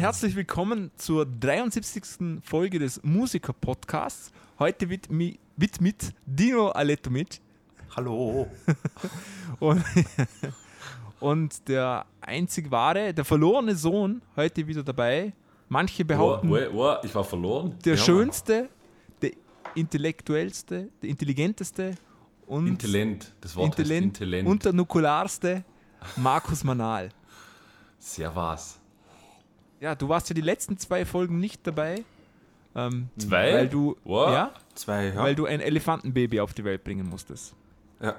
Und herzlich willkommen zur 73. Folge des Musiker-Podcasts. Heute wird mit Dino Aletto mit Hallo. und, und der einzig wahre, der verlorene Sohn, heute wieder dabei. Manche behaupten, Oh, oh, oh, ich war verloren. der Ja, schönste, der intellektuellste, der intelligenteste und Intellent. Das Wort Intellent heißt Intellent. und der nukularste Markus Manal. Sehr was. Ja, du warst ja die letzten zwei Folgen nicht dabei. Ähm, Zwei? Weil du, ja, Zwei, ja. weil du ein Elefantenbaby auf die Welt bringen musstest. ja.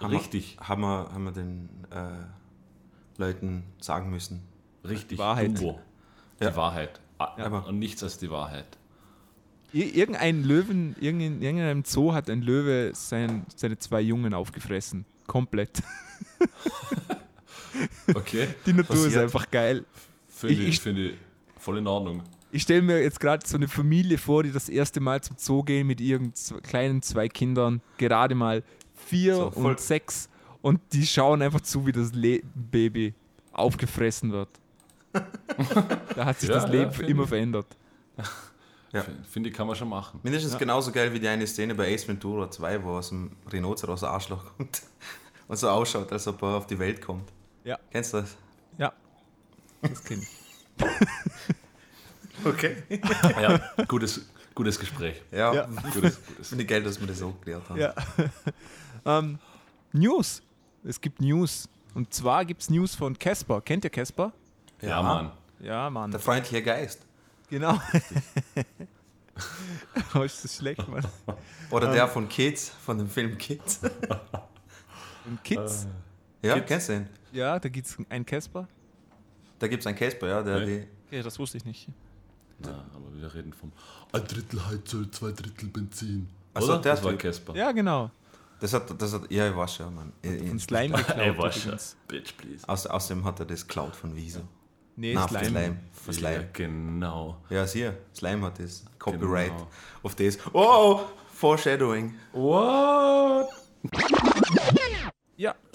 Haben Richtig. Wir, haben, wir, haben wir den äh, Leuten sagen müssen. Richtig. Wahrheit. Dumbo. Die Ja. Wahrheit. Ah, aber- Und nichts als die Wahrheit. Ir irgendein Löwen, irgendein, irgendeinem Zoo hat ein Löwe sein, seine zwei Jungen aufgefressen. Komplett. Okay. Die Natur ist Passiert. einfach geil. Finde Ich- ich, finde ich voll in Ordnung. Ich stelle mir jetzt gerade so eine Familie vor, die das erste Mal zum Zoo gehen mit ihren kleinen zwei Kindern, gerade mal vier So, und sechs, und die schauen einfach zu, wie das Le Baby aufgefressen wird. da hat sich Ja, das ja, Leben finde immer ich. verändert. Ja. Finde ich, kann man schon machen. Mindestens Ja. genauso geil wie die eine Szene bei Ace Ventura 2, wo aus dem Rhinoceros Arschloch kommt und so ausschaut, als ob er auf die Welt kommt. Ja. Kennst du das? Ja, das kenne ich. Okay. Ja, gutes, gutes Gespräch. Ja. Ja. Gutes, gutes. Finde ich geil, dass wir das so geklärt haben. Ja. ähm, News. Es gibt News. Und zwar gibt es News von Casper. Kennt ihr Casper? Ja, Mann. Ja, Mann. Der freundliche Geist. Genau. oh, ist das schlecht, Mann. Oder Ähm. der von Kids, von dem Film Kids. Kids. Ja, Kids. kennst du den? Ja, da gibt es einen Casper. Da gibt es einen Casper, ja, der Nee. die. Okay, das wusste ich nicht. Ja, aber wir reden vom ein Drittel Heizöl, zwei Drittel Benzin. Ach so, Oder? der das war. Casper. Ja, genau. Das hat, das hat, ja, ich weiß schon, Mann. Von Slime geklaut. Ey, was. Bitch, please. Aus, außerdem hat er das geklaut von Wieso. Nee, Nein, Slime. Slime. Ja, Slime. genau. Ja, hier, Slime hat das. Copyright Genau. auf das. Oh, oh, Foreshadowing. What?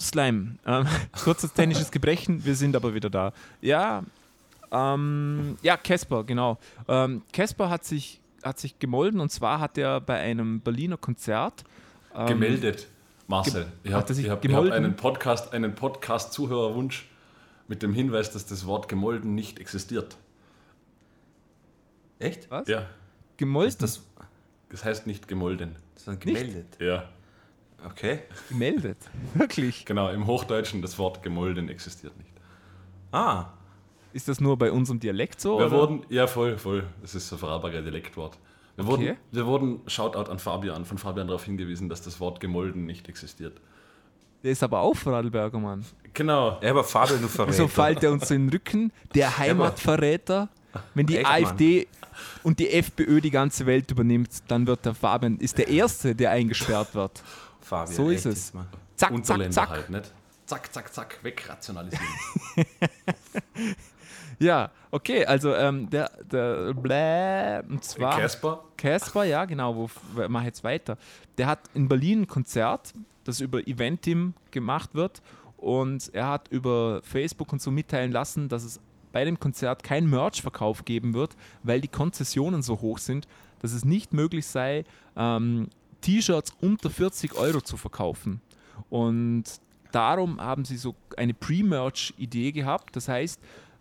Slime. Ähm, kurzes technisches Gebrechen, wir sind aber wieder da. Ja, ähm, ja, Casper, genau. Ähm, Casper hat sich, hat sich gemolden und zwar hat er bei einem Berliner Konzert ähm, Gemeldet, Marcel. Ich hat habe hab, ich hab einen Podcast, einen Podcast-Zuhörerwunsch mit dem Hinweis, dass das Wort gemolden nicht existiert. Echt? Was? Ja, Gemolden? Das, das heißt nicht gemolden. das ist gemeldet. Ja, Okay. gemeldet. Wirklich. genau. Im Hochdeutschen das Wort gemolden existiert nicht. Ah, Ist das nur bei unserem Dialekt so? Wir oder? wurden, ja voll, voll. Das ist so ein Vorarlberger Dialektwort. Wir, Okay. wurden, wir wurden, Shoutout an Fabian, von Fabian darauf hingewiesen, dass das Wort gemolden nicht existiert. Der ist aber auch Vorarlberger, Mann. Genau. ja, aber Fabian, du verrätst. So fällt er uns in den Rücken, der Heimatverräter. Wenn die Echt, Mann. AfD und die FPÖ die ganze Welt übernimmt, dann wird der Fabian, ist der Erste, der eingesperrt wird. Fabian, So ist es. Zack, zack, Unterländer zack. halt, nicht? Zack, zack, zack, wegrationalisieren. Ja, okay, also ähm, der, der Blä, und zwar Casper? Casper, ja, genau, wo mach jetzt weiter. Der hat in Berlin ein Konzert, das über Eventim gemacht wird und er hat über Facebook und so mitteilen lassen, dass es bei dem Konzert keinen Merch-Verkauf geben wird, weil die Konzessionen so hoch sind, dass es nicht möglich sei, ähm, T-Shirts unter 40 Euro zu verkaufen. Und darum haben sie so eine Pre-Merch-Idee gehabt. Das heißt,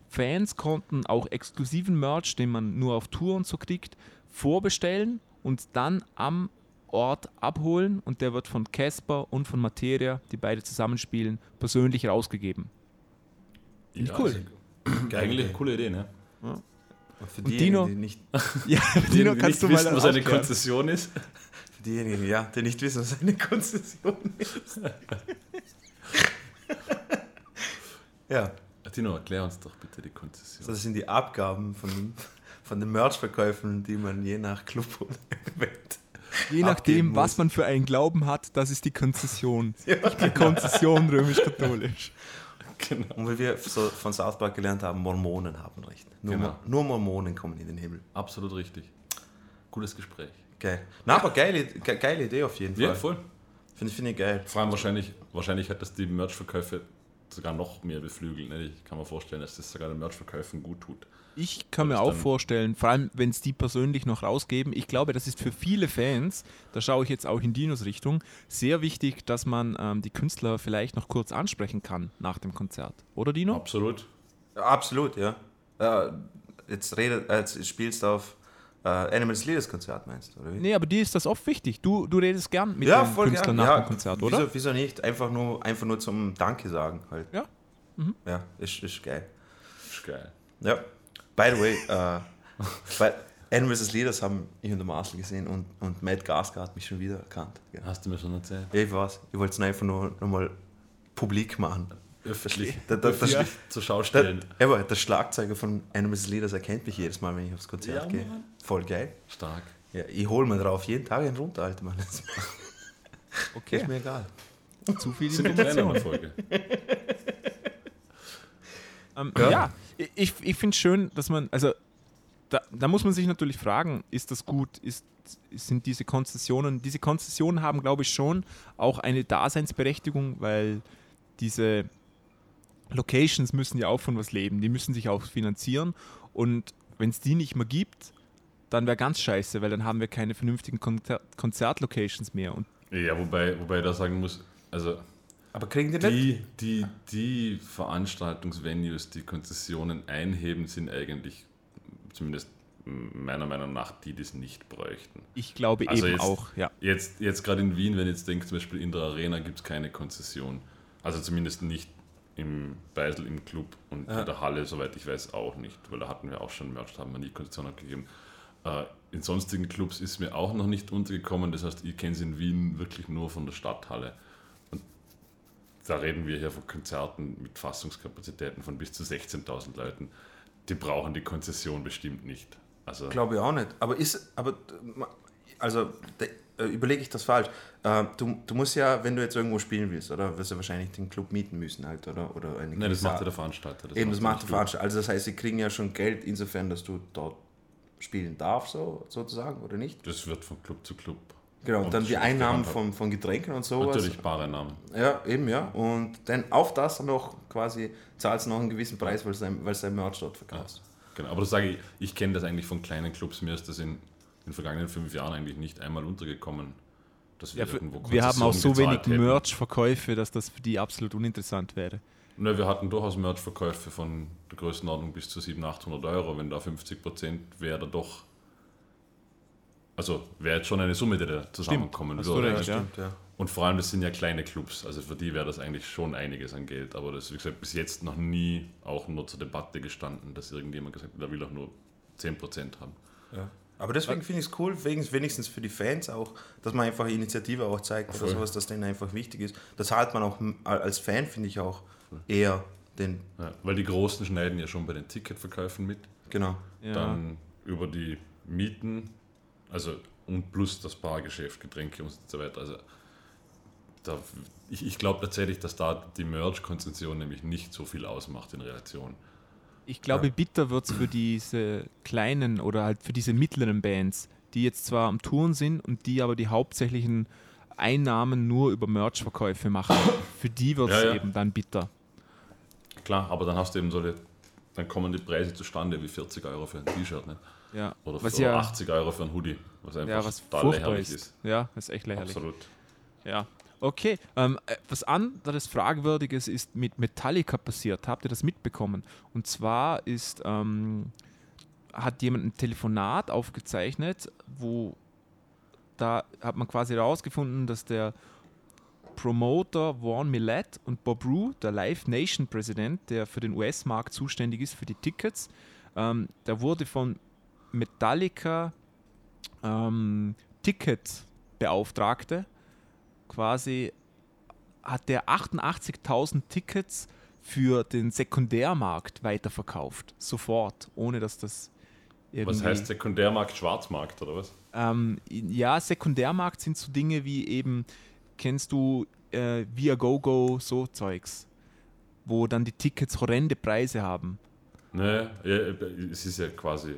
Fans konnten auch exklusiven Merch, den man nur auf Tour und so kriegt, vorbestellen und dann am Ort abholen und der wird von Casper und von Materia, die beide zusammenspielen, persönlich rausgegeben. Ja, cool. also, Eigentlich eine coole Idee, ne? Und für Und Dino? die nicht, Ja, Dino, Dino, die kannst nicht du mal wissen, was eine? Konzession ist. Für diejenigen, ja, die nicht wissen, was eine Konzession ist. ja, Dino, erklär uns doch bitte die Konzession. das sind die Abgaben von, von den Merch-Verkäufen, die man je nach Club oder Event. Je nachdem, was man für einen Glauben hat, das ist die Konzession. Die Konzession römisch-katholisch. Genau. Und wie wir so von South Park gelernt haben, Mormonen haben recht. Nur, Genau. Nur Mormonen kommen in den Himmel. Absolut richtig. Gutes Gespräch. Geil. Na, aber geile, ge geile Idee auf jeden Fall. Ja, voll. Finde find ich geil. Vor allem wahrscheinlich, wahrscheinlich hat das die Merch-Verkäufe sogar noch mehr beflügeln. Ne? Ich kann mir vorstellen, dass das sogar den Merch-Verkäufen gut tut. Ich kann mir auch vorstellen, vor allem wenn es die persönlich noch rausgeben, ich glaube, das ist für viele Fans, da schaue ich jetzt auch in Dinos Richtung, sehr wichtig, dass man ähm, die Künstler vielleicht noch kurz ansprechen kann nach dem Konzert. Oder Dino? Absolut. Ja, absolut, ja. Äh, jetzt, redet, äh, jetzt spielst du auf äh, Animals Leaders Konzert, meinst du, oder wie? Nee, aber dir ist das oft wichtig. Du, du redest gern mit ja, den voll Künstlern gern. nach ja, dem Konzert, oder? Wieso, wieso nicht? Einfach nur, einfach nur zum Danke sagen halt. Ja. Ja, ist, ist geil. Ist geil. Ja. By the way, äh, bei Animals as Leaders haben ich und der Marcel gesehen und, und Matt Gasker hat mich schon wieder erkannt. Ja, Hast du mir schon erzählt? ich weiß, ich wollte es einfach nur nochmal publik machen. Öffentlich, Da- da- das- öffentlich zur Schau Der, stellen. aber der Schlagzeuger von Animals Leaders erkennt mich jedes Mal, wenn ich aufs Konzert Ja, gehe. Voll geil. Stark. Ja, ich hole mir drauf jeden Tag einen runter, Alter Mann. Okay, ist mir egal. zu viel Information. Trainerfolge. Ähm, Ja. ja. ich, ich finde es schön, dass man, also da, da muss man sich natürlich fragen, ist das gut, ist, sind diese Konzessionen, diese Konzessionen haben, glaube ich, schon auch eine Daseinsberechtigung, weil diese Locations müssen ja auch von was leben, die müssen sich auch finanzieren und wenn es die nicht mehr gibt, dann wäre ganz scheiße, weil dann haben wir keine vernünftigen Konzer Konzertlocations mehr. Und Ja, wobei, wobei ich da sagen muss, also Aber kriegen die nicht? die, die, die Veranstaltungsvenues, die Konzessionen einheben, sind eigentlich zumindest meiner Meinung nach die, die es nicht bräuchten. ich glaube Also eben jetzt- auch, ja. Jetzt, jetzt gerade in Wien, wenn ich jetzt denke, zum Beispiel in der Arena gibt es keine Konzession. Also zumindest nicht im Beisel, im Club und Ja. in der Halle, soweit ich weiß, auch nicht, weil da hatten wir auch schon Merch, da haben wir nie Konzession abgegeben. Äh, in sonstigen Clubs ist mir auch noch nicht untergekommen, das heißt, ich kenne es in Wien wirklich nur von der Stadthalle. Und da reden wir hier von Konzerten mit Fassungskapazitäten von bis zu 16.000 Leuten. Die brauchen die Konzession bestimmt nicht. Also, Glaube ich auch nicht. Aber ist, aber, also, äh, überlege ich das falsch. Äh, du, du musst ja, wenn du jetzt irgendwo spielen willst, oder? Wirst du wahrscheinlich den Club mieten müssen halt, oder? oder eine nein, das macht ja der Veranstalter. Eben, das macht der. Veranstalter. Also das heißt, sie kriegen ja schon Geld insofern, dass du dort spielen darfst, so, sozusagen, oder nicht? Das wird von Club zu Club. Genau, und dann die Einnahmen von, von Getränken und sowas. Natürlich Bareinnahmen. Ja, eben, ja. Und dann auf das noch quasi zahlst du noch einen gewissen Preis, weil du dein, Merch dort verkaufst. Genau. Aber das sage ich, ich kenne das eigentlich von kleinen Clubs. Mir ist das in den vergangenen fünf Jahren eigentlich nicht einmal untergekommen, dass wir Ja, irgendwo wir haben auch so wenig. Merch-Verkäufe, dass das für die absolut uninteressant wäre. Ne, wir hatten durchaus Merch-Verkäufe von der Größenordnung bis zu 700, 800 Euro. Wenn da 50 Prozent wäre, da doch. Also wäre jetzt schon eine Summe, die da zusammenkommen hast du würde. recht, ja. Stimmt, ja. Und vor allem, das sind ja kleine Clubs, also für die wäre das eigentlich schon einiges an Geld. Aber das ist, wie gesagt, bis jetzt noch nie auch nur zur Debatte gestanden, dass irgendjemand gesagt hat, er will auch nur 10% haben. Ja. Aber deswegen finde ich es cool, wenigstens für die Fans auch, dass man einfach Initiative auch zeigt oder Voll. sowas, dass denen einfach wichtig ist. Das zahlt man auch als Fan, finde ich auch eher den, Ja, weil die Großen schneiden ja schon bei den Ticketverkäufen mit. genau. Ja. Dann über die Mieten, also und plus das Bargeschäft, Getränke und so weiter. Also da, ich, ich glaube tatsächlich, dass da die Merch-Konzession nämlich nicht so viel ausmacht in Relation. Ich glaube, Ja. bitter wird es für diese kleinen oder halt für diese mittleren Bands, die jetzt zwar am Touren sind und die aber die hauptsächlichen Einnahmen nur über Merch-Verkäufe machen. Für die wird es Ja, ja. eben dann bitter. Klar, aber dann hast du eben so die, dann kommen die Preise zustande wie 40 Euro für ein T-Shirt ne? Ja. oder, was oder ja, 80 Euro für ein Hoodie, was einfach ja, was total lächerlich ist. ist. Ja, ist echt lächerlich. Absolut. Ja. Okay, ähm, äh, was anderes Fragwürdiges ist mit Metallica passiert. Habt ihr das mitbekommen? Und zwar ist, ähm, hat jemand ein Telefonat aufgezeichnet, wo da hat man quasi herausgefunden, dass der Promoter Vaughn Millett und Bob Rue, der Live Nation Präsident, der für den US-Markt zuständig ist, für die Tickets, ähm, der wurde von Metallica ähm, Ticketbeauftragte quasi hat der 88.000 Tickets für den Sekundärmarkt weiterverkauft. Sofort, ohne dass das. Was heißt Sekundärmarkt, Schwarzmarkt oder was? Ähm, ja, Sekundärmarkt sind so Dinge wie eben, kennst du äh, Viagogo, so Zeugs, wo dann die Tickets horrende Preise haben. Ne, ja, es ist ja quasi,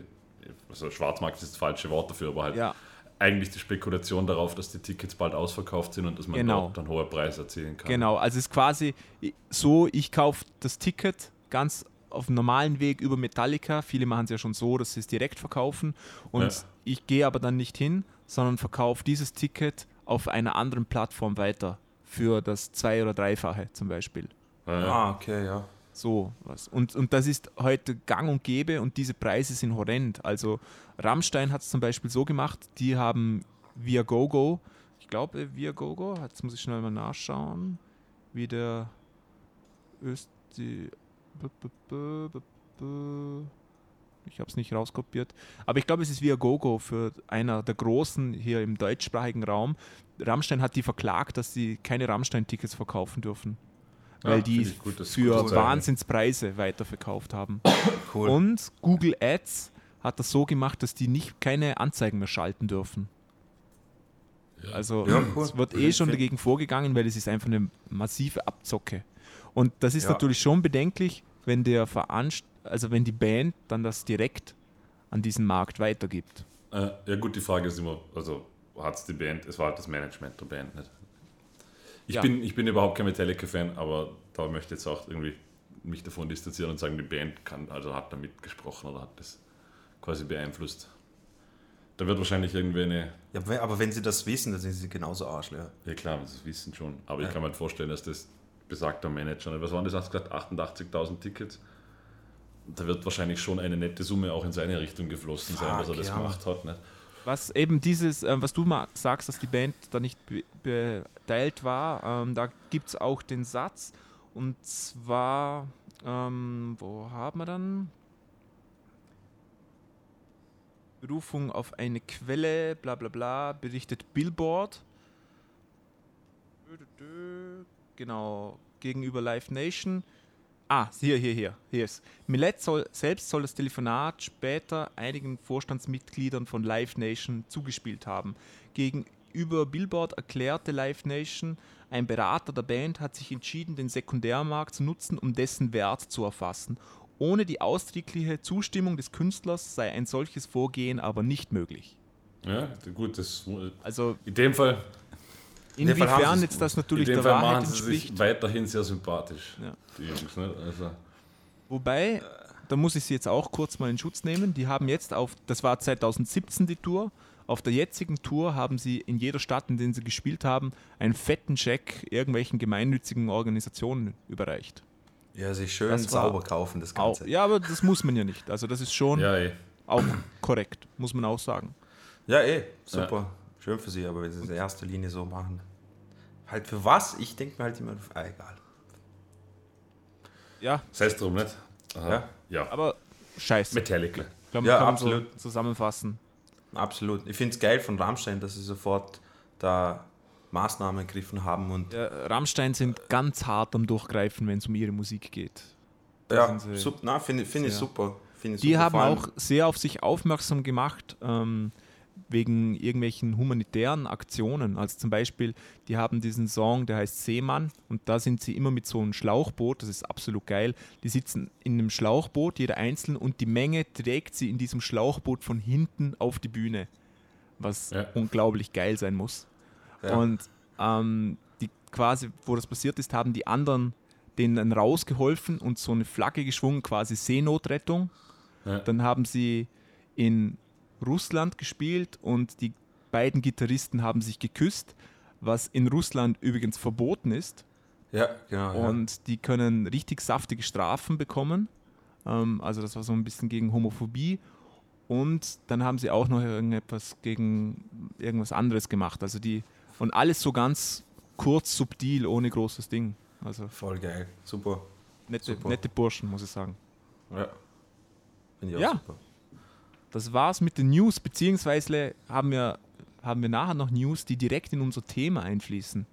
also Schwarzmarkt ist das falsche Wort dafür, aber halt Ja, eigentlich die Spekulation darauf, dass die Tickets bald ausverkauft sind und dass man Genau. dort dann hohe Preise erzielen kann. Genau, also es ist quasi so, ich kaufe das Ticket ganz auf dem normalen Weg über Metallica. Viele machen es ja schon so, dass sie es direkt verkaufen. Und Ja. ich gehe aber dann nicht hin, sondern verkaufe dieses Ticket auf einer anderen Plattform weiter. Für das Zwei- oder Dreifache zum Beispiel. Ah, okay, ja. So was. Und, und das ist heute gang und gäbe und diese Preise sind horrend. Also Rammstein hat es zum Beispiel so gemacht, die haben via GoGo, ich glaube via GoGo, jetzt muss ich schnell mal nachschauen, wie der Östi. Ich habe es nicht rauskopiert. Aber ich glaube, es ist via GoGo für einer der großen hier im deutschsprachigen Raum. Rammstein hat die verklagt, dass sie keine Rammstein-Tickets verkaufen dürfen. Weil Ja, die gut, für. Wahnsinnspreise weiterverkauft haben. Cool. Und Google Ads hat das so gemacht, dass die nicht keine Anzeigen mehr schalten dürfen. Also Ja, cool. es wird eh schon dagegen vorgegangen, weil es ist einfach eine massive Abzocke. Und das ist natürlich schon bedenklich, wenn der Veranst also wenn die Band dann das direkt an diesen Markt weitergibt. Äh, ja gut, die Frage ist immer, also hat es die Band, es war halt das Management der Band nicht. Ich, Ja. bin, ich bin überhaupt kein Metallica-Fan, aber da möchte ich jetzt auch irgendwie mich davon distanzieren und sagen, die Band kann, also hat da mitgesprochen oder hat das quasi beeinflusst. Da wird wahrscheinlich irgendwie eine, Ja, aber wenn sie das wissen, dann sind sie genauso Arschlöcher. ja klar, das wissen schon, aber Ja. ich kann mir halt vorstellen, dass das besagter Manager, was waren das, hast du gesagt, 88.000 Tickets? Da wird wahrscheinlich schon eine nette Summe auch in seine Richtung geflossen sein, dass er Fuck, das ja. gemacht hat. Nicht? Was eben dieses, äh, was du mal sagst, dass die Band da nicht be beteiligt war, ähm, da gibt es auch den Satz. Und zwar, ähm, wo haben wir dann? Berufung auf eine Quelle, bla bla bla, berichtet Billboard. Genau, gegenüber Live Nation. Ah, hier, hier, hier, hier ist. Millet soll, selbst soll das Telefonat später einigen Vorstandsmitgliedern von Live Nation zugespielt haben. Gegenüber Billboard erklärte Live Nation, ein Berater der Band hat sich entschieden, den Sekundärmarkt zu nutzen, um dessen Wert zu erfassen. Ohne die ausdrückliche Zustimmung des Künstlers sei ein solches Vorgehen aber nicht möglich. Ja, gut, das, Also in dem Fall In dem Fall haben inwiefern jetzt das In natürlich dem der Fall Wahrheit machen sie sich weiterhin sehr sympathisch, Ja. die Jungs. Ne? Also, Wobei, da muss ich sie jetzt auch kurz mal in Schutz nehmen. Die haben jetzt auf, das war 2017 die Tour, auf der jetzigen Tour haben sie in jeder Stadt, in der sie gespielt haben, einen fetten Check irgendwelchen gemeinnützigen Organisationen überreicht. Ja, sich schön Das sauber kaufen, das Auch, Ganze. ja, aber das muss man ja nicht. Also das ist schon ja, eh. auch korrekt, muss man auch sagen. Ja, eh, super. Schön für sie, aber wenn sie es in erster Linie so machen. Halt für was? Ich denke mir halt immer, ah, egal. Ja, Sei es drum, nicht? Aha. Ja. ja. aber scheiße. Metallica. Ja, kann so absolut. zusammenfassen. Absolut. Ich finde es geil von Rammstein, dass sie sofort da Maßnahmen ergriffen haben und Ja, Rammstein sind ganz hart am Durchgreifen, wenn es um ihre Musik geht. Da ja, finde find ich super. Find ich Die super. haben auch sehr auf sich aufmerksam gemacht ähm, wegen irgendwelchen humanitären Aktionen. Also zum Beispiel, die haben diesen Song, der heißt Seemann und da sind sie immer mit so einem Schlauchboot, das ist absolut geil. Die sitzen in einem Schlauchboot, jeder einzeln, und die Menge trägt sie in diesem Schlauchboot von hinten auf die Bühne, was Ja. unglaublich geil sein muss. Ja. Und ähm, die quasi, wo das passiert ist, haben die anderen denen dann rausgeholfen und so eine Flagge geschwungen, quasi Seenotrettung. Ja. Dann haben sie in Russland gespielt und die beiden Gitarristen haben sich geküsst, was in Russland übrigens verboten ist. Ja, genau. ja. Und die können richtig saftige Strafen bekommen. Ähm, also das war so ein bisschen gegen Homophobie. Und dann haben sie auch noch irgendetwas gegen irgendwas anderes gemacht. Also die und alles so ganz kurz, subtil, ohne großes Ding. Also Voll geil. Super. nette, Super. nette Burschen, muss ich sagen. Ja. Finde ich auch Ja. super. Das war's mit den News, beziehungsweise haben wir, haben wir nachher noch News, die direkt in unser Thema einfließen.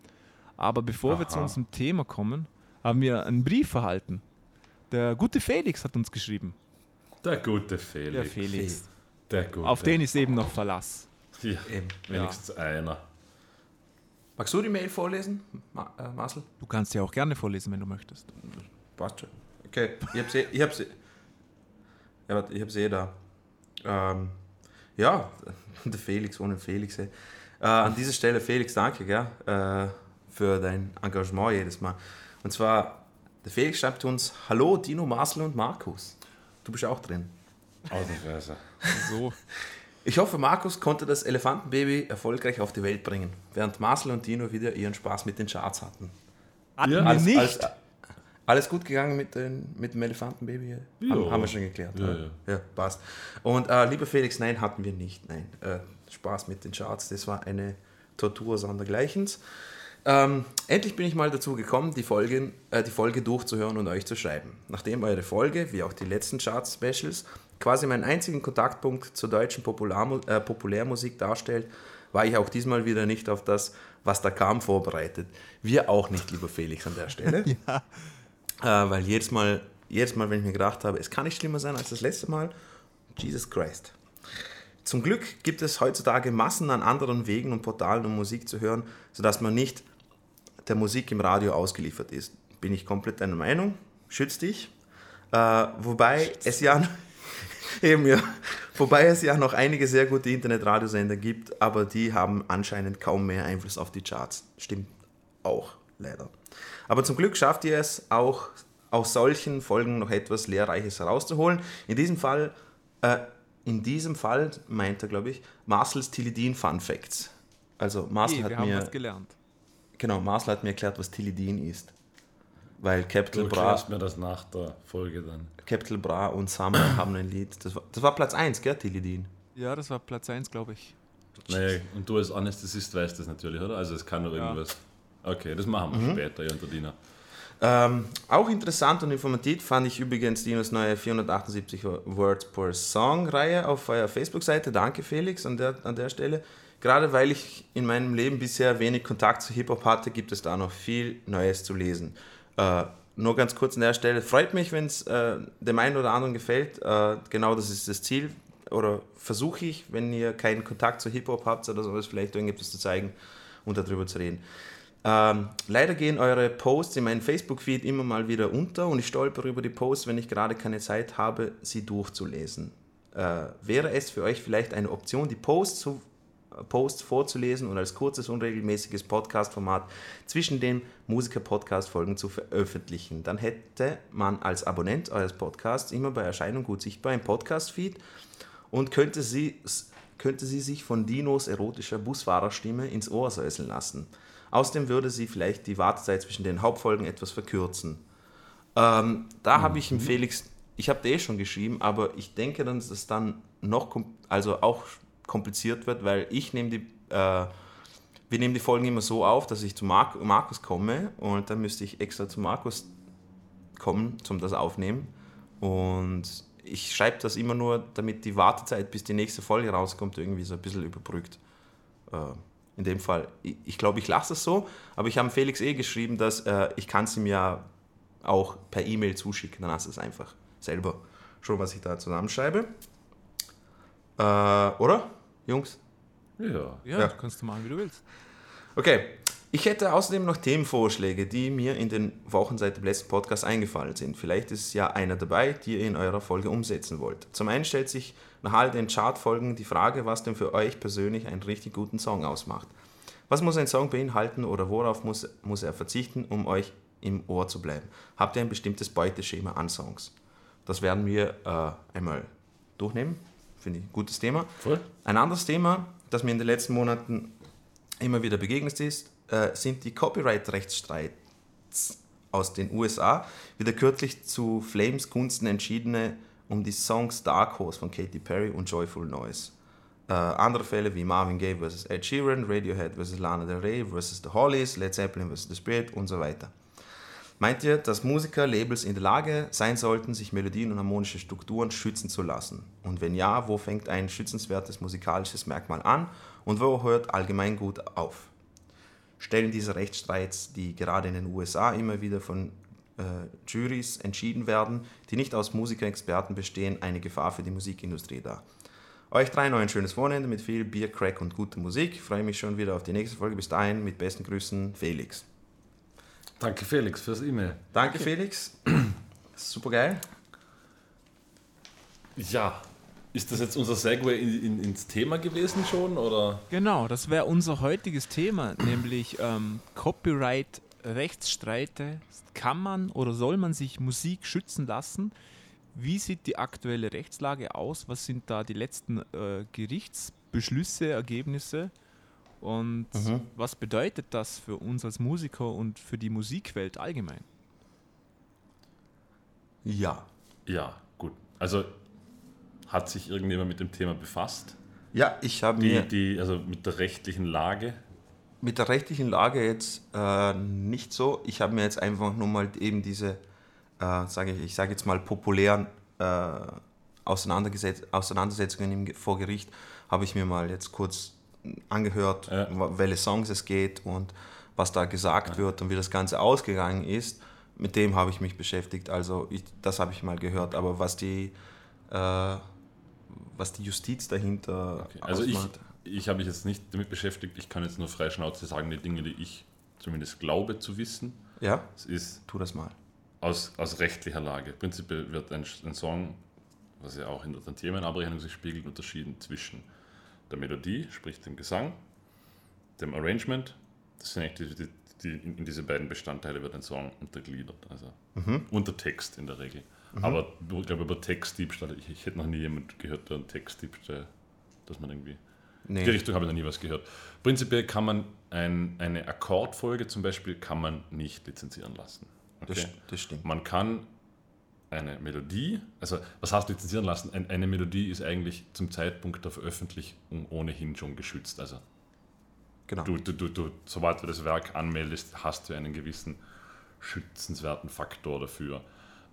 Aber bevor wir Aha. zu unserem Thema kommen, haben wir einen Brief erhalten. Der gute Felix hat uns geschrieben. Der gute Felix. Der Felix. Der gute. Auf den ist eben noch Verlass. Ja, Eben. wenigstens einer. Magst du die Mail vorlesen, Ma äh, Marcel? Du kannst ja auch gerne vorlesen, wenn du möchtest. Passt schon. Okay, ich habe sie, ich habe sie, ja, warte, ich habe sie eh da. Ähm, ja, der Felix ohne Felix. Äh, an dieser Stelle, Felix, danke gell, äh, für dein Engagement jedes Mal. Und zwar, der Felix schreibt uns: Hallo Dino, Marcel und Markus. Du bist auch drin. Ausnahmsweise. So. Ich hoffe, Markus konnte das Elefantenbaby erfolgreich auf die Welt bringen, während Marcel und Dino wieder ihren Spaß mit den Charts hatten. Hatten Ja. wir nicht. alles, alles gut gegangen mit, den, mit dem Elefantenbaby? Haben, Ja. haben wir schon geklärt. Ja, oder? ja. passt. Und äh, lieber Felix, nein, hatten wir nicht. Nein, äh, Spaß mit den Charts, das war eine Tortur sondergleichens. Ähm, endlich bin ich mal dazu gekommen, die, Folgen, äh, die Folge durchzuhören und euch zu schreiben. Nachdem eure Folge, wie auch die letzten Charts-Specials, quasi meinen einzigen Kontaktpunkt zur deutschen Popularmu äh, Populärmusik darstellt, war ich auch diesmal wieder nicht auf das, was da kam, vorbereitet. Wir auch nicht, lieber Felix, an der Stelle. Äh, weil jedes Mal, jedes Mal, wenn ich mir gedacht habe, es kann nicht schlimmer sein als das letzte Mal, Jesus Christ. Zum Glück gibt es heutzutage Massen an anderen Wegen und Portalen, um Musik zu hören, sodass man nicht der Musik im Radio ausgeliefert ist. Bin ich komplett deiner Meinung. Schütz dich. Äh, wobei es ja eben ja, wobei es ja noch einige sehr gute Internetradiosender gibt, aber die haben anscheinend kaum mehr Einfluss auf die Charts. Stimmt auch, leider. Aber zum Glück schafft ihr es auch aus solchen Folgen noch etwas Lehrreiches herauszuholen. In diesem Fall, äh, in diesem Fall meint er, glaube ich, Marcel's Tilidin Fun Facts. Also Marcel Hey, hat mir was gelernt. Genau, Marcel hat mir erklärt, was Tilidin ist. Weil Capital Du Bra, mir das nach der Folge dann. Capital Bra und Summer haben ein Lied. Das war, das war Platz 1, gell, Tilidin? Ja, das war Platz 1, glaube ich. Naja, und du als Anästhesist weißt das natürlich, oder? Also es kann nur Ja. irgendwas. Okay, das machen wir später, ja, unter Dina. Ähm, auch interessant und informativ fand ich übrigens Dinos neue 478 Words per Song-Reihe auf eurer Facebook-Seite. Danke, Felix, an der, an der Stelle. Gerade weil ich in meinem Leben bisher wenig Kontakt zu Hip-Hop hatte, gibt es da noch viel Neues zu lesen. Äh, nur ganz kurz an der Stelle, freut mich, wenn es äh, dem einen oder anderen gefällt. Äh, genau das ist das Ziel. Oder versuche ich, wenn ihr keinen Kontakt zu Hip-Hop habt oder sowas, vielleicht irgendetwas zu zeigen und darüber zu reden. Ähm, leider gehen eure Posts in meinem Facebook-Feed immer mal wieder unter und ich stolpere über die Posts, wenn ich gerade keine Zeit habe, sie durchzulesen. Äh, wäre es für euch vielleicht eine Option, die Posts, zu, äh, Posts vorzulesen und als kurzes, unregelmäßiges Podcast-Format zwischen den Musiker-Podcast-Folgen zu veröffentlichen? Dann hätte man als Abonnent eures Podcasts immer bei Erscheinung gut sichtbar im Podcast-Feed und könnte sie, könnte sie sich von Dinos erotischer Busfahrerstimme ins Ohr säuseln lassen. Außerdem würde sie vielleicht die Wartezeit zwischen den Hauptfolgen etwas verkürzen. Ähm, da habe ich ihm Felix, ich habe dir eh schon geschrieben, aber ich denke, dann, dass es dann noch, also auch kompliziert wird, weil ich nehme die, äh, wir nehmen die Folgen immer so auf, dass ich zu Mar Markus komme und dann müsste ich extra zu Markus kommen, zum das aufnehmen. Und ich schreibe das immer nur, damit die Wartezeit, bis die nächste Folge rauskommt, irgendwie so ein bisschen überbrückt. Äh, in dem Fall, ich, ich glaube, ich lasse es so, aber ich habe Felix eh geschrieben, dass äh, ich kann es ihm ja auch per E-Mail zuschicken, dann hast du es einfach selber schon, was ich da zusammenschreibe. Äh, oder, Jungs? Ja. Ja, Ja. kannst du machen, wie du willst. Okay. Ich hätte außerdem noch Themenvorschläge, die mir in den Wochen seit dem letzten Podcast eingefallen sind. Vielleicht ist ja einer dabei, die ihr in eurer Folge umsetzen wollt. Zum einen stellt sich nach all den Chartfolgen die Frage, was denn für euch persönlich einen richtig guten Song ausmacht. Was muss ein Song beinhalten oder worauf muss, muss er verzichten, um euch im Ohr zu bleiben? Habt ihr ein bestimmtes Beuteschema an Songs? Das werden wir äh, einmal durchnehmen. Finde ich ein gutes Thema. Voll. Ein anderes Thema, das mir in den letzten Monaten immer wieder begegnet ist, äh, sind die Copyright-Rechtsstreits aus den USA. Wieder kürzlich zu Flames Gunsten entschiedene um die Songs Dark Horse von Katy Perry und Joyful Noise. Äh, andere Fälle wie Marvin Gaye vs. Ed Sheeran, Radiohead vs. Lana Del Rey vs. The Hollies, Led Zeppelin vs. The Spirit und so weiter. Meint ihr, dass Musiker, Labels in der Lage sein sollten, sich Melodien und harmonische Strukturen schützen zu lassen? Und wenn ja, wo fängt ein schützenswertes musikalisches Merkmal an und wo hört Allgemeingut auf? Stellen diese Rechtsstreits, die gerade in den USA immer wieder von äh, Juries entschieden werden, die nicht aus Musikerexperten bestehen, eine Gefahr für die Musikindustrie dar? Euch drei noch ein schönes Wochenende mit viel Bier, Crack und guter Musik. Ich freue mich schon wieder auf die nächste Folge. Bis dahin, mit besten Grüßen, Felix. Danke Felix fürs E-Mail. Danke, Felix. Super geil. Ja, Ist das jetzt unser Segway in, in, ins Thema gewesen schon? Oder? Genau, das wäre unser heutiges Thema, nämlich ähm, Copyright, Rechtsstreite. Kann man oder soll man sich Musik schützen lassen? Wie sieht die aktuelle Rechtslage aus? Was sind da die letzten äh, Gerichtsbeschlüsse, Ergebnisse? Und Mhm. was bedeutet das für uns als Musiker und für die Musikwelt allgemein? Ja. Ja, gut. Also hat sich irgendjemand mit dem Thema befasst? Ja, ich habe mir die, also mit der rechtlichen Lage? mit der rechtlichen Lage jetzt äh, nicht so. Ich habe mir jetzt einfach nur mal eben diese, äh, sage ich, ich sage jetzt mal populären äh, Auseinandersetzungen im, vor Gericht, habe ich mir mal jetzt kurz angehört, Ja. welche Songs es geht und was da gesagt wird und wie das Ganze ausgegangen ist. Mit dem habe ich mich beschäftigt. Also ich, das habe ich mal gehört. Aber was die, äh, was die Justiz dahinter Okay. Also ich, ausmacht, ich habe mich jetzt nicht damit beschäftigt. Ich kann jetzt nur frei Schnauze sagen, die Dinge, die ich zumindest glaube zu wissen. ja, Es ist tu das mal. aus, aus rechtlicher Lage. Prinzipiell wird ein, ein Song, was ja auch in der Themenabrechnung sich spiegelt, unterschieden zwischen der Melodie, sprich dem Gesang, dem Arrangement. Das sind eigentlich die, die, die, in in diese beiden Bestandteile wird ein Song untergliedert. Also unter Text in der Regel. Aber ich glaube, über Textdiebstahl, ich, ich hätte noch nie jemand gehört, der einen Textdiebstahl, dass man irgendwie Nee. die Richtung habe ich noch nie was gehört. Prinzipiell kann man ein, eine Akkordfolge zum Beispiel kann man nicht lizenzieren lassen. Das, das stimmt. Man kann eine Melodie, also was heißt lizenzieren lassen? Ein, eine Melodie ist eigentlich zum Zeitpunkt der Veröffentlichung ohnehin schon geschützt. Also Genau. du, du, du, du, sobald du das Werk anmeldest, hast du einen gewissen schützenswerten Faktor dafür.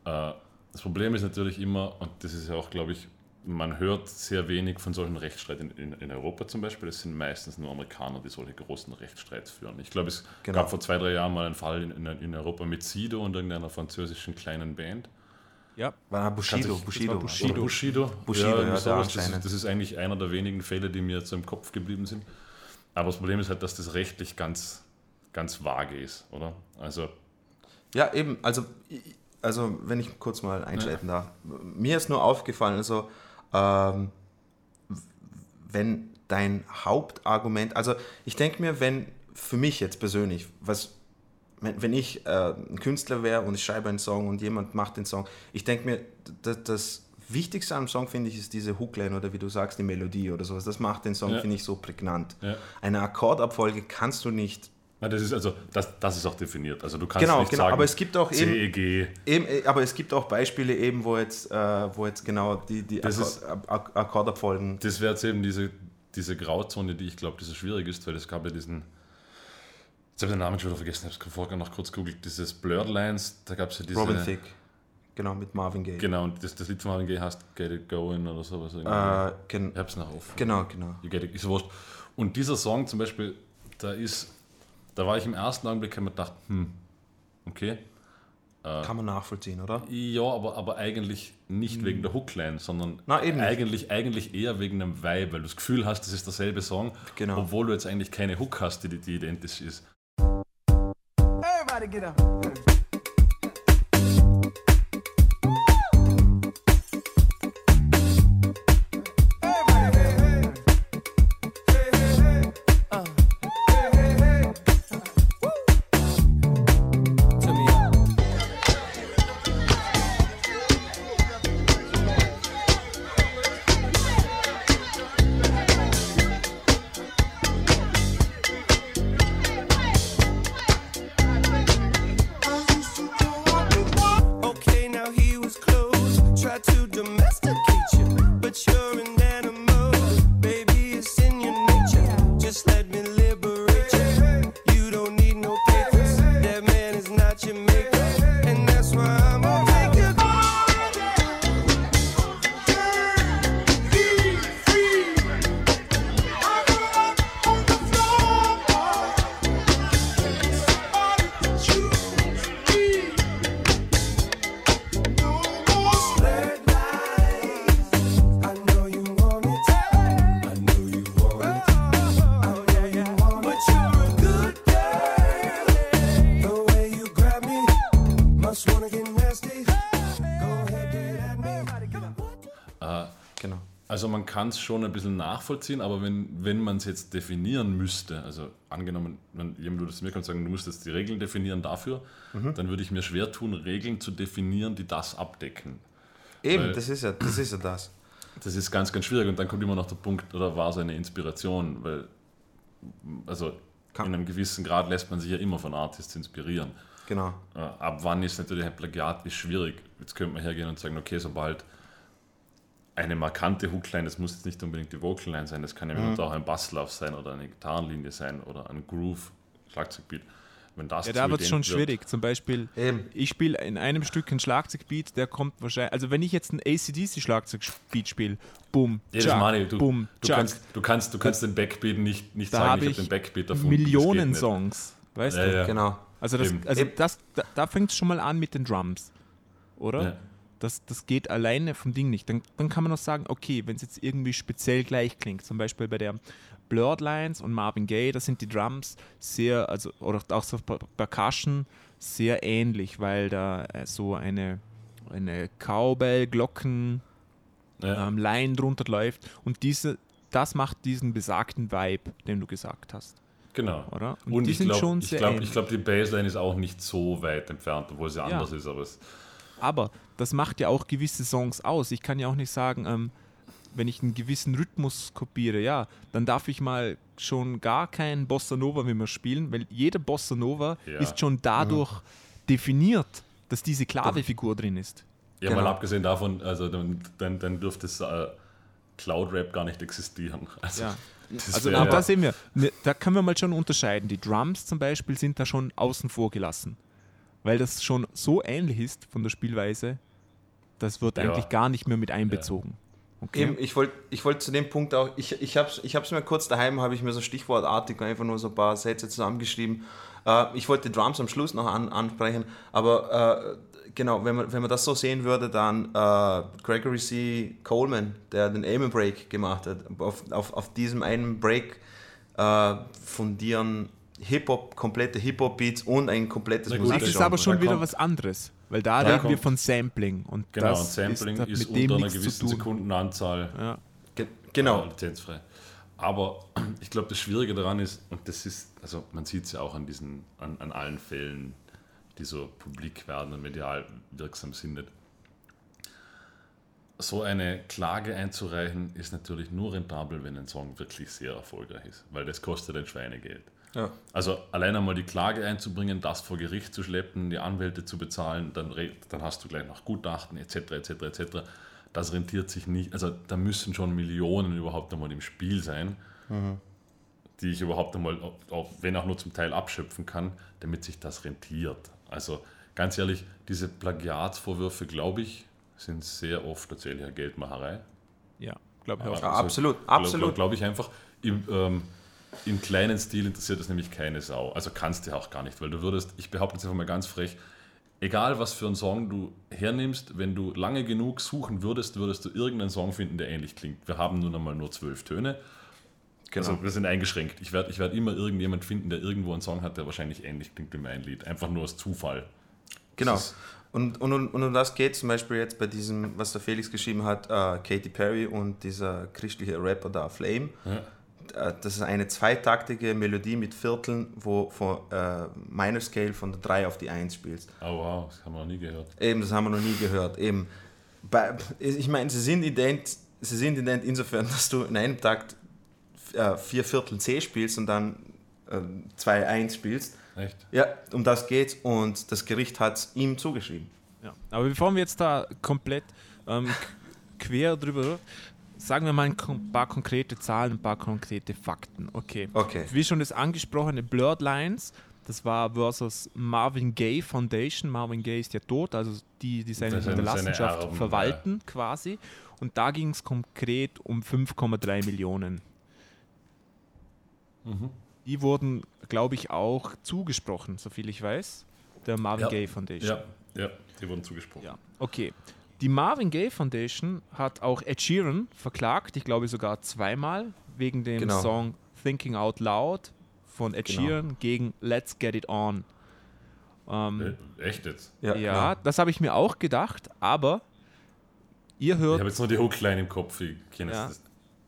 Äh, das Problem ist natürlich immer, und das ist ja auch, glaube ich, man hört sehr wenig von solchen Rechtsstreiten in, in, Europa zum Beispiel. Es sind meistens nur Amerikaner, die solche großen Rechtsstreits führen. Ich glaube, es Genau. gab vor zwei, drei Jahren mal einen Fall in, in, in Europa mit Sido und irgendeiner französischen kleinen Band. Ja, War Bushido, du- Bushido. war Bushido. Oder Bushido. Bushido, ja, der sowas. das, ist, das ist eigentlich einer der wenigen Fälle, die mir jetzt so im Kopf geblieben sind. Aber das Problem ist halt, dass das rechtlich ganz, ganz vage ist, oder? Also, Ja, eben, also, ich- also wenn ich kurz mal einschalten darf. Mir ist nur aufgefallen, also ähm, wenn dein Hauptargument, also ich denke mir, wenn für mich jetzt persönlich, was, wenn, wenn ich äh, ein Künstler wäre und ich schreibe einen Song und jemand macht den Song, ich denke mir, das, das Wichtigste am Song, finde ich, ist diese Hookline oder wie du sagst, die Melodie oder sowas. Das macht den Song, Ja. finde ich, so prägnant. Ja. Eine Akkordabfolge kannst du nicht na, das ist also, das, das ist auch definiert. Also du kannst Genau, nicht genau, sagen, aber es gibt auch eben- CEG. Eben, äh, aber es gibt auch Beispiele eben, wo jetzt, äh, wo jetzt genau die, die Das Akkord, ist- Ak- Ak- Akkordabfolgen. Das wäre jetzt eben diese, diese Grauzone, die ich glaube, die so schwierig ist, weil es gab ja diesen, jetzt habe ich den Namen schon wieder vergessen, ich habe es vorher noch kurz googelt, dieses Blurred Lines, da gab es ja diese... Robin Thicke. Genau, mit Marvin Gaye. Genau, und das, das Lied von Marvin Gaye heißt Get It Going oder sowas. irgendwie. Äh, gen ich hab's noch auf. genau, genau. You get it, ist wurscht. Und dieser Song zum Beispiel, da ist, da war ich im ersten Augenblick, mir gedacht, hm, okay. Kann man nachvollziehen, oder? Ja, aber, aber eigentlich nicht wegen der Hookline, sondern Hm. Na, nicht. eigentlich, eigentlich eher wegen einem Vibe, weil du das Gefühl hast, das ist derselbe Song, Genau. obwohl du jetzt eigentlich keine Hook hast, die, die identisch ist. Everybody get up. Kann es schon ein bisschen nachvollziehen, aber wenn, wenn man es jetzt definieren müsste, also angenommen, wenn jemand würde zu mir kommen und sagen, du musst jetzt die Regeln definieren dafür, dann würde ich mir schwer tun, Regeln zu definieren, die das abdecken. Eben, Weil- das ist ja das. Ist ja das. Das ist ganz, ganz schwierig und dann kommt immer noch der Punkt, oder war es eine Inspiration, weil also Kann- in einem gewissen Grad lässt man sich ja immer von Artists inspirieren. Genau. Äh, Ab wann ist natürlich ein Plagiat ist schwierig. Jetzt könnte man hergehen und sagen, okay, sobald eine markante Hookline, das muss jetzt nicht unbedingt die Vocalline sein, das kann ja mitunter auch ein Basslauf sein oder eine Gitarrenlinie sein oder ein Groove, Schlagzeugbeat. Wenn das Ja, da wird es schon schwierig. Zum Beispiel, Eben. ich spiele in einem Stück ein Schlagzeugbeat, der kommt wahrscheinlich, also wenn ich jetzt ein ACDC-Schlagzeugbeat spiele, bumm, Ja, das tschak, meine ich. Du, bumm, du, tschak, kannst, du, kannst, du kannst den Backbeat nicht, nicht da sagen, ich ich habe den Backbeat erfunden. Millionen. Songs, weißt Ja, du? ja. Genau. Also, das, also das, da, da fängt es schon mal an mit den Drums, oder? Ja. Das, das geht alleine vom Ding nicht. Dann, dann kann man noch sagen, okay, wenn es jetzt irgendwie speziell gleich klingt, zum Beispiel bei der Blurred Lines und Marvin Gaye, da sind die Drums sehr, also oder auch so Per- Percussion sehr ähnlich, weil da äh, so eine, eine Cowbell-Glocken Ja. ähm, Line drunter läuft und diese, das macht diesen besagten Vibe, den du gesagt hast, Genau. oder? Und, die ich sind glaube, schon ich sehr glaube, ähnlich. ich glaub, die Bassline ist auch nicht so weit entfernt, obwohl sie anders ist. Aber es, Aber das macht ja auch gewisse Songs aus. Ich kann ja auch nicht sagen, ähm, wenn ich einen gewissen Rhythmus kopiere, ja, dann darf ich mal schon gar keinen Bossa Nova mehr spielen, weil jeder Bossa Nova Ja. ist schon dadurch definiert, dass diese Klavefigur drin ist. ja, Genau. mal abgesehen davon, also dann, dann, dann dürfte es äh, Cloud Rap gar nicht existieren. Also, Ja. Also wär- da sehen wir, ne, da können wir mal schon unterscheiden. Die Drums zum Beispiel sind da schon außen vor gelassen, weil das schon so ähnlich ist von der Spielweise, das wird Ja. eigentlich gar nicht mehr mit einbezogen. Okay? Eben, ich wollte ich wollt zu dem Punkt auch, ich, ich habe es ich hab's mir kurz daheim, habe ich mir so stichwortartig einfach nur so ein paar Sätze zusammengeschrieben. Äh, ich wollte die Drums am Schluss noch an, ansprechen, aber äh, genau, wenn man, wenn man das so sehen würde, dann äh, Gregory C. Coleman, der den Amen Break gemacht hat, auf, auf, auf diesem einen Break äh, fundieren Hip-Hop, komplette Hip-Hop-Beats und ein komplettes Na gut, Das ist aber schon Da wieder kommt- was anderes, weil da Da reden wir von Sampling und Genau, das und Sampling ist, mit dem unter einer gewissen. Sekundenanzahl Ja. Ge genau. äh, lizenzfrei. Aber ich glaube, das Schwierige daran ist, und das ist, also man sieht es ja auch an diesen, an, an allen Fällen, die so publik werden und medial wirksam sind. nicht. So eine Klage einzureichen, ist natürlich nur rentabel, wenn ein Song wirklich sehr erfolgreich ist, weil das kostet ein Schweinegeld. Ja. Also allein einmal die Klage einzubringen, das vor Gericht zu schleppen, die Anwälte zu bezahlen, dann, dann hast du gleich noch Gutachten etc. etc. etc. Das rentiert sich nicht. Also da müssen schon Millionen überhaupt einmal im Spiel sein, die ich überhaupt einmal, auch- wenn auch nur zum Teil abschöpfen kann, damit sich das rentiert. Also ganz ehrlich, diese Plagiatsvorwürfe, glaube ich, sind sehr oft tatsächlich Geldmacherei. Ja, glaube ich auch. Ja, absolut, Glaube absolut. glaub ich einfach. Im, ähm, Im kleinen Stil interessiert es nämlich keine Sau. Also kannst du auch gar nicht, weil du würdest, ich behaupte jetzt einfach mal ganz frech, egal was für einen Song du hernimmst, wenn du lange genug suchen würdest, würdest du irgendeinen Song finden, der ähnlich klingt. Wir haben nun einmal nur zwölf Töne. Genau. Also wir sind eingeschränkt. Ich werde ich werd immer irgendjemand finden, der irgendwo einen Song hat, der wahrscheinlich ähnlich klingt wie mein Lied. Einfach nur aus Zufall. Genau. Das und, und, und um das geht zum Beispiel jetzt bei diesem, was der Felix geschrieben hat, äh, Katy Perry und dieser christliche Rapper da, Flame. Ja. Äh, das ist eine zweitaktige Melodie mit Vierteln, wo von äh, Minor Scale von der 3 auf die 1 spielst. Oh wow, das haben wir noch nie gehört. Eben, das haben wir noch nie gehört. Eben. Bei, ich meine, sie sind ident, sie sind ident insofern, dass du in einem Takt äh, vier Viertel C spielst und dann äh, zwei 1 spielst. Echt? Ja, um das geht's und das Gericht hat es ihm zugeschrieben. Ja. Aber bevor wir jetzt da komplett ähm, quer drüber, sagen wir mal ein paar konkrete Zahlen, ein paar konkrete Fakten. Okay. Okay. Wie schon das angesprochene Blurred Lines, das war versus Marvin Gaye Foundation. Marvin Gaye ist ja tot, also die, die seine Hinterlassenschaft verwalten quasi. Und da ging es konkret um 5,3 Millionen. Mhm. Die wurden, glaube ich, auch zugesprochen, soviel ich weiß, der Marvin Ja. Gaye Foundation. Ja, ja, die wurden zugesprochen. Ja, okay. Die Marvin Gaye Foundation hat auch Ed Sheeran verklagt, ich glaube sogar zweimal, wegen dem Genau. Song Thinking Out Loud von Ed Genau. Sheeran gegen Let's Get It On. Ähm, Äh, Echt jetzt? ja, genau. das habe ich mir auch gedacht, aber ihr Ich hört habe jetzt nur die Hookline im Kopf. Ich kenne Ja.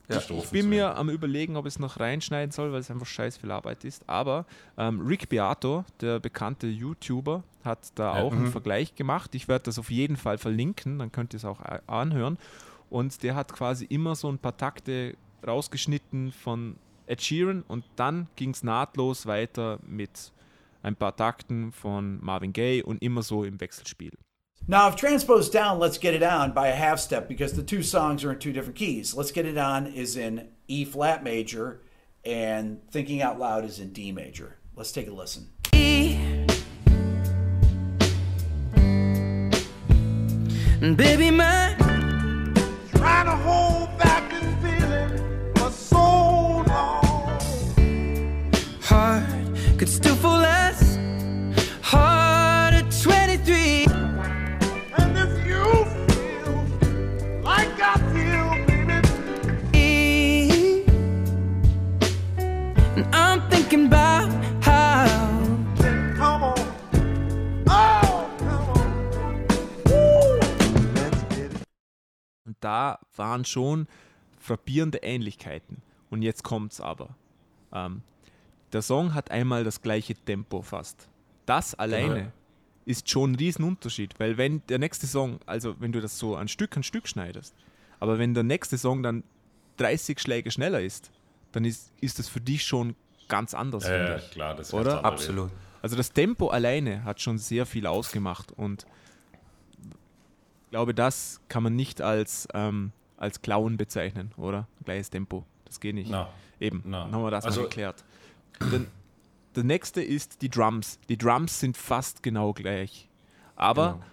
die Ja. Ich bin mir am überlegen, ob ich es noch reinschneiden soll, weil es einfach scheiß viel Arbeit ist. Aber ähm, Rick Beato, der bekannte YouTuber, hat da Ja. auch einen Vergleich gemacht. Ich werde das auf jeden Fall verlinken, dann könnt ihr es auch a- anhören. Und der hat quasi immer so ein paar Takte rausgeschnitten von Ed Sheeran und dann ging es nahtlos weiter mit ein paar Takten von Marvin Gaye und immer so im Wechselspiel. Now, I've transposed down Let's Get It On by a half step because the two songs are in two different keys. Let's Get It On is in E flat major, and Thinking Out Loud is in D major. Let's take a listen. Baby, my Trying to hold back this feeling for so long. heart could still fall da waren schon frappierende Ähnlichkeiten. Und jetzt kommt's aber. Ähm, der Song hat einmal das gleiche Tempo fast. Das alleine Genau. ist schon ein Riesenunterschied, weil wenn der nächste Song, also wenn du das so ein Stück an Stück schneidest, aber wenn der nächste Song dann 30 Schläge schneller ist, dann ist, ist das für dich schon ganz anders. Ja, ich. klar, das ist Oder? Absolut. Also das Tempo alleine hat schon sehr viel ausgemacht und glaube, das kann man nicht als, ähm, als Klauen bezeichnen, oder? Gleiches Tempo. Das geht nicht. Na, Eben, na. dann haben wir das Also- mal geklärt. Dann, der nächste ist die Drums. Die Drums sind fast genau gleich. Aber Genau.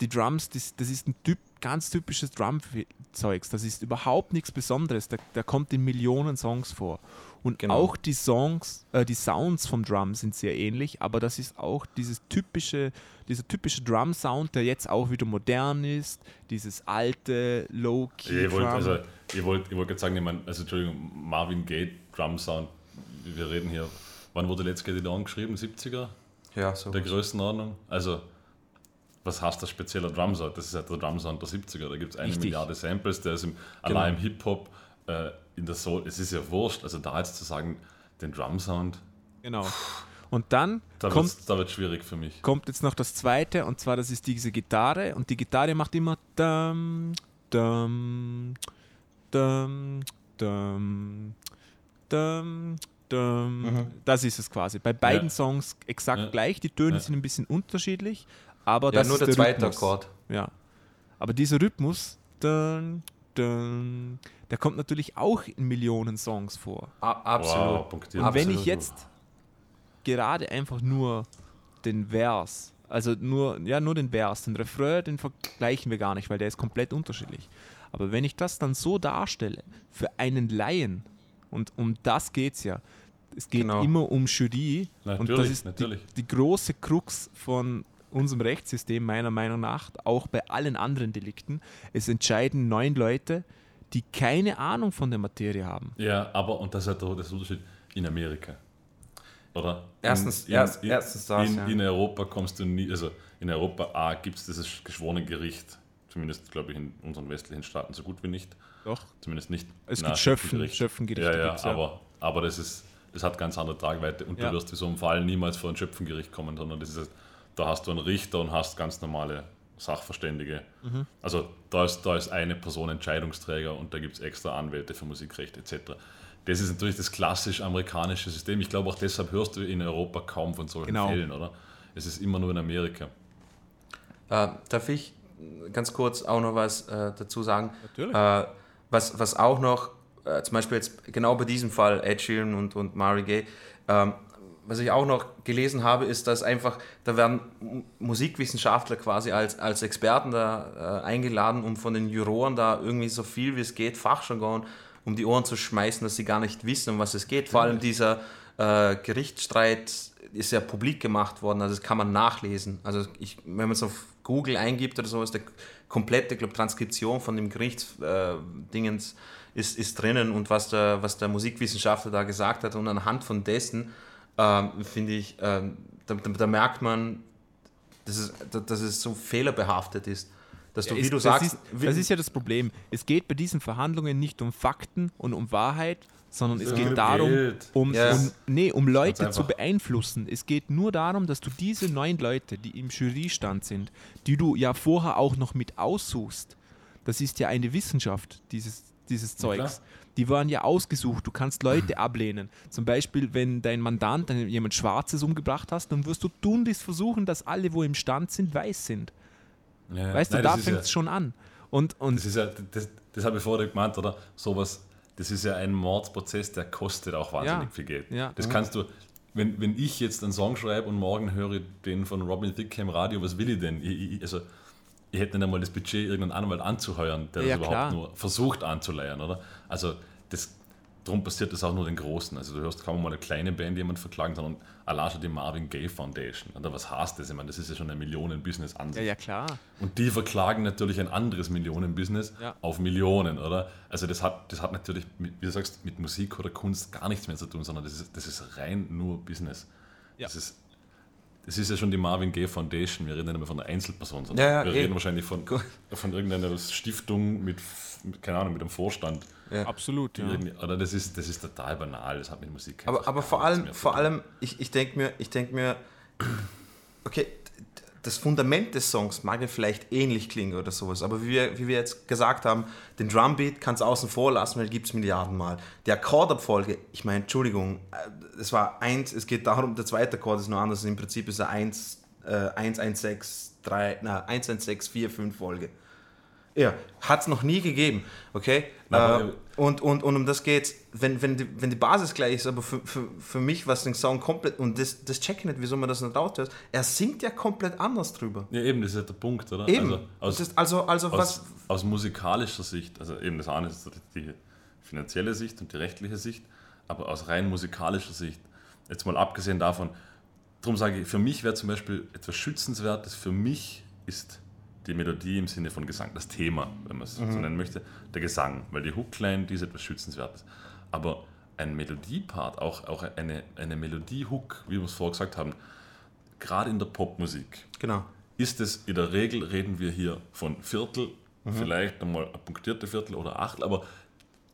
die Drums, das, das ist ein typ, ganz typisches Drum-Zeugs. Das ist überhaupt nichts Besonderes. Der, der kommt in Millionen Songs vor. Und Genau. auch die Songs, äh, die Sounds vom Drum sind sehr ähnlich, aber das ist auch dieses typische, dieser typische Drum-Sound, der jetzt auch wieder modern ist. Dieses alte, low-key Ich wollte Drum. also, wollt, wollt gerade sagen, ich mein, also Entschuldigung, Marvin Gaye Drum Sound, wir reden hier, wann wurde Let's Get It On geschrieben? 70er? Ja, so. Der Größenordnung? Also, was heißt das spezieller Drum Sound? Das ist halt der Drum Sound der 70er, da gibt es eine Richtig. Milliarde Samples, der ist im, Genau. allein im Hip-Hop, äh, in der Soul, es ist ja wurscht, also da jetzt zu sagen, den Drum Sound, Genau. Und dann da kommt wird da wird's schwierig für mich. kommt jetzt noch das zweite und zwar das ist diese Gitarre und die Gitarre macht immer dum, dum, dum, dum, dum, dum. Das ist es quasi. Bei beiden Ja. Songs exakt Ja. gleich. Die Töne Ja. sind ein bisschen unterschiedlich, aber Ja, das nur ist der zweite Rhythmus. Akkord. Ja. Aber dieser Rhythmus, dun, dun, der kommt natürlich auch in Millionen Songs vor. A absolut. Wow, punktiert. Und wenn Absolut. ich jetzt gerade einfach nur den Vers, also nur, ja, nur den Vers, den Refrain, den vergleichen wir gar nicht, weil der ist komplett unterschiedlich. Aber wenn ich das dann so darstelle, für einen Laien, und um das geht es ja, es geht Genau. immer um Jury und das Natürlich, ist natürlich. Die, die große Krux von unserem Rechtssystem meiner Meinung nach, auch bei allen anderen Delikten. Es entscheiden neun Leute, die keine Ahnung von der Materie haben. Ja, aber, und das ist halt der, das Unterschied in Amerika. Oder? Erstens- in, erst- in, erstens das, in, ja. in Europa kommst du nie, also in Europa A gibt es dieses geschworene Gericht, zumindest glaube ich in unseren westlichen Staaten so gut wie nicht. Doch. Zumindest nicht. Es gibt Schöffen, Schöffengericht. Schöffengerichte Ja, ja, gibt's, ja. aber, aber das ist, das hat ganz andere Tragweite und Ja. du wirst in so einem Fall niemals vor ein Schöpfengericht kommen, sondern das ist, da hast du einen Richter und hast ganz normale Sachverständige. Mhm. Also da ist, da ist eine Person Entscheidungsträger und da gibt es extra Anwälte für Musikrecht etc. Das ist natürlich das klassisch amerikanische System. Ich glaube auch deshalb hörst du in Europa kaum von solchen Genau. Fällen, oder? Es ist immer nur in Amerika. Äh, darf ich ganz kurz auch noch was äh, dazu sagen? Natürlich. Äh, was, was auch noch, äh, zum Beispiel jetzt genau bei diesem Fall, Ed Sheeran und, und Mary Gay, ähm, was ich auch noch gelesen habe, ist, dass einfach, da werden Musikwissenschaftler quasi als, als Experten da äh, eingeladen, um von den Juroren da irgendwie so viel wie es geht, Fachjargon um die Ohren zu schmeißen, dass sie gar nicht wissen, um was es geht. Vor allem dieser äh, Gerichtsstreit ist ja publik gemacht worden, also das kann man nachlesen. Also ich, wenn man es auf Google eingibt oder so, ist der komplette glaub, Transkription von dem Gerichtsdingens äh, ist, ist drinnen und was der, was der Musikwissenschaftler da gesagt hat und anhand von dessen ähm, finde ich, ähm, da, da, da merkt man, dass es, dass es so fehlerbehaftet ist. dass du, Ja, wie es- du das sagst, ist, wie- das ist ja das Problem. Es geht bei diesen Verhandlungen nicht um Fakten und um Wahrheit, sondern es Ja, geht um darum, um, Ja. um, nee, um Leute zu beeinflussen. Es geht nur darum, dass du diese neun Leute, die im Jurystand sind, die du ja vorher auch noch mit aussuchst, das ist ja eine Wissenschaft, dieses, dieses. Zeugs. Die waren ja ausgesucht. Du kannst Leute ablehnen. Zum Beispiel, wenn dein Mandant jemand Schwarzes umgebracht hast, dann wirst du tunlichst versuchen, dass alle, wo im Stand sind, weiß sind. Ja, Weißt nein, du, da fängt ja- es schon an. Und, und Das ist ja, das, das habe ich vorher gemeint, oder? Sowas, das ist ja ein Mordsprozess, der kostet auch wahnsinnig Ja, viel Geld. ja. Das kannst du, wenn, wenn ich jetzt einen Song schreibe und morgen höre den von Robin Thicke im Radio, was will ich denn? Ich, ich, also, ich hätte nicht einmal das Budget, irgendeinen Anwalt anzuheuern, der Ja, das klar. überhaupt nur versucht anzuleiern, oder? Also, das, darum passiert das auch nur den Großen. Also, du hörst kaum mal eine kleine Band jemand verklagen, sondern allein schon die Marvin Gaye Foundation. Oder was heißt das? Ich meine, das ist ja schon ein Millionen-Business an ja, sich. ja, klar. Und die verklagen natürlich ein anderes Millionenbusiness Ja. auf Millionen, oder? Also das hat, das hat natürlich, mit, wie du sagst, mit Musik oder Kunst gar nichts mehr zu tun, sondern das ist, das ist rein nur Business. Ja. Das, ist, das ist ja schon die Marvin Gaye Foundation. Wir reden nicht mehr von einer Einzelperson, sondern Ja, ja, wir eh. reden wahrscheinlich von, von irgendeiner Stiftung mit, mit, keine Ahnung, mit einem Vorstand. Absolut, Die ja. Oder das ist, das ist total banal, das hat mit Musik Aber, aber vor allem, vor allem, ich, ich denke mir, ich denk mir, okay, das Fundament des Songs mag ja vielleicht ähnlich klingen oder sowas, aber wie wir, wie wir jetzt gesagt haben, den Drumbeat kannst du außen vor lassen, weil gibt es Milliarden Mal. Die Akkordabfolge, ich meine, Entschuldigung, äh, es war eins, es geht darum, der zweite Akkord ist nur anders, im Prinzip ist er 1, äh, 1, 1, 6, 3, na, 1, 1, 6, 4, 5 Folge. Ja, hat es noch nie gegeben, okay? Äh, und, und, und um das geht's, wenn, wenn, die, wenn die Basis gleich ist, aber für, für, für mich was den Song komplett, und das, das check ich nicht, wieso man das nicht raushört, er singt ja komplett anders drüber. Ja, eben, das ist ja der Punkt, oder? Eben. Also, aus, das ist also, also aus, was, aus musikalischer Sicht, also eben das eine ist die finanzielle Sicht und die rechtliche Sicht, aber aus rein musikalischer Sicht, jetzt mal abgesehen davon, darum sage ich, für mich wäre zum Beispiel etwas Schützenswertes, für mich ist die Melodie im Sinne von Gesang, das Thema, wenn man es so nennen möchte, der Gesang, weil die Hookline, die ist etwas Schützenswertes. Aber ein Melodiepart, auch, auch eine, eine Melodie-Hook, wie wir es vorher gesagt haben, gerade in der Popmusik, genau. ist es in der Regel, reden wir hier von Viertel, vielleicht einmal ein punktierte Viertel oder Achtel, aber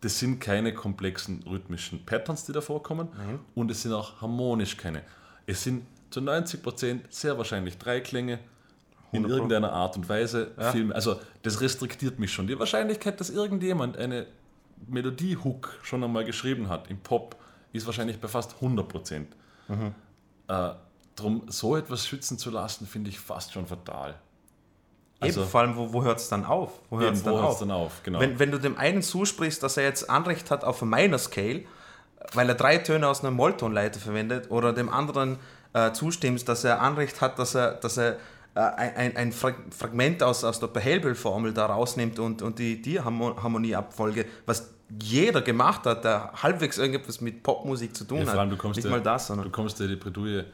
das sind keine komplexen rhythmischen Patterns, die da vorkommen und es sind auch harmonisch keine. Es sind zu 90 Prozent sehr wahrscheinlich drei Klänge in 100 Pro. irgendeiner Art und Weise. Viel, also das restriktiert mich schon. Die Wahrscheinlichkeit, dass irgendjemand eine Melodie-Hook schon einmal geschrieben hat im Pop, ist wahrscheinlich bei fast 100 Prozent. Äh, drum, so etwas schützen zu lassen, finde ich fast schon fatal. Also, Eben, vor allem, wo, wo hört es dann auf? Wo hört es dann, dann auf? Genau. Wenn, wenn du dem einen zusprichst, dass er jetzt Anrecht hat auf eine Minor Scale, weil er drei Töne aus einer Molltonleiter verwendet, oder dem anderen äh, zustimmst, dass er Anrecht hat, dass er, dass er ein, ein- ein Frag Fragment aus, aus der Behelbel-Formel da rausnimmt und, und die, die Harmo- Harmonieabfolge, was jeder gemacht hat, der halbwegs irgendetwas mit Popmusik zu tun ja, hat. allem, du kommst Nicht ja, mal das, du sondern kommst ja die Bredouille,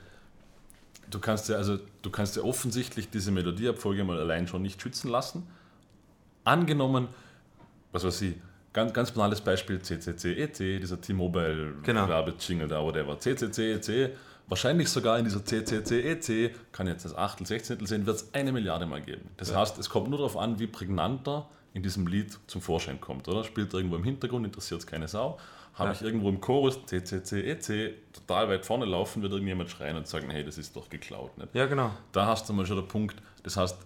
du kannst ja, also, du kannst ja offensichtlich diese Melodieabfolge mal allein schon nicht schützen lassen. Angenommen, was weiß ich, ganz, ganz banales Beispiel, CCC-EC, E dieser T-Mobile Genau. Werbejingle da, whatever, CCC-EC, E wahrscheinlich sogar in dieser CCC-EC, E kann jetzt das Achtel, Sechzehntel sehen, wird es eine Milliarde mal geben. Das heißt, es kommt nur darauf an, wie prägnanter in diesem Lied zum Vorschein kommt, oder? Spielt irgendwo im Hintergrund, interessiert es keine Sau. Habe Ja. ich irgendwo im Chorus CCC-EC E total weit vorne laufen, wird irgendjemand schreien und sagen, hey, das ist doch geklaut. Nicht? ja, genau. Da hast du mal schon den Punkt, das heißt,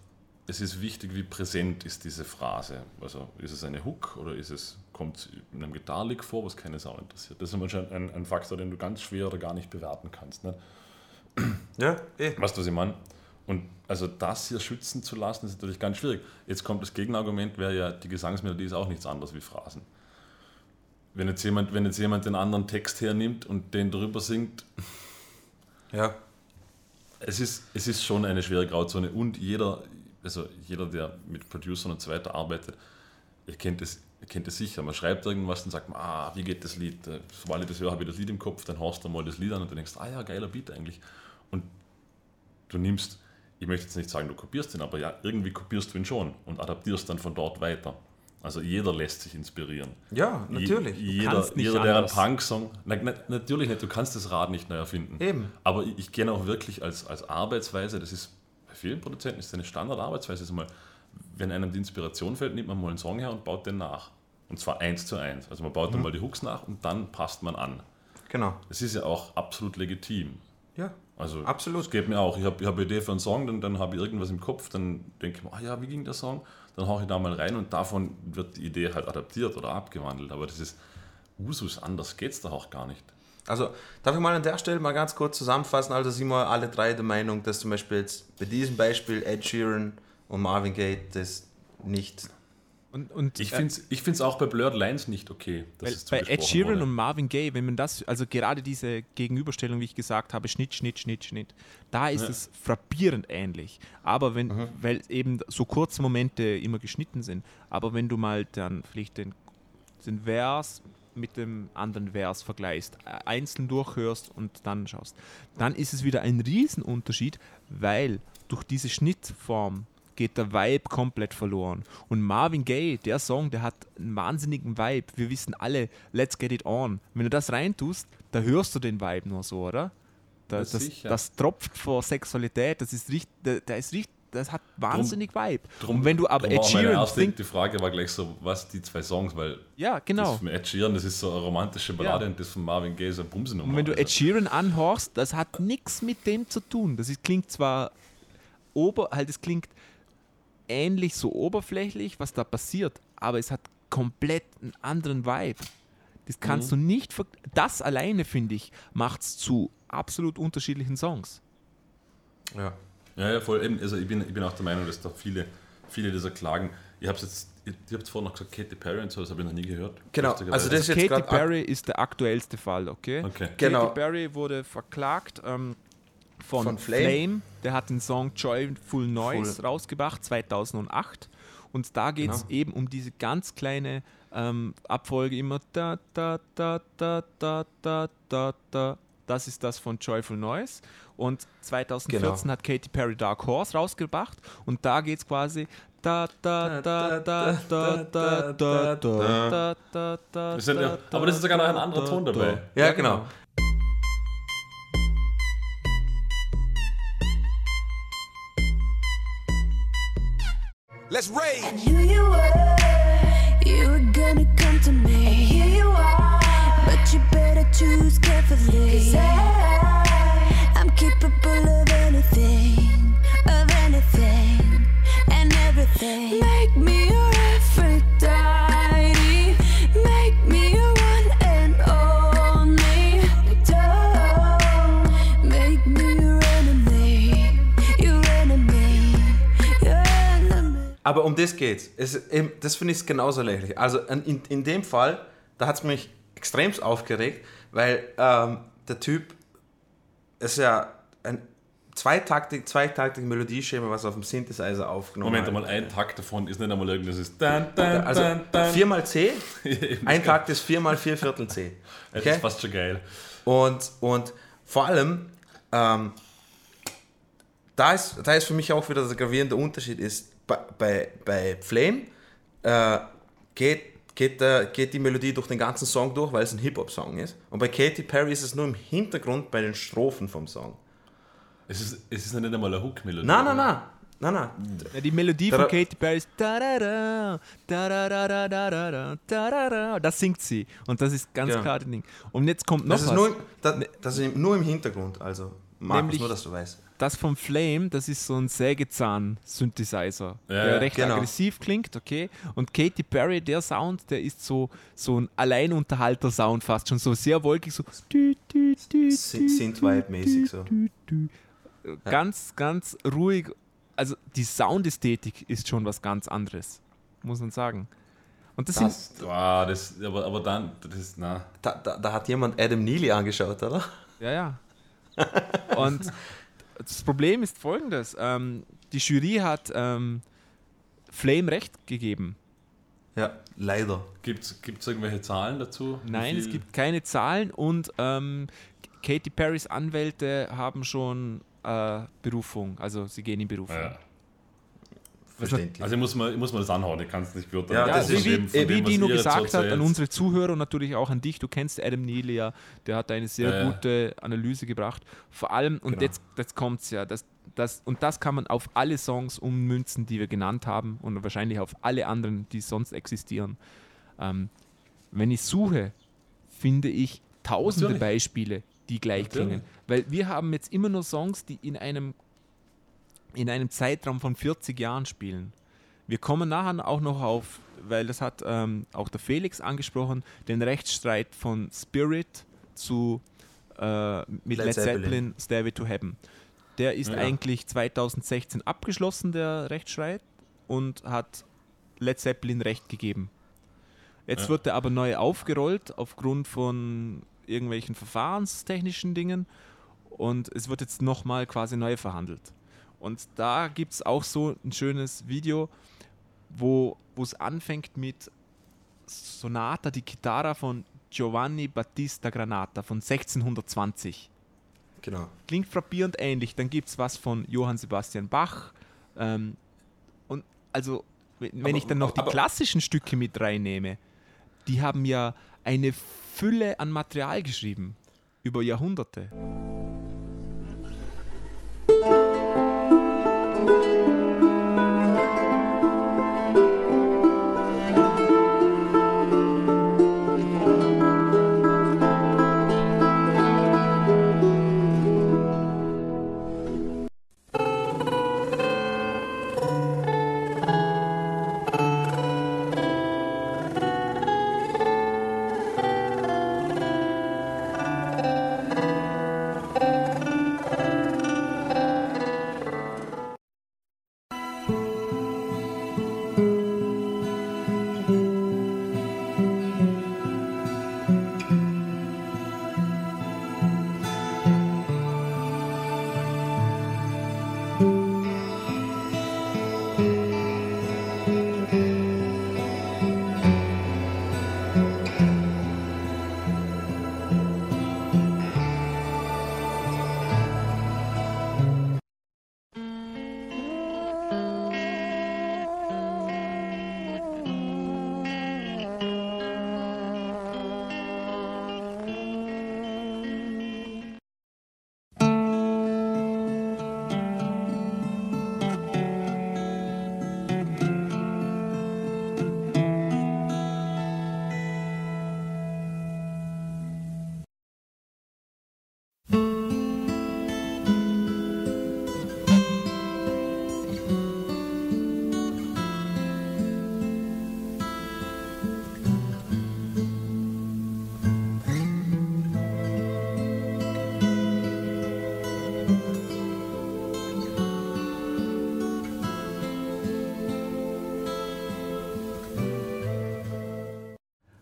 es ist wichtig, wie präsent ist diese Phrase. Also ist es eine Hook oder ist es, kommt in einem Gitarrlick vor, was keine Sau interessiert. Das ist schon ein, ein Faktor, den du ganz schwer oder gar nicht bewerten kannst. Nicht? Ja, eh. Weißt du, was ich meine? Und also das hier schützen zu lassen, ist natürlich ganz schwierig. Jetzt kommt das Gegenargument, wäre ja, die Gesangsmelodie ist auch nichts anderes wie Phrasen. Wenn jetzt jemand, wenn jetzt jemand den anderen Text hernimmt und den drüber singt, ja. es ist, es ist schon eine schwere Grauzone und jeder, also jeder, der mit Producern und so weiter arbeitet, ihr kennt es, kennt es sicher. Man schreibt irgendwas und sagt, man, ah, wie geht das Lied? Sobald ich das höre, habe ich das Lied im Kopf, dann hörst du mal das Lied an und du denkst, ah ja, geiler Beat eigentlich. Und du nimmst, ich möchte jetzt nicht sagen, du kopierst ihn, aber ja, irgendwie kopierst du ihn schon und adaptierst dann von dort weiter. Also jeder lässt sich inspirieren. Ja, natürlich. Je- Jeder, jeder der einen. Punk-Song, na, na, natürlich nicht, du kannst das Rad nicht neu erfinden. Eben. Aber ich, ich kenne auch wirklich als, als Arbeitsweise, das ist bei vielen Produzenten ist eine Standardarbeitsweise, ist mal, wenn einem die Inspiration fällt, nimmt man mal einen Song her und baut den nach. Und zwar eins zu eins. Also man baut dann mal die Hooks nach und dann passt man an. Genau. Das ist ja auch absolut legitim. Ja. Also Absolut. Es geht mir auch. Ich habe ich hab eine Idee für einen Song, dann, dann habe ich irgendwas im Kopf, dann denke ich mir, ah ja, wie ging der Song? Dann haue ich da mal rein und davon wird die Idee halt adaptiert oder abgewandelt. Aber das ist Usus, anders geht es da auch gar nicht. Also, darf ich mal an der Stelle mal ganz kurz zusammenfassen? Also, sind wir alle drei der Meinung, dass zum Beispiel jetzt bei diesem Beispiel Ed Sheeran und Marvin Gaye das nicht. Und, und Ich äh, finde es ich find's auch bei Blurred Lines nicht okay. dass es bei Ed Sheeran wurde. und Marvin Gaye, wenn man das, also gerade diese Gegenüberstellung, wie ich gesagt habe, Schnitt, Schnitt, Schnitt, Schnitt, da ist es frappierend ähnlich. Aber wenn, weil eben so kurze Momente immer geschnitten sind, aber wenn du mal dann vielleicht den, den Vers mit dem anderen Vers vergleichst, äh, einzeln durchhörst und dann schaust, dann ist es wieder ein Riesenunterschied, weil durch diese Schnittform geht der Vibe komplett verloren. Und Marvin Gaye, der Song, der hat einen wahnsinnigen Vibe. Wir wissen alle, let's get it on. Wenn du das reintust, da hörst du den Vibe nur so, oder? Da, das, sicher. das tropft vor Sexualität, das ist richtig, da, da ist richtig, das hat wahnsinnig Vibe. Drum- Und wenn du aber drum Ed Sheeran think, Die Frage war gleich so, was die zwei Songs, weil ja, das genau. von Ed Sheeran, das ist so eine romantische Ballade Ja. und das von Marvin Gaye so eine Bumsenummer. Und wenn du Also, Ed Sheeran anhörst, das hat nichts mit dem zu tun. Das ist, klingt zwar ober, halt es klingt ähnlich so oberflächlich, was da passiert, aber es hat komplett einen anderen Vibe. Das kannst du nicht ver Das alleine, finde ich, macht es zu absolut unterschiedlichen Songs. Ja. Ja, ja, voll. Eben, also ich bin, ich bin auch der Meinung, dass da viele, viele dieser Klagen, ich habe jetzt, ihr ihr habt vorhin noch gesagt, Katy Perry und so, das habe ich noch nie gehört. Genau, also das ist jetzt Katy. Perry ist der aktuellste Fall, okay? Okay. Genau. Katy Perry wurde verklagt ähm, von, Von Flame. Flame. Der hat den Song Joyful Noise Full. rausgebracht, 2008. Und da geht es Genau. eben um diese ganz kleine ähm, Abfolge immer da, da, da, da, da, da, da, da. Das ist das von Joyful Noise. Und 2014 Genau. hat Katy Perry Dark Horse rausgebracht. Und da geht es quasi da, da, da, da, da, da, da, da, da, da, da, Das sind ja- da, aber das ist sogar noch ein da, anderer da, Ton dabei. da. Ja, genau. Let's rage. you were, you were gonna come to me. And here you are, but you better choose carefully. Aber um das geht's. Es, das finde ich genauso lächerlich. Also in, in dem Fall, da hat es mich extremst aufgeregt, weil ähm, der Typ ist ja ein zweitaktig, zweitaktig Melodieschema, was auf dem Synthesizer aufgenommen Moment hat. einmal, ein Takt davon ist nicht einmal irgendwas, das ist dann, dann, Also dann, dann. 4 mal C, ein das Takt ist 4 mal 4 Viertel C. Das Okay? ist fast schon geil. Und, und vor allem, ähm, da, ist, da ist für mich auch wieder der gravierende Unterschied ist, bei, bei, Flame äh, geht, geht, äh, geht die Melodie durch den ganzen Song durch, weil es ein Hip-Hop-Song ist. Und bei Katy Perry ist es nur im Hintergrund bei den Strophen vom Song. Es ist, es ist nicht einmal eine Hook-Melodie. Nein, nein, nein. Nein, nein. Ja, die Melodie von Katy Perry ist da-da-da, da-da-da-da-da-da, da-da-da. da da Das singt sie. Und das ist ganz ja. klar das Ding. Und jetzt kommt noch das was. Ist nur, da, das ist nur im Hintergrund, also. Markus, Nämlich, nur dass du weißt. Das vom Flame, das ist so ein Sägezahn-Synthesizer, Ja, der recht genau. aggressiv klingt, okay. Und Katy Perry, der Sound, der ist so, so ein Alleinunterhalter-Sound fast schon, so sehr wolkig, so Synthwave-mäßig so. dü. Ganz, ganz ruhig. Also die Soundästhetik ist schon was ganz anderes, muss man sagen. Und das, sind Das, ah, das, aber, aber dann, das ist, na. Da, da, da hat jemand Adam Neely angeschaut, oder? Ja, ja. Und das Problem ist folgendes: ähm, Die Jury hat ähm, Flame recht gegeben. Ja, leider. Gibt es irgendwelche Zahlen dazu? Nein, es gibt keine Zahlen und ähm, Katy Perrys Anwälte haben schon äh, Berufung, also sie gehen in Berufung. Ja. Verständlich. Also muss ich muss mal das anhauen, ich kann es nicht beurteilen. Ja, Ja, das wie, ist wie, von wie dem, Dino gesagt hat, an unsere Zuhörer und natürlich auch an dich, du kennst Adam Neely ja, der hat eine sehr ja. gute Analyse gebracht. Vor allem, und Genau. jetzt, jetzt kommt es ja, das, das, und das kann man auf alle Songs ummünzen, die wir genannt haben und wahrscheinlich auf alle anderen, die sonst existieren. Ähm, wenn ich suche, finde ich tausende Natürlich. Beispiele, die gleich Natürlich. klingen. Weil wir haben jetzt immer nur Songs, die in einem, in einem Zeitraum von 40 Jahren spielen. Wir kommen nachher auch noch auf, weil das hat ähm, auch der Felix angesprochen, den Rechtsstreit von Spirit zu äh, mit Led Led, Zeppelin. Zeppelin, Stairway to Heaven. Der ist Ja. eigentlich 2016 abgeschlossen, der Rechtsstreit, und hat Led Zeppelin Recht gegeben. Jetzt Ja. wird er aber neu aufgerollt aufgrund von irgendwelchen verfahrenstechnischen Dingen und es wird jetzt nochmal quasi neu verhandelt. Und da gibt es auch so ein schönes Video, wo es anfängt mit Sonata di Chitarra von Giovanni Battista Granata von 1620 Genau. klingt frappierend ähnlich. Dann gibt es was von Johann Sebastian Bach. Ähm, und also, wenn, Aber- ich dann noch die klassischen Stücke mit reinnehme, die haben ja eine Fülle an Material geschrieben. Über Jahrhunderte.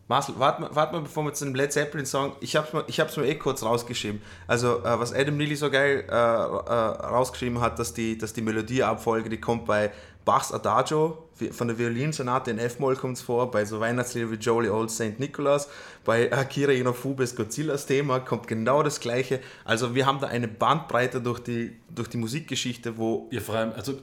Marcel, warte mal, wart mal, bevor wir zu dem Led Zeppelin Song, ich hab's mir, ich hab's mir eh kurz rausgeschrieben. Also, äh, was Adam Neely so geil äh, äh, rausgeschrieben hat, dass die, dass die Melodieabfolge, die kommt bei Bachs Adagio von der Violinsonate in F-Moll kommt es vor, bei so Weihnachtslieder wie Jolly Old St. Nicholas, bei Akira Inofubes Godzillas Thema kommt genau das gleiche. Also, wir haben da eine Bandbreite durch die, durch die Musikgeschichte, wo. Ja, vor allem, also,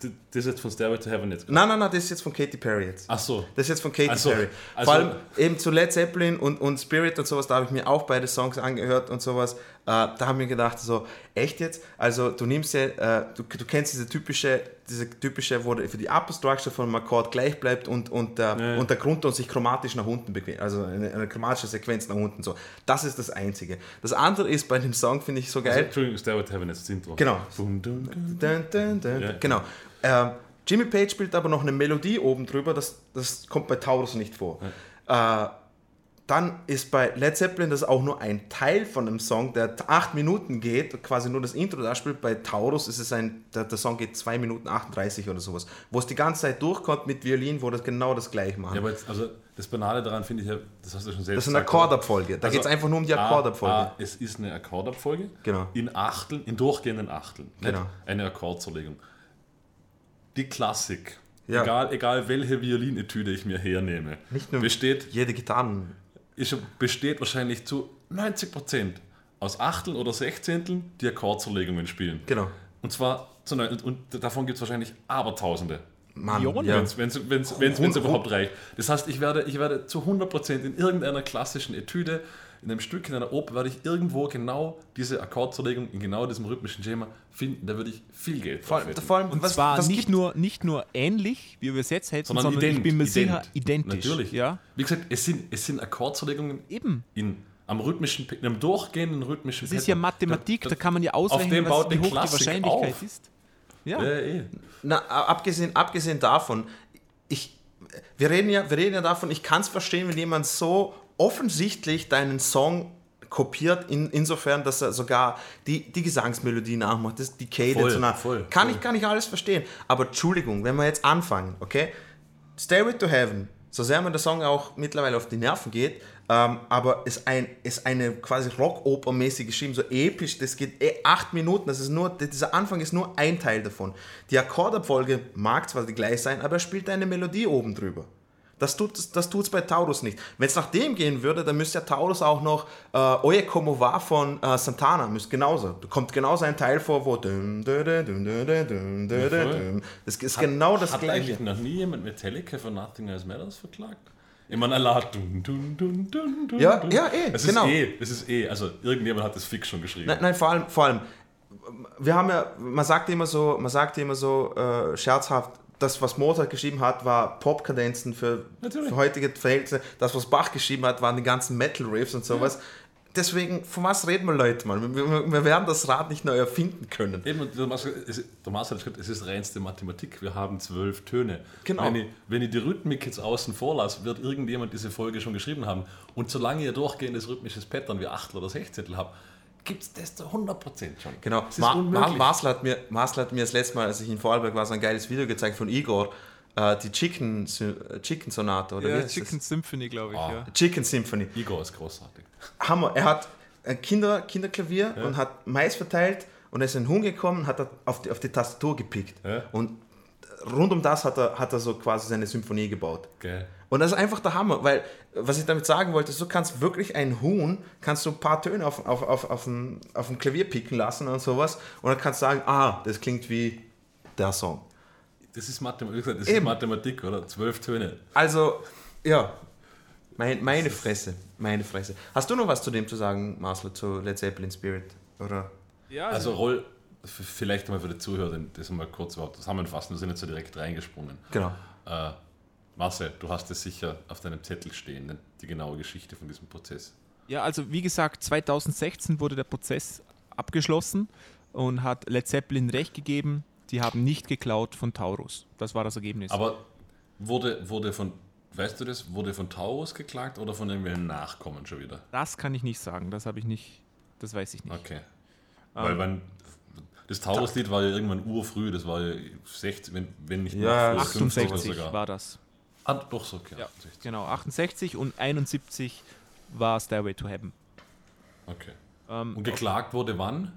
das ist jetzt von Stairway to Heaven jetzt. Nein, nein, nein, das ist jetzt von Katy Perry jetzt. Ach so. Das ist jetzt von Katy so, Perry. also- Vor allem eben zu Led Zeppelin und, und Spirit und sowas, da habe ich mir auch beide Songs angehört und sowas. Äh, da haben wir gedacht, so, echt jetzt? Also du nimmst ja, äh, du, du kennst diese typische, diese typische, wo für die Upper Structure von einem Akkord gleich bleibt und, und, der, Ja. und der Grundton sich chromatisch nach unten bewegt, also eine, eine chromatische Sequenz nach unten so. Das ist das Einzige. Das andere ist bei dem Song, finde ich so Also, geil. Entschuldigung, Stairway to Heaven ist das Intro. Genau. Dun, dun, dun. Ja. Genau. Ähm, Jimmy Page spielt aber noch eine Melodie oben drüber, das, das kommt bei Taurus nicht vor. Äh, dann ist bei Led Zeppelin das auch nur ein Teil von einem Song, der acht Minuten geht, quasi nur das Intro da spielt. Bei Taurus ist es ein, der, der Song geht 2 Minuten 38 oder sowas, wo es die ganze Zeit durchkommt mit Violin, wo das genau das gleiche machen. Ja, aber jetzt, also das Banale daran finde ich ja, das hast du schon selbst das ist eine Akkordabfolge. Da Also, geht es einfach nur um die A- Akkordabfolge. A, es ist eine Akkordabfolge. Genau. In Achteln, in durchgehenden Achteln. Genau. Eine Akkordverlegung. Die Klassik. Ja. Egal, egal welche Violinetüde ich mir hernehme. Nicht nur besteht, jede Gitarren. ist, besteht wahrscheinlich zu 90% aus Achteln oder Sechzehnteln, die Akkordverlegungen spielen. Genau. Und zwar zu neun, und davon gibt es wahrscheinlich Abertausende. Mann, Millionen? ja. Wenn es überhaupt reicht. Das heißt, ich werde, ich werde zu 100% in irgendeiner klassischen Etüde in einem Stück, in einer Oper, werde ich irgendwo genau diese Akkordzerlegung in genau diesem rhythmischen Schema finden. Da würde ich viel Geld Vor, vor allem, Und was, zwar was nicht, nur, nicht nur ähnlich, wie wir es jetzt hätten, sondern, sondern, ident, ich bin mir ident. sicher identisch. Natürlich. Ja? Wie gesagt, es sind, es sind Akkordzerlegungen Eben. in, am rhythmischen, in einem durchgehenden rhythmischen Das ist ja Mathematik, da, kann man ja ausrechnen, was, wie hoch die Klassik Wahrscheinlichkeit auf. ist. Ja. Ja, eh. Na, abgesehen, abgesehen davon, ich, wir, reden ja, wir reden ja davon, ich kann es verstehen, wenn jemand so offensichtlich deinen Song kopiert, in, insofern, dass er sogar die, die Gesangsmelodie nachmacht, das, die Cadence Voll, nach- voll, kann voll. ich kann ich alles verstehen. Aber Entschuldigung, wenn wir jetzt anfangen, okay? Stairway to Heaven, so sehr mir der Song auch mittlerweile auf die Nerven geht, ähm, aber ist, ein, ist eine quasi Rockoper-mäßig geschrieben, so episch, das geht eh acht Minuten, das ist nur, dieser Anfang ist nur ein Teil davon. Die Akkordabfolge mag zwar die gleich sein, aber er spielt eine Melodie oben drüber. Das tut es das tut's bei Taurus nicht. Wenn es nach dem gehen würde, dann müsste ja Taurus auch noch äh, Oye Como Va von äh, Santana, müsste genauso. Da kommt genauso ein Teil vor, wo dum, dum, dum, das ist genau das Hat gleiche. eigentlich noch nie jemand Metallica für Nothing Else Matters verklagt? Ich meine, Allah hat dun, dun, dun, dun, dun, Ja, dun. ja, eh, es genau. Ist eh, es ist eh, also irgendjemand hat das fix schon geschrieben. Nein, nein, vor allem, vor allem, wir haben ja, man sagt immer so, man sagt immer so äh, scherzhaft, das, was Mozart geschrieben hat, war Popkadenzen für, für heutige Verhältnisse. Das, was Bach geschrieben hat, waren die ganzen Metal-Riffs und sowas. Deswegen, von was reden wir, Leute, mal? Wir, wir, werden das Rad nicht neu erfinden können. Eben, Marcel hat gesagt, es ist reinste Mathematik. Wir haben zwölf Töne. Genau. Wenn ich, wenn ich die Rhythmik jetzt außen vor lasse, wird irgendjemand diese Folge schon geschrieben haben. Und solange ihr durchgehendes rhythmisches Pattern wie Achtel oder Sechzehntel habt, gibt es das zu 100% schon. Genau. Ma Ma. Marcel, hat mir, Marcel hat mir das letzte Mal, als ich in Vorarlberg war, so ein geiles Video gezeigt von Igor, äh, die Chicken, äh, Chicken Sonate, oder wie Ja, heißt Chicken Symphony, glaube ich. Ah. Ja. das? Chicken Symphony. Igor ist großartig. Hammer. Er hat ein Kinder, Kinderklavier und hat Mais verteilt und er ist ein Huhn gekommen und hat er auf die, auf die Tastatur gepickt. Ja. Und rund um das hat er, hat er so quasi seine Symphonie gebaut. Geil. Und das ist einfach der Hammer, weil, was ich damit sagen wollte, ist, du kannst wirklich ein Huhn, kannst du ein paar Töne auf, auf, auf, auf, dem, auf dem Klavier picken lassen und sowas und dann kannst du sagen, ah, das klingt wie der Song. Das ist Mathematik, das ist Eben. Mathematik oder? Zwölf Töne. Also, ja, mein, meine Fresse, meine Fresse. Hast du noch was zu dem zu sagen, Marcel, zu Led Zeppelin Spirit? Oder? Ja, Also Roll, f- vielleicht mal für die Zuhörer, das mal kurz zusammenfassen, wir sind jetzt so direkt reingesprungen. Genau. Äh, Marcel, du hast es sicher auf deinem Zettel stehen, ne? die genaue Geschichte von diesem Prozess. Ja, also wie gesagt, 2016 wurde der Prozess abgeschlossen und hat Led Zeppelin recht gegeben, die haben nicht geklaut von Taurus. Das war das Ergebnis. Aber wurde, wurde von, weißt du das, wurde von Taurus geklagt oder von irgendwelchen Nachkommen schon wieder? das kann ich nicht sagen, das habe ich nicht, das weiß ich nicht. Okay. Weil man, das Taurus-Lied war ja irgendwann urfrüh, das war ja 60, wenn, wenn nicht Ja, noch früher, 50 oder 68 sogar. war das. Ah, doch so, okay. Ja, 68. genau, 68 und 71 war Stairway to Heaven. Okay. Ähm, Und geklagt wurde wann?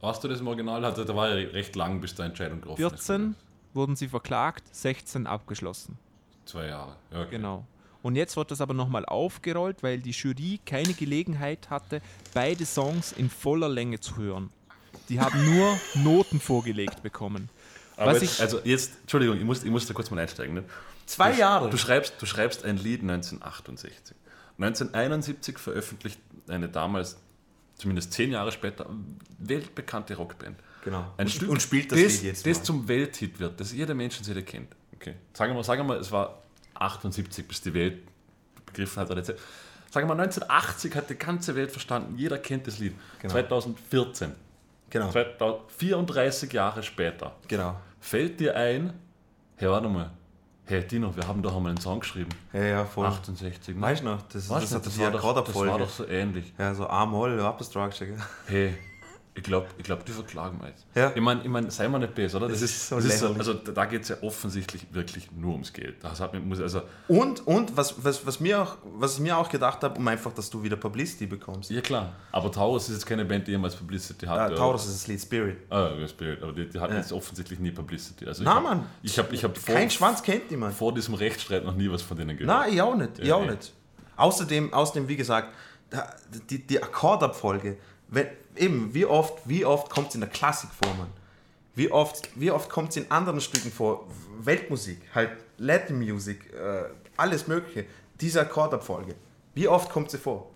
Warst du das im Original? Also, da war ja recht lang, bis der Entscheidung getroffen ist. 14 wurden sie verklagt, 16 abgeschlossen. Zwei Jahre. Ja, okay. Genau. Und jetzt wird das aber nochmal aufgerollt, weil die Jury keine Gelegenheit hatte, beide Songs in voller Länge zu hören. Die haben nur Noten vorgelegt bekommen. Aber Was jetzt, ich- also jetzt, Entschuldigung, ich muss, ich muss da kurz mal einsteigen. Ne? Zwei du, Jahre. Du schreibst, du schreibst ein Lied 1968. 1971 veröffentlicht eine damals, zumindest zehn Jahre später, weltbekannte Rockband. Genau. Ein Und- Stück, und spielt das das, Lied jetzt das mal. zum Welthit wird, das jeder Menschenseele kennt. Okay. Sagen wir mal, sagen wir mal, es war 78, bis die Welt begriffen hat. oder jetzt- Sagen wir mal, 1980 hat die ganze Welt verstanden, jeder kennt das Lied. Genau. 2014, Genau. 34 Jahre später, Genau. fällt dir ein, hey, warte mal, hey Dino, wir haben doch einmal einen Song geschrieben. Ja, ja, voll. 68, ne? Weißt du noch? Das, Weißt das das, die war doch, das war doch so ähnlich. Ja, so A-Moll, Upper-Structure. gell? Hey, ich glaube, ich glaub, die verklagen jetzt. Ja. Ich meine, ich mein, sei mal nicht böse, oder? Das ist so das ist so. Also da geht es ja offensichtlich wirklich nur ums Geld. Das hat, muss, also, Und, und was, was, was, mir auch, was ich mir auch gedacht habe, um einfach, dass du wieder Publicity bekommst. ja klar, aber Taurus ist jetzt keine Band, die jemals Publicity hat. Äh, Taurus ist das Lied Spirit. Ah, ja, Spirit, aber die, die hatten Ja. jetzt offensichtlich nie Publicity. Also hab, Mann. Ich habe ich hab vor, Kein Schwanz kennt niemand. vor diesem Rechtsstreit noch nie was von denen gehört. Nein, ich auch nicht. Ich Ja, auch nicht. Außerdem, außerdem, wie gesagt, die, die Akkordabfolge, wenn, eben, wie oft, wie oft kommt es in der Klassik vor, Mann? Wie oft, wie oft kommt es in anderen Stücken vor? Weltmusik, halt Latin Music, äh, alles Mögliche. Diese Akkordabfolge. Wie oft kommt sie vor?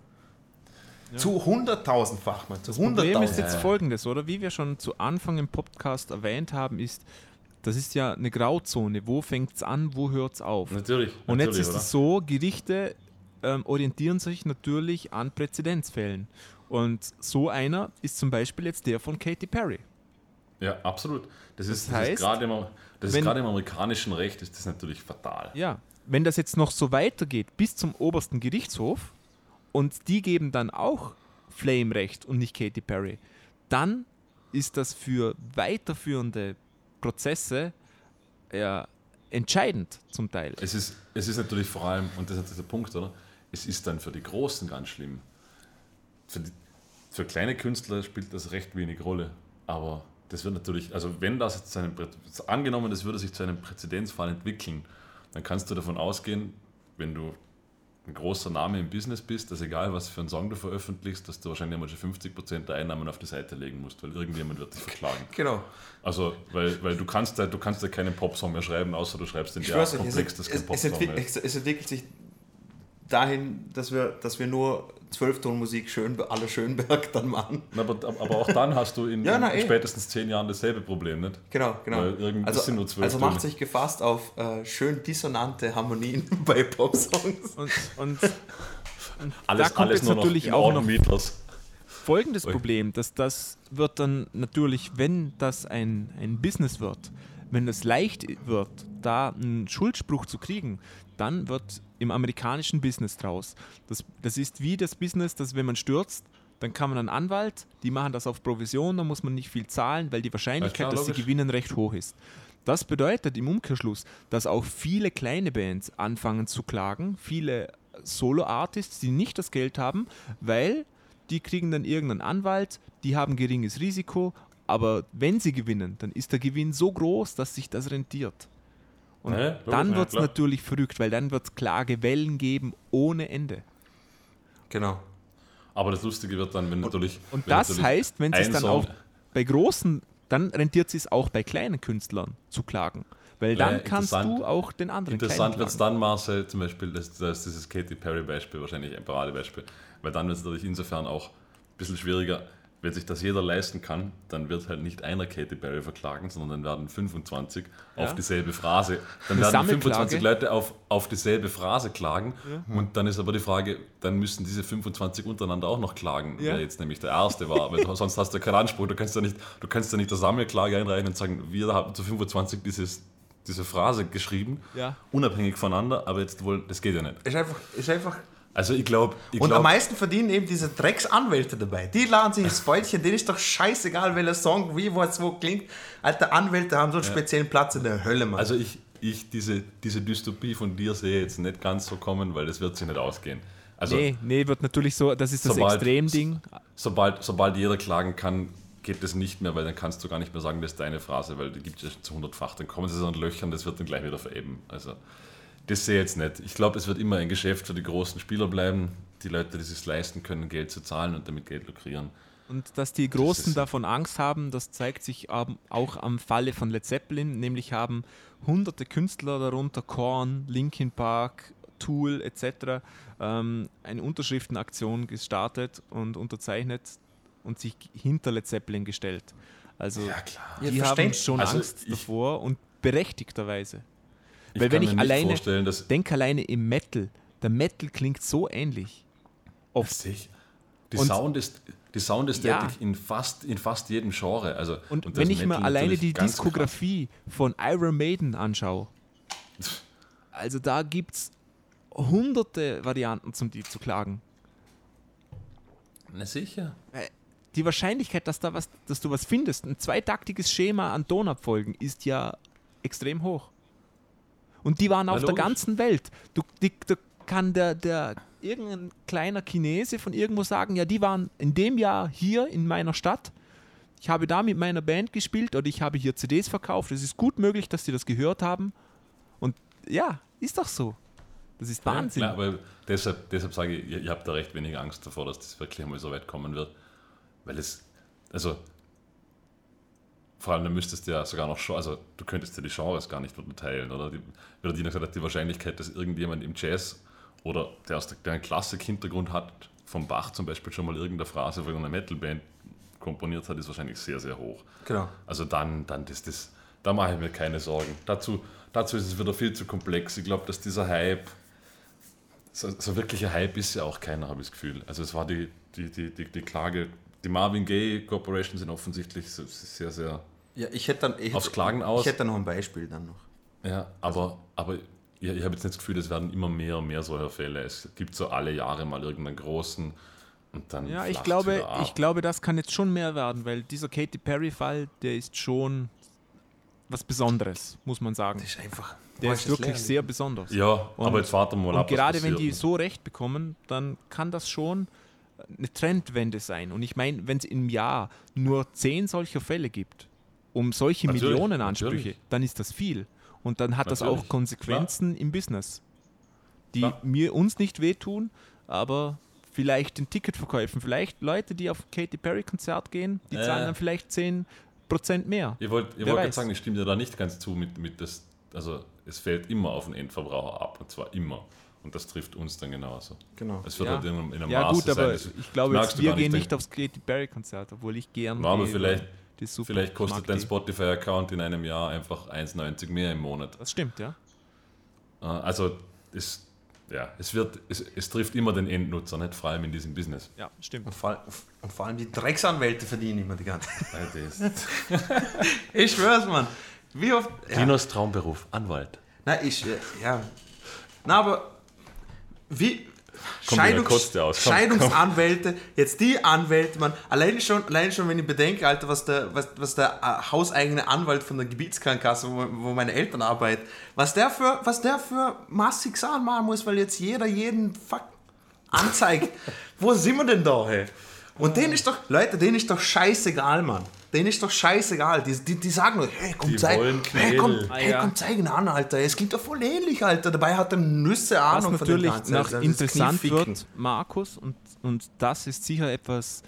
Zu hunderttausendfach, man. Zu Das Problem ist jetzt folgendes, oder? Wie wir schon zu Anfang im Podcast erwähnt haben, ist, das ist ja eine Grauzone. Wo fängt es an, wo hört es auf? Natürlich. Und jetzt natürlich, ist oder? es so, Gerichte ähm, orientieren sich natürlich an Präzedenzfällen. Und so einer ist zum Beispiel jetzt der von Katy Perry. Ja, absolut. Das ist, das heißt, ist gerade im, das ist wenn- gerade im amerikanischen Recht ist das natürlich fatal. Ja, wenn das jetzt noch so weitergeht bis zum obersten Gerichtshof und die geben dann auch Flame recht und nicht Katy Perry, dann ist das für weiterführende Prozesse ja, entscheidend zum Teil. Es ist, es ist natürlich vor allem, und das ist der Punkt, oder? Es ist dann für die Großen ganz schlimm. Für, die, für kleine Künstler spielt das recht wenig Rolle. Aber das wird natürlich, also wenn das jetzt zu einem, angenommen, das würde sich zu einem Präzedenzfall entwickeln, dann kannst du davon ausgehen, wenn du ein großer Name im Business bist, dass egal was für einen Song du veröffentlichst, dass du wahrscheinlich einmal schon 50% der Einnahmen auf die Seite legen musst, weil irgendjemand wird dich verklagen. Genau. Also, weil, weil du kannst ja, du kannst keinen Popsong mehr schreiben, außer du schreibst den ja komplex, dass kein es, Popsong es, es entwickelt sich dahin, dass wir, dass wir nur Zwölftonmusik schön, alle Schönberg dann machen. Na, Aber, aber auch dann hast du in, Ja, na, in eh. spätestens zehn Jahren dasselbe Problem, nicht? Genau, genau. Also, sind nur zwölf also macht sich gefasst auf äh, schön dissonante Harmonien bei Popsongs. Und, und Alles, kommt alles jetzt nur noch natürlich auch noch- Meters. folgendes Ui. Problem, dass das wird dann natürlich, wenn das ein, ein Business wird, wenn es leicht wird, da einen Schuldspruch zu kriegen, dann wird im amerikanischen Business draus. Das, das ist wie das Business, dass wenn man stürzt, dann kann man einen Anwalt, die machen das auf Provision, da muss man nicht viel zahlen, weil die Wahrscheinlichkeit, Ja, klar, dass sie gewinnen, recht hoch ist. Das bedeutet im Umkehrschluss, dass auch viele kleine Bands anfangen zu klagen, viele Solo-Artists, die nicht das Geld haben, weil die kriegen dann irgendeinen Anwalt, die haben geringes Risiko, aber wenn sie gewinnen, dann ist der Gewinn so groß, dass sich das rentiert. Und Ja, ja, logisch, dann ja, wird es klar. natürlich verrückt, weil dann wird es Klagewellen geben ohne Ende. Genau. Aber das Lustige wird dann, wenn natürlich. Und wenn das natürlich heißt, wenn es ein dann auch bei großen, dann rentiert es auch bei kleinen Künstlern zu klagen. Weil Ja, dann kannst interessant- du auch den anderen Interessant wird es dann, Marcel, zum Beispiel, das, das ist dieses Katy Perry-Beispiel wahrscheinlich ein Paradebeispiel, weil dann wird es natürlich insofern auch ein bisschen schwieriger, wenn sich das jeder leisten kann, dann wird halt nicht einer Katy Perry verklagen, sondern dann werden 25 Ja. auf dieselbe Phrase. Dann Eine werden Sammelklage. 25 Leute auf, auf dieselbe Phrase klagen und dann ist aber die Frage, dann müssen diese 25 untereinander auch noch klagen, Ja. wer jetzt nämlich der Erste war, weil sonst hast du keinen Anspruch, du kannst ja nicht, du kannst ja nicht der Sammelklage einreichen und sagen, wir haben zu 25 dieses, diese Phrase geschrieben, Ja. unabhängig voneinander, aber jetzt wohl, das geht ja nicht. Ist einfach, ist einfach Also ich glaube, ich Und am glaub, meisten verdienen eben diese Drecksanwälte dabei. Die laden sich ins Fäulchen, denen ist doch scheißegal, welcher Song wie, was, wo klingt. Alter, Anwälte haben so einen speziellen Platz in der Hölle, Mann. also ich, ich diese, diese Dystopie von dir sehe jetzt nicht ganz so kommen, weil das wird sich nicht ausgehen. Also Nee, nee, wird natürlich so, das ist das Sobald- Extremding. sobald, sobald jeder klagen kann, geht das nicht mehr, weil dann kannst du gar nicht mehr sagen, das ist deine Phrase, weil die gibt es ja schon zu hundertfach. Dann kommen sie so an Löchern, das wird dann gleich wieder vereben. Also das sehe ich jetzt nicht. Ich glaube, es wird immer ein Geschäft für die großen Spieler bleiben, die Leute, die es sich leisten können, Geld zu zahlen und damit Geld lukrieren. Und dass die Großen davon Angst haben, das zeigt sich auch am Falle von Led Zeppelin, nämlich haben hunderte Künstler, darunter Korn, Linkin Park, Tool etc., ähm, eine Unterschriftenaktion gestartet und unterzeichnet und sich hinter Led Zeppelin gestellt. Also klar. die Ja, haben schon Also Angst davor und berechtigterweise. Ich Weil wenn ich alleine vorstellen, dass denk alleine im Metal, der Metal klingt so ähnlich. Oft. Die Und- Sound ist die Soundästhetik Ja. in, fast, in fast jedem Genre. Also, Und, das wenn ich Metal mir alleine die Diskografie von Iron Maiden anschaue, also da gibt es hunderte Varianten zum die zu klagen. krass. Na sicher. Die Wahrscheinlichkeit, dass, da was, dass du was findest, ein zweitaktiges Schema an Tonabfolgen, ist ja extrem hoch. Und die waren auf der logisch. ganzen Welt. Du, die, da kann der, der irgendein kleiner Chinese von irgendwo sagen, ja, die waren in dem Jahr hier in meiner Stadt. Ich habe da mit meiner Band gespielt oder ich habe hier CDs verkauft. Es ist gut möglich, dass die das gehört haben. Und ja, ist doch so. Das ist Wahnsinn. Ja, aber deshalb, deshalb sage ich, ihr, ihr habt da recht wenig Angst davor, dass das wirklich einmal so weit kommen wird. Weil es, also, vor allem, du müsstest ja sogar noch, also du könntest ja die Genres gar nicht unterteilen, oder? Die, wie Dino gesagt hat, die Wahrscheinlichkeit, dass irgendjemand im Jazz oder der, aus der, der einen Klassik-Hintergrund hat, vom Bach zum Beispiel schon mal irgendeine Phrase für eine Metalband komponiert hat, ist wahrscheinlich sehr, sehr hoch. Genau. Also dann, dann das, das, da mache ich mir keine Sorgen. Dazu, dazu ist es wieder viel zu komplex. Ich glaube, dass dieser Hype, so, so wirklicher Hype ist ja auch keiner, habe ich das Gefühl. Also es war die, die, die, die, die Klage, die Marvin Gaye Corporation sind offensichtlich sehr, sehr, Ja, ich hätte dann. Ich Aufs hätte, Klagen aus. Ich hätte noch ein Beispiel dann noch. ja, aber, aber ja, ich habe jetzt nicht das Gefühl, es werden immer mehr und mehr solcher Fälle. Es gibt so alle Jahre mal irgendeinen großen und dann Ja, ich glaube, ich glaube, das kann jetzt schon mehr werden, weil dieser Katy Perry-Fall, der ist schon was Besonderes, muss man sagen. Das ist einfach. Der ist wirklich sehr besonders. Ja, Und- aber jetzt warten wir mal Und ab. was gerade wenn die so recht bekommen, dann kann das schon eine Trendwende sein. Und ich meine, wenn es im Jahr nur zehn solcher Fälle gibt, um solche Natürlich, Millionenansprüche, natürlich. dann ist das viel. Und dann hat das Natürlich, auch Konsequenzen im Business, die Klar. mir uns nicht wehtun, aber vielleicht den Ticketverkäufen, vielleicht Leute, die auf Katy Perry Konzert gehen, die Äh. zahlen dann vielleicht 10% mehr. Ihr wollt, ihr Wer wollt sagen, ich stimme dir da nicht ganz zu mit, mit das, also es fällt immer auf den Endverbraucher ab und zwar immer. Und das trifft uns dann genauso. Genau. Es wird Ja. halt in, einem- in einem Ja Maße gut, aber sein. ich glaube, jetzt, wir gehen nicht, aufs Katy Perry Konzert, obwohl ich gern Ja, aber gehe, vielleicht- die super. Vielleicht Ich kostet dein. Spotify-Account in einem Jahr einfach 1,90 mehr im Monat. Das stimmt, ja. Äh, Also es, ja, es, wird, es, es trifft immer den Endnutzer, nicht vor allem in diesem Business. Ja, stimmt. Und vor, und vor allem die Drecksanwälte verdienen immer die ganze das- Ich schwör's, Mann. Wie oft. Ja. Dinos Traumberuf, Anwalt. Na, ich. äh, Ja. Na, aber. Wie. Komm, kotzt dir aus. Komm, Scheidungsanwälte, jetzt die Anwälte, man, allein schon, allein schon, wenn ich bedenke, Alter, was der, was, was der äh, hauseigene Anwalt von der Gebietskrankenkasse, wo, wo meine Eltern arbeiten, was der für, was der für massig Sachen machen muss, weil jetzt jeder jeden fuck anzeigt. Wo sind wir denn da, hey? Und denen ist doch, Leute, denen ist doch scheißegal, Mann. Denen ist doch scheißegal. Die, die, die sagen nur, hey, komm, Die zeig, hey, komm, hey, Ah, ja. komm, zeig ihn an, Alter. Es klingt doch voll ähnlich, Alter. Dabei hat er Nüsse Was Ahnung von dem natürlich Ganzen. noch Also, interessant wird, Markus, und, und das ist sicher etwas,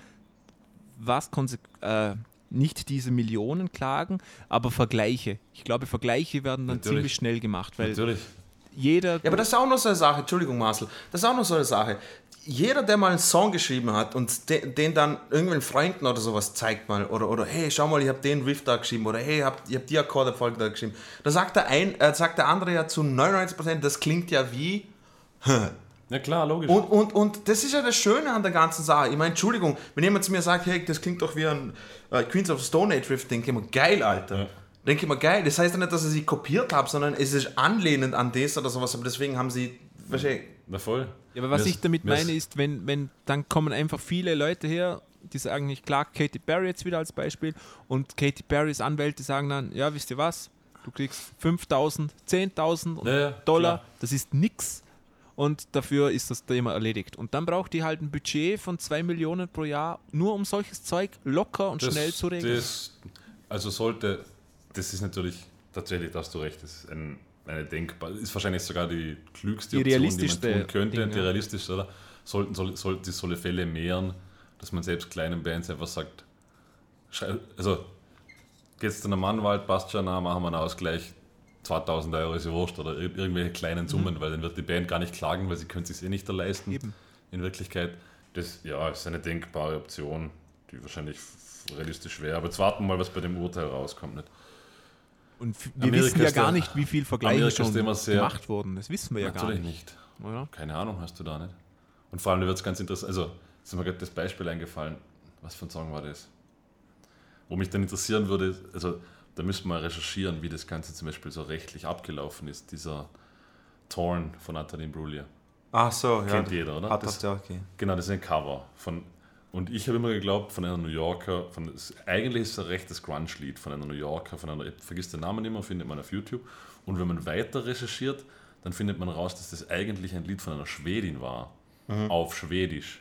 was konse äh, nicht diese Millionen klagen, aber Vergleiche. Ich glaube, Vergleiche werden dann Natürlich. ziemlich schnell gemacht, weil Natürlich. jeder. Ja, aber das ist auch noch so eine Sache, Entschuldigung, Marcel, das ist auch noch so eine Sache. Jeder, der mal einen Song geschrieben hat und de, den dann irgendwelchen Freunden oder sowas zeigt mal, oder, oder hey, schau mal, ich habe den Riff da geschrieben, oder hey, ich habe hab die Akkordabfolge da geschrieben, da sagt der, ein, äh, sagt der andere ja zu 99%, das klingt ja wie. Ja klar, logisch. Und, und, und das ist ja das Schöne an der ganzen Sache. Ich meine, Entschuldigung, wenn jemand zu mir sagt, hey, das klingt doch wie ein äh, Queens of Stone Age Riff, denke ich mir, geil, Alter. Ja. Denke ich mir, geil. Das heißt ja nicht, dass ich sie kopiert habe, sondern es ist anlehnend an das oder sowas, aber deswegen haben sie, wahrscheinlich, Na voll. Ja, aber was ich damit meine ist, wenn, wenn dann kommen einfach viele Leute her, die sagen, ich klag Katy Perry jetzt wieder als Beispiel und Katy Perrys Anwälte sagen dann, ja, wisst ihr was, du kriegst 5.000, 10.000 und Ja, ja, Dollar, klar. das ist nix und dafür ist das Thema erledigt. Und dann braucht die halt ein Budget von 2 Millionen pro Jahr, nur um solches Zeug locker und Das- schnell zu regeln. Das, also sollte, das ist natürlich, tatsächlich, da hast du recht, das ist ein, eine denkbar, ist wahrscheinlich sogar die klügste Die Option, die man tun könnte, Ding, die realistischste, oder? Sollten, soll, sollten sich solche Fälle mehren, dass man selbst kleinen Bands einfach sagt, also geht's zu einem Anwalt, passt schon, na, machen wir einen Ausgleich, 2000 Euro ist ja wurscht oder ir- irgendwelche kleinen Summen, weil dann wird die Band gar nicht klagen, weil sie können es sich eh nicht leisten. Eben. In Wirklichkeit, das ja, ist eine denkbare Option, die wahrscheinlich realistisch wäre. Aber jetzt warten wir mal, was bei dem Urteil rauskommt. Nicht? Und wir Amerika wissen ja gar da- nicht, wie viel Vergleiche Amerika schon gemacht wurden. Das wissen wir ja gar Natürlich nicht. nicht. Oder? Keine Ahnung hast du da nicht. Und vor allem wird es ganz interessant. Also, ist mir gerade das Beispiel eingefallen. Was für ein Song war das? Wo mich dann interessieren würde, also da müsste man recherchieren, wie das Ganze zum Beispiel so rechtlich abgelaufen ist. Dieser Torn von Nathalie Bruglia. ach so, ja. Kennt jeder, oder? Hat Das- das, ja, okay. Genau, das ist ein Cover. Von, und ich habe immer geglaubt, von einer New Yorker, von, eigentlich ist es ein rechtes Grunge-Lied von einer New Yorker, von einer, ich vergiss den Namen immer, findet man auf YouTube. Und wenn man weiter recherchiert, dann findet man raus, dass das eigentlich ein Lied von einer Schwedin war. Auf Schwedisch.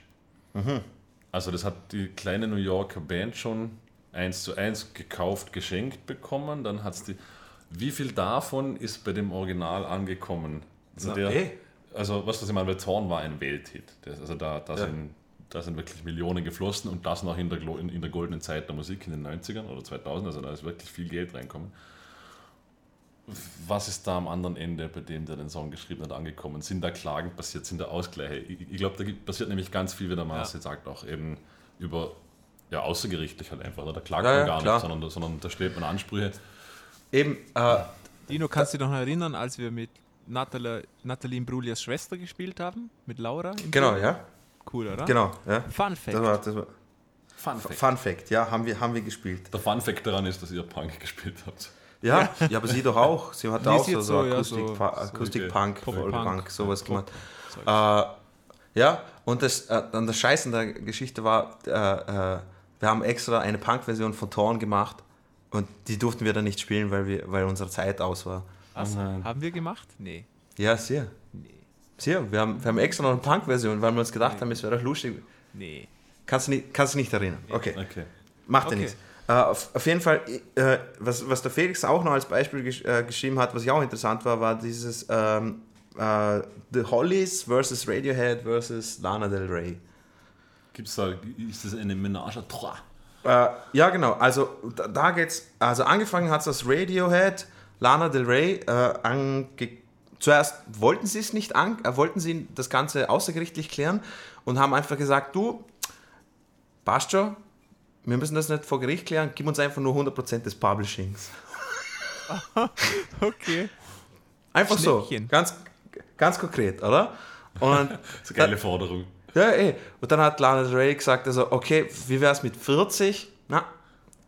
Also das hat die kleine New Yorker Band schon eins zu eins gekauft, geschenkt bekommen. Dann hat es die. Wie viel davon ist bei dem Original angekommen? Also, Na, der, eh. also was, was ich meine, weil Zorn war ein Welthit. Das, also da, da, Ja. sind, da sind wirklich Millionen geflossen und das noch in der, in, in der goldenen Zeit der Musik in den 90ern oder 2000, also da ist wirklich viel Geld reinkommen. was ist da am anderen Ende, bei dem der den Song geschrieben hat, angekommen? Sind da Klagen passiert? Sind da Ausgleiche? Ich, ich glaube, da passiert nämlich ganz viel, wie der Marcel sagt, auch eben über, ja, außergerichtlich halt einfach. Oder? Da klagt Ja, man ja, gar klar. nicht, sondern, da- sondern da stellt man Ansprüche. Eben, äh, Dino, kannst du dich noch erinnern, als wir mit Natalie, Nathalie Imbruglias Schwester gespielt haben? Mit Laura? genau, ja. Cool, oder? Genau, ja. Fun Fact. Das war, das war Fun Fact. Fun Fact, ja, haben wir, haben wir gespielt. Der Fun Fact daran ist, dass ihr Punk gespielt habt. Ja, ja, aber sie doch auch. Sie hat auch so, so so, ja, Akustik, so- Pa- so- Akustik-Punk, Pop-Punk, Punk, sowas Pop- gemacht. Äh, ja, und das, äh, dann das Scheiß an der Geschichte war, äh, äh, wir haben extra eine Punk-Version von Torn gemacht und die durften wir dann nicht spielen, weil, wir, weil unsere Zeit aus war. Nein. Haben wir gemacht? Nee. Ja, sehr. Sehr, wir haben, wir haben extra noch eine Punk-Version, weil wir uns gedacht haben, es wäre doch lustig. Nee. Kannst du nicht, kannst du nicht erinnern? Okay. Okay. Macht ja Okay. nichts. Äh, auf, auf jeden Fall, äh, was, was der Felix auch noch als Beispiel gesch äh, geschrieben hat, was ja auch interessant war, war dieses ähm, äh, The Hollies versus Radiohead versus Lana Del Rey. Gibt's da, ist das eine Menage à trois? Äh, ja, genau. Also da, da geht's. Also angefangen hat es als Radiohead, Lana Del Rey. Äh, ange Zuerst wollten sie es nicht an, äh, wollten sie das Ganze außergerichtlich klären und haben einfach gesagt, du, passt schon, wir müssen das nicht vor Gericht klären, gib uns einfach nur 100% des Publishings. Okay. Einfach so, ganz, ganz konkret, oder? Und Das ist eine geile Forderung. Ja, eh. Und dann hat Lana Del Rey gesagt, also, okay, wie wär's mit 40? Na,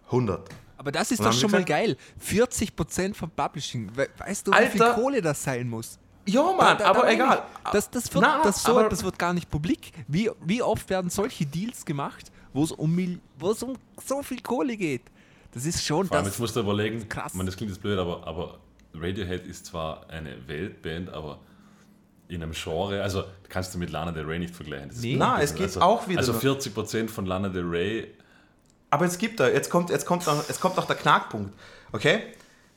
100. Aber das ist doch schon mal geil. 40% vom Publishing. We weißt du, wie viel Alter. Kohle das sein muss? Ja, Mann, Da- da- aber da egal. Das, das, wird, Na, das, so aber- etwas wird gar nicht publik. Wie, wie oft werden solche Deals gemacht, wo es um, um so viel Kohle geht? Das ist schon Vor allem, das. jetzt musst du überlegen, krass. Ich meine, das klingt jetzt blöd, aber, aber Radiohead ist zwar eine Weltband, aber in einem Genre, also kannst du mit Lana Del Rey nicht vergleichen. Das ist Nee. Na, es also, geht auch wieder Also nur- 40% von Lana Del Rey, Aber jetzt gibt er, jetzt kommt, jetzt kommt, noch, jetzt kommt noch der Knackpunkt. Okay?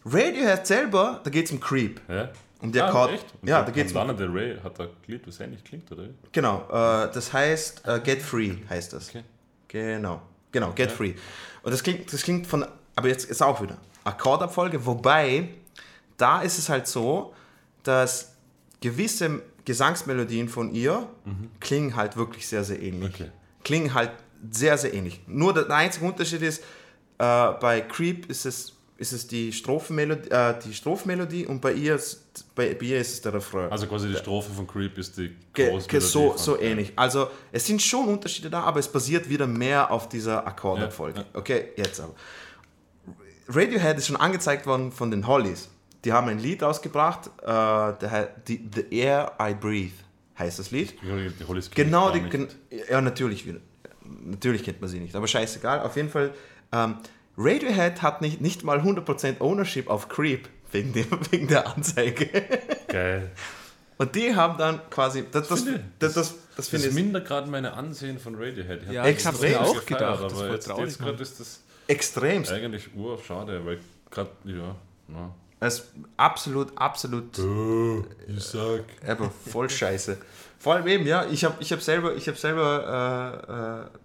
Radiohead selber, da geht es um Creep. ja? Um die Ah, echt? Und Ja, und da geht's um- Lana Del Rey hat da Glied, was ähnlich klingt, oder? Genau, äh, das heißt äh, Get Free heißt das. Okay. Genau, genau, Get Free. Und das klingt, das klingt von, aber jetzt ist auch wieder Akkordabfolge, wobei da ist es halt so, dass gewisse Gesangsmelodien von ihr klingen halt wirklich sehr, sehr ähnlich. Okay. Klingen halt sehr, sehr ähnlich. Nur der, einzige Unterschied ist, äh, bei Creep ist es, ist es die, Strophenmelodie, äh, die Strophenmelodie und bei ihr, ist, bei, bei ihr ist es der Refrain. Also quasi die Strophe von Creep ist die ge so, so ähnlich. Also es sind schon Unterschiede da, aber es basiert wieder mehr auf dieser Akkordabfolge. Ja, Okay, jetzt aber. Radiohead ist schon angezeigt worden von den Hollies. Die haben ein Lied rausgebracht, äh, der, die, The Air I Breathe heißt das Lied. Die, die Hollies Genau, die, ja natürlich wieder. Natürlich kennt man sie nicht, aber scheißegal. Auf jeden Fall, ähm, Radiohead hat nicht, nicht mal 100% Ownership auf Creep wegen, dem, wegen der Anzeige. Geil. Und die haben dann quasi, das, das, Finde- das, das, das Das ich mindert gerade meine Ansehen von Radiohead. Ich Ja, ich hab's extrem mir auch gefeiert, gedacht, das aber jetzt, jetzt gerade ist das extremst. eigentlich urschade, weil gerade, ja, ja. Das ist absolut, absolut, Ich sag. aber voll scheiße. Vor allem eben, ja, ich habe ich hab selber, ich habe selber, äh, äh,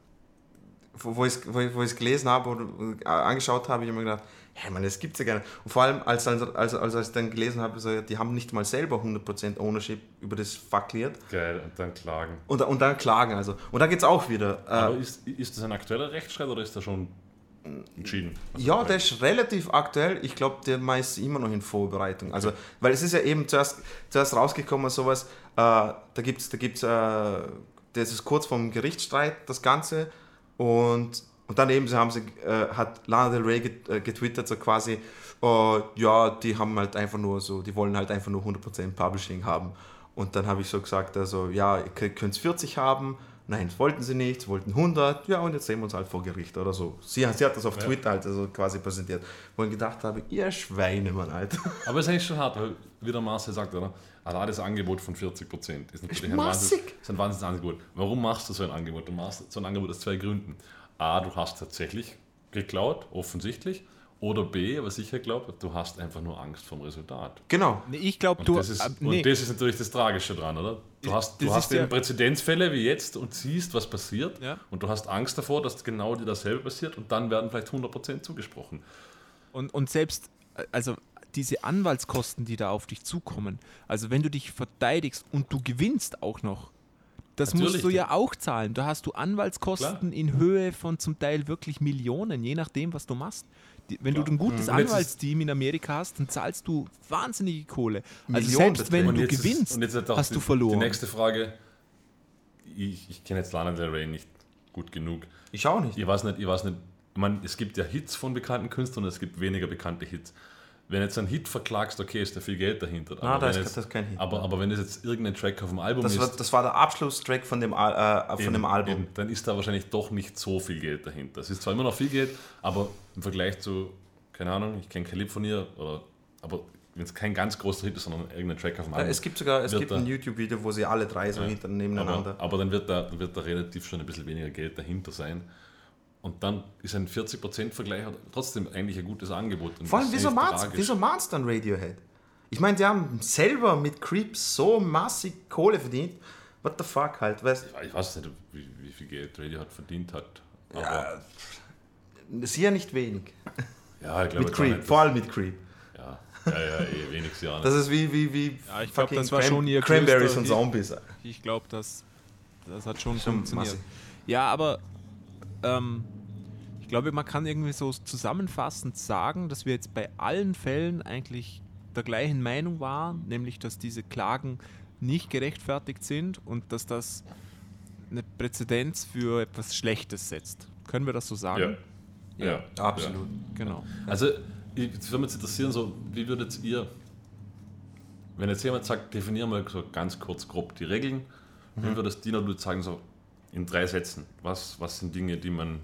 wo, ich es wo ich, wo ich's gelesen habe oder angeschaut habe, ich habe mir gedacht, hey man, das gibt's ja gar nicht. Und vor allem, als, als, als, als ich dann gelesen habe, so, die haben nicht mal selber 100% Ownership über das Fucklied Geil, und dann klagen. und, und dann klagen also. Und da geht's auch wieder. Äh, Aber ist, ist das ein aktueller Rechtsstreit oder ist der schon entschieden? Ja, der ist relativ aktuell. Ich glaube, der meist immer noch in Vorbereitung. Also, weil es ist ja eben zuerst, zuerst rausgekommen, sowas, äh, da gibt es, da gibt's, äh, das ist kurz vom Gerichtsstreit, das Ganze. Und, und dann eben, sie haben sie, äh, hat Lana Del Rey get, äh, getwittert, so quasi, äh, ja, die haben halt einfach nur so, die wollen halt einfach nur 100% Publishing haben. Und dann habe ich so gesagt, also, ja, ihr könnt 40 haben. Nein, das wollten sie nicht, sie wollten 100. Ja, und jetzt sehen wir uns halt vor Gericht oder so. Sie, sie hat das auf Twitter halt also quasi präsentiert, wo ich gedacht habe, ihr Schweine, Mann, Alter. Aber es ist eigentlich schon hart, weil, wie der Marcel sagt, oder? Allein das Angebot von 40% ist natürlich ein, massig. Wahnsinns, ist ein Wahnsinnsangebot. Warum machst du so ein Angebot? Du machst so ein Angebot aus zwei Gründen. A, du hast tatsächlich geklaut, offensichtlich. Oder B, was ich ja glaube, du hast einfach nur Angst vom Resultat. Genau. Nee, ich glaube, Und, du. das ist, äh, nee. und das ist natürlich das Tragische dran, oder? Du hast, du hast eben Präzedenzfälle wie jetzt und siehst, was passiert. Ja. Und du hast Angst davor, dass genau dir dasselbe passiert und dann werden vielleicht 100% zugesprochen. Und, und selbst, äh, also diese Anwaltskosten, die da auf dich zukommen, also wenn du dich verteidigst und du gewinnst auch noch, das Natürlich. musst du ja auch zahlen. Da hast du Anwaltskosten in Höhe von zum Teil wirklich Millionen, je nachdem, was du machst. Wenn du ein gutes ist- Anwaltsteam in Amerika hast, dann zahlst du wahnsinnige Kohle. Also Millionen selbst wenn du ist- gewinnst, und jetzt hat auch hast die, du verloren. Die nächste Frage, ich, ich kenne jetzt Lana Del Rey nicht gut genug. Ich auch nicht. Ich weiß nicht, ich weiß nicht, man, es gibt ja Hits von bekannten Künstlern und es gibt weniger bekannte Hits. Wenn jetzt ein Hit verklagst, okay, ist da viel Geld dahinter. Ah, da wenn ist- jetzt, das ist kein Hit. Aber, aber wenn es jetzt irgendein Track auf dem Album Das ist, war, das war der Abschlusstrack von dem, äh, von eben, dem Album. eben, dann ist da wahrscheinlich doch nicht so viel Geld dahinter. Es ist zwar immer noch viel Geld, aber im Vergleich zu, keine Ahnung, ich kenne kein Lied von ihr, oder, aber wenn es kein ganz großer Hit ist, sondern irgendein Track auf dem Ja, Album. es gibt sogar es gibt da- ein YouTube-Video, wo sie alle drei so hinter nebeneinander. Aber, aber dann wird da, wird da relativ schon ein bisschen weniger Geld dahinter sein. Und dann ist ein 40%-Vergleich trotzdem eigentlich ein gutes Angebot. Und Vor allem, wieso wieso macht's dann Radiohead? Ich meine, die haben selber mit Creeps so massig Kohle verdient. What the fuck halt, weißt Ja, Ich weiß nicht, wie, wie viel Geld Radiohead verdient hat. Aber, Ja, ja nicht wenig. ja, ich glaube, Mit Creep, nicht, vor allem mit Creep. Ja, ja, ja eh, wenig Jahre. Das ist wie, wie, wie Ja, ich glaub, das war Cran- schon ihr Cranberries und. Zombies. Ich glaube, das, das hat schon, Schon funktioniert. massig. Ja, aber ähm, ich glaube, man kann irgendwie so zusammenfassend sagen, dass wir jetzt bei allen Fällen eigentlich der gleichen Meinung waren, nämlich dass diese Klagen nicht gerechtfertigt sind und dass das eine Präzedenz für etwas Schlechtes setzt. Können wir das so sagen? ja. Ja, Absolut. Genau. Ja. Also, ich würde mich interessieren, so, wie würdet ihr, wenn jetzt jemand sagt, definier mal so ganz kurz grob die Regeln, Mhm. wie würdest Dina du sagen, so in drei Sätzen, was, was sind Dinge, die man,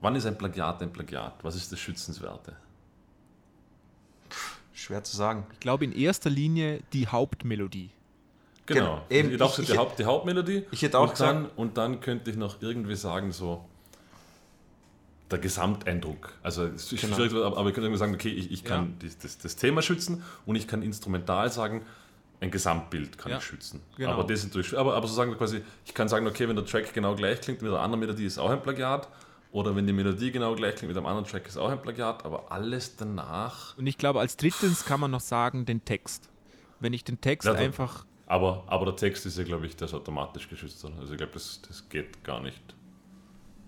wann ist ein Plagiat ein Plagiat? Was ist das Schützenswerte? Schwer zu sagen. Ich glaube in erster Linie die Hauptmelodie. Genau. eben, ich ich die, Haupt, die Hauptmelodie. ich hätte auch und dann, und dann könnte ich noch irgendwie sagen, so der Gesamteindruck. Also es ist Genau. schwierig, aber ich könnte sagen, okay, ich, ich kann das, das, das Thema schützen und ich kann instrumental sagen, ein Gesamtbild kann Ja, ich schützen. genau. Aber das natürlich, aber, aber so sagen wir quasi, ich kann sagen, okay, wenn der Track genau gleich klingt mit einer anderen Melodie, ist auch ein Plagiat. Oder wenn die Melodie genau gleich klingt mit einem anderen Track, ist auch ein Plagiat. Aber alles danach Und ich glaube, als drittens kann man noch sagen, den Text. Wenn ich den Text Ja, da- einfach Aber, aber der Text ist ja, glaube ich, der ist automatisch geschützt. Also ich glaube, das, das geht gar nicht.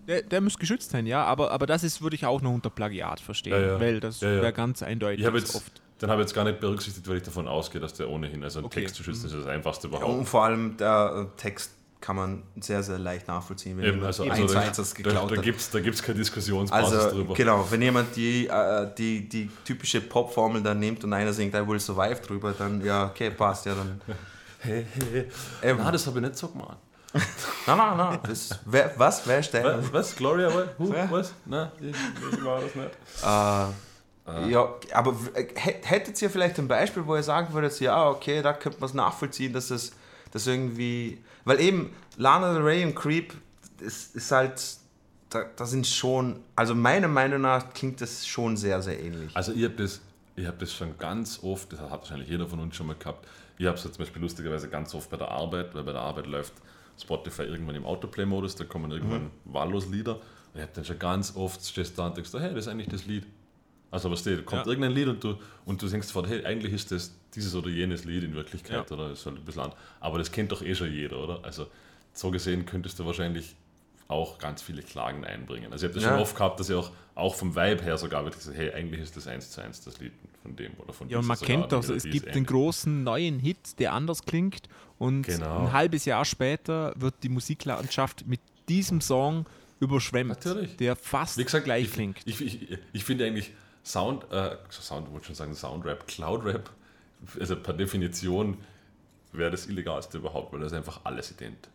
Der, der muss geschützt sein, ja, aber, aber das ist, würde ich auch noch unter Plagiat verstehen, Ja, weil das wäre ganz eindeutig Ich jetzt, oft. Den habe ich jetzt gar nicht berücksichtigt, weil ich davon ausgehe, dass der ohnehin, also einen Okay. Text zu schützen, ist das einfachste Und überhaupt. vor allem der äh, Text kann man sehr, sehr leicht nachvollziehen, wenn Eben, jemand also, eins also da, eins das da, geklaut da hat. gibt es da gibt's keine Diskussionsbasis Also, drüber. genau, wenn jemand die, äh, die, die typische Popformel dann nimmt und einer singt I Will Survive drüber, dann, ja, okay, passt, ja, dann. Hey, hey. Nein, das habe ich nicht so gemacht. Nein, nein, nein, das, wer, was, wer ist der? Was? was? Gloria? Who? Was? Nein, ich, ich war das nicht. Äh, Ja, aber hä- hättet ihr vielleicht ein Beispiel, wo ihr sagen würdet, ja, okay, da könnte man es nachvollziehen, dass es das irgendwie. Weil eben Lana Del Rey und Creep, das ist halt. Da, da sind schon. Also meiner Meinung nach klingt das schon sehr, sehr ähnlich. Also ich habe das, ich hab das schon ganz oft, das hat wahrscheinlich jeder von uns schon mal gehabt, ich habe es zum Beispiel lustigerweise ganz oft bei der Arbeit, weil bei der Arbeit läuft Spotify irgendwann im Autoplay-Modus, da kommen irgendwann wahllos Lieder und ich habe dann schon ganz oft, stehst da und denkst, hey, das ist eigentlich das Lied. Also was steht, kommt Ja. irgendein Lied und du, und du denkst sofort, hey, eigentlich ist das dieses oder jenes Lied in Wirklichkeit Ja. oder ist halt ein bisschen an. Aber das kennt doch eh schon jeder, oder? Also so gesehen könntest du wahrscheinlich auch ganz viele Klagen einbringen. Also ich habe das Ja. schon oft gehabt, dass ich auch, auch vom Vibe her sogar wirklich so, hey, eigentlich ist das eins zu eins das Lied von dem oder von Ja, und man kennt so, es gibt den großen neuen Hit, der anders klingt und Genau. ein halbes Jahr später wird die Musiklandschaft mit diesem Song überschwemmt, Natürlich. der fast Wie gesagt, gleich ich, klingt. Ich, ich, ich finde eigentlich Sound, äh, Sound, wollte schon sagen Soundrap, Cloudrap, also per Definition wäre das illegalste überhaupt, weil das ist einfach alles ident.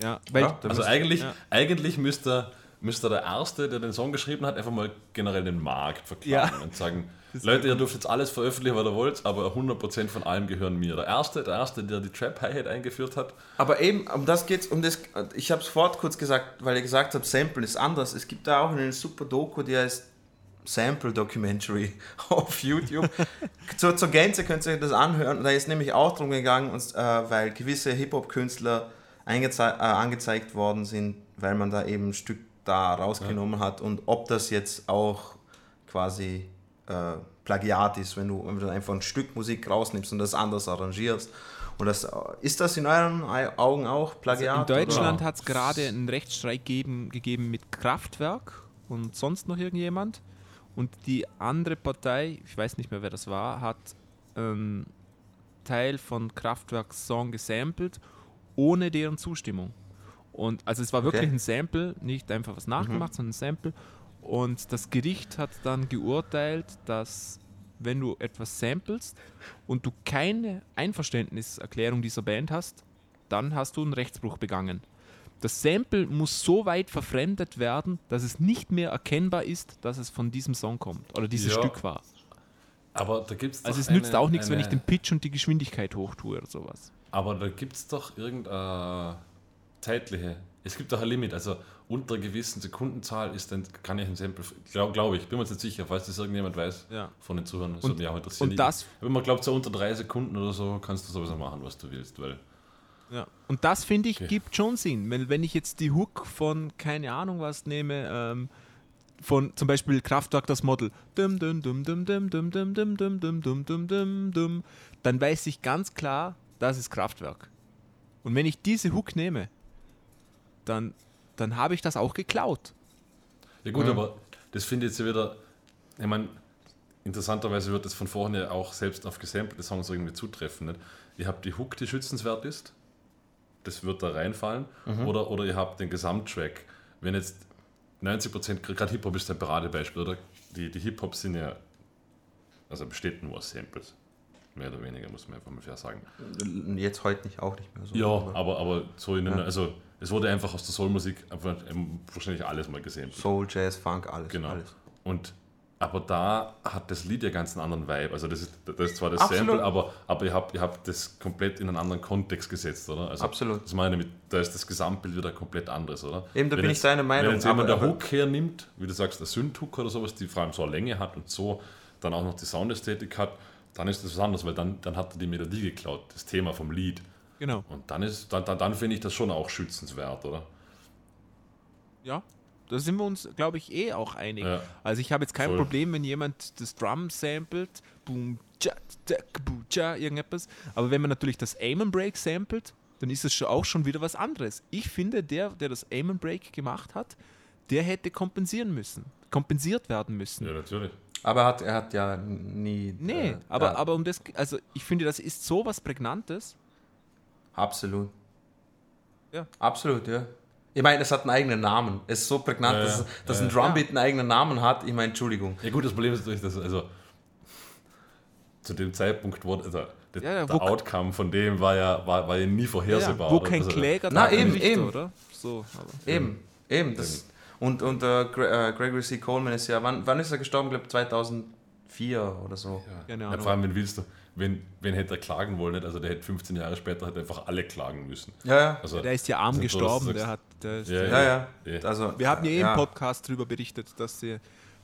ja, Ja, Also müsst- eigentlich, ja. eigentlich müsste, müsste der Erste, der den Song geschrieben hat, einfach mal generell den Markt verklagen Ja. und sagen, Leute, ihr dürft jetzt alles veröffentlichen, was ihr wollt, aber 100% von allem gehören mir. Der Erste, der Erste, der die Trap-Hi-Hat eingeführt hat, Aber eben, um das geht's, um das, ich habe es vorhin kurz gesagt, weil ihr gesagt habt, Sample ist anders. Es gibt da auch eine super Doku, die heißt Sample Documentary auf YouTube. zur, zur Gänze könnt ihr euch das anhören. Da ist nämlich auch drum gegangen, und, äh, weil gewisse Hip-Hop-Künstler äh, angezeigt worden sind, weil man da eben ein Stück da rausgenommen hat und ob das jetzt auch quasi äh, Plagiat ist, wenn du, wenn du einfach ein Stück Musik rausnimmst und das anders arrangierst. Und das, ist das in euren Augen auch Plagiat? In Deutschland hat es gerade einen Rechtsstreit geben, gegeben mit Kraftwerk und sonst noch irgendjemand. Und die andere Partei, ich weiß nicht mehr wer das war, hat einen Teil von Kraftwerks Song gesampelt, ohne deren Zustimmung. Und also es war wirklich Okay. ein Sample, nicht einfach was nachgemacht, sondern ein Sample. Und das Gericht hat dann geurteilt, dass wenn du etwas samplest und du keine Einverständniserklärung dieser Band hast, dann hast du einen Rechtsbruch begangen. Das Sample muss so weit verfremdet werden, dass es nicht mehr erkennbar ist, dass es von diesem Song kommt oder dieses Ja. Stück war. Aber da gibt es Also es nützt auch nichts, wenn ich den Pitch und die Geschwindigkeit hochtue oder sowas. Aber da gibt es doch irgendeine zeitliche. Es gibt doch ein Limit. Also unter einer gewissen Sekundenzahl ist dann, kann ich ein Sample. Glaube glaub ich, bin mir jetzt nicht sicher, falls das irgendjemand weiß Ja. von den Zuhörern. Das Und- würde mich auch interessieren. und das- Wenn man glaubt, so unter drei Sekunden oder so, kannst du sowieso machen, was du willst. Weil ja. Und das finde ich okay. gibt schon Sinn. Wenn, wenn ich jetzt die Hook von keine Ahnung was nehme, ähm, von zum Beispiel Kraftwerk das Model, dann weiß ich ganz klar, das ist Kraftwerk. Und wenn ich diese Hook nehme, dann, dann habe ich das auch geklaut. Ja gut, ähm. aber das finde ich jetzt wieder, ich meine, interessanterweise wird das von vorne auch selbst auf gesampelte Songs irgendwie zutreffen. Nicht? Ihr habt die Hook, die schützenswert ist, das wird da reinfallen, oder, oder ihr habt den Gesamttrack. Wenn jetzt 90%, gerade Hip-Hop ist ein Paradebeispiel, oder? Die, die Hip-Hop sind ja, also besteht nur aus Samples. Mehr oder weniger, muss man einfach mal fair sagen. Jetzt heute nicht, auch nicht mehr so. Ja, aber aber, aber so in den, also es wurde einfach aus der Soulmusik ähm, wahrscheinlich alles mal gesehen. Soul, Jazz, Funk, alles. Genau. alles. Und aber da hat das Lied ja ganz einen anderen Vibe. Also das ist, das ist zwar das Absolut. Sample, aber, aber ihr, habt, ihr habt das komplett in einen anderen Kontext gesetzt, oder? Also Absolut. Das meine ich mit, da ist das Gesamtbild wieder komplett anderes, oder? Eben, da Wenn bin jetzt- ich deiner Meinung, Wenn jetzt jemand aber- der Hook hernimmt, wie du sagst, der Synth-Hook oder sowas, die vor allem so eine Länge hat und so dann auch noch die Soundästhetik hat, dann ist das was anderes, weil dann, dann hat er die Melodie geklaut, das Thema vom Lied. Genau. Und dann ist, dann, dann, dann finde ich das schon auch schützenswert, oder? Ja, da sind wir uns, glaube ich, eh auch einig. Ja. Also ich habe jetzt kein Voll. Problem, wenn jemand das Drum samplet, boom, tja, tja, boom, tja, irgendetwas. Aber wenn man natürlich das Aim and Break samplet, dann ist es schon auch schon wieder was anderes. Ich finde, der, der das Aim and Break gemacht hat, der hätte kompensieren müssen, kompensiert werden müssen. Ja, natürlich. Aber er hat, er hat ja nie. Nee, äh, aber, ja, aber um das, also ich finde, das ist so was Prägnantes. Absolut. Ja. Absolut, ja. Ich meine, es hat einen eigenen Namen. Es ist so prägnant, Ja, dass, ja. dass Ja, ein ja. Drumbeat einen eigenen Namen hat. Ich meine, Entschuldigung. Ja gut, das Problem ist natürlich, dass also zu dem Zeitpunkt wurde also, der, Ja, ja, der Outcome von dem war ja, war, war ja nie vorhersehbar. wo oder? kein also, Kläger Na, da eben, eben. oder? So, aber. Eben, eben. Das, und und äh, äh, Gregory C. Coleman ist ja, wann, wann ist er gestorben? Ich glaube 2004 oder so. Ja, vor allem, wenn willst du, wenn, wenn hätte er klagen wollen, nicht? also der hätte 15 Jahre später hätte einfach alle klagen müssen. Ja, ja. Also, Der ist ja arm also, so, du gestorben, der hat. Der ist, Ja, Ja, ja. Ja. Also, Wir haben ja eh ja. im Podcast darüber berichtet, dass sie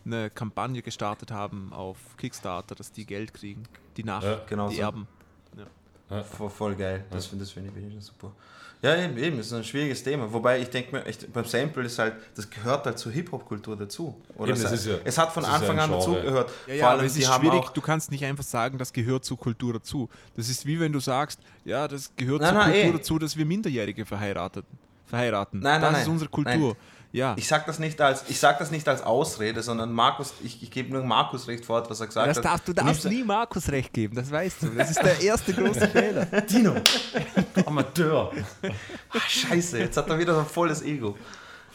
eine Kampagne gestartet haben auf Kickstarter, dass die Geld kriegen, die nach, Ja, genau die so. Erben. Voll, voll geil. Das, finde das finde ich, finde ich super. Ja, eben, eben, ist ein schwieriges Thema. Wobei ich denke mir, echt, beim Sample ist halt, das gehört halt zur Hip-Hop-Kultur dazu. Oder Eben, es, ist ja- es hat von ja Anfang ein an dazugehört. Ja, ja, Vor allem, aber es ist schwierig, du kannst nicht einfach sagen, das gehört zur Kultur dazu. Das ist wie wenn du sagst, ja, das gehört Nein, zur nein, Kultur eh. dazu, dass wir Minderjährige verheiraten. verheiraten. Nein, das nein, ist nein. unsere Kultur. Ja. Ich sag das nicht als, ich sag das nicht als Ausrede, sondern Markus, ich, ich gebe nur Markus recht fort, was er gesagt das hat. darfst, du darfst nie Markus recht geben, das weißt du. Das ist der erste große Fehler. Dino, Amateur. Ah, scheiße, jetzt hat er wieder so ein volles Ego.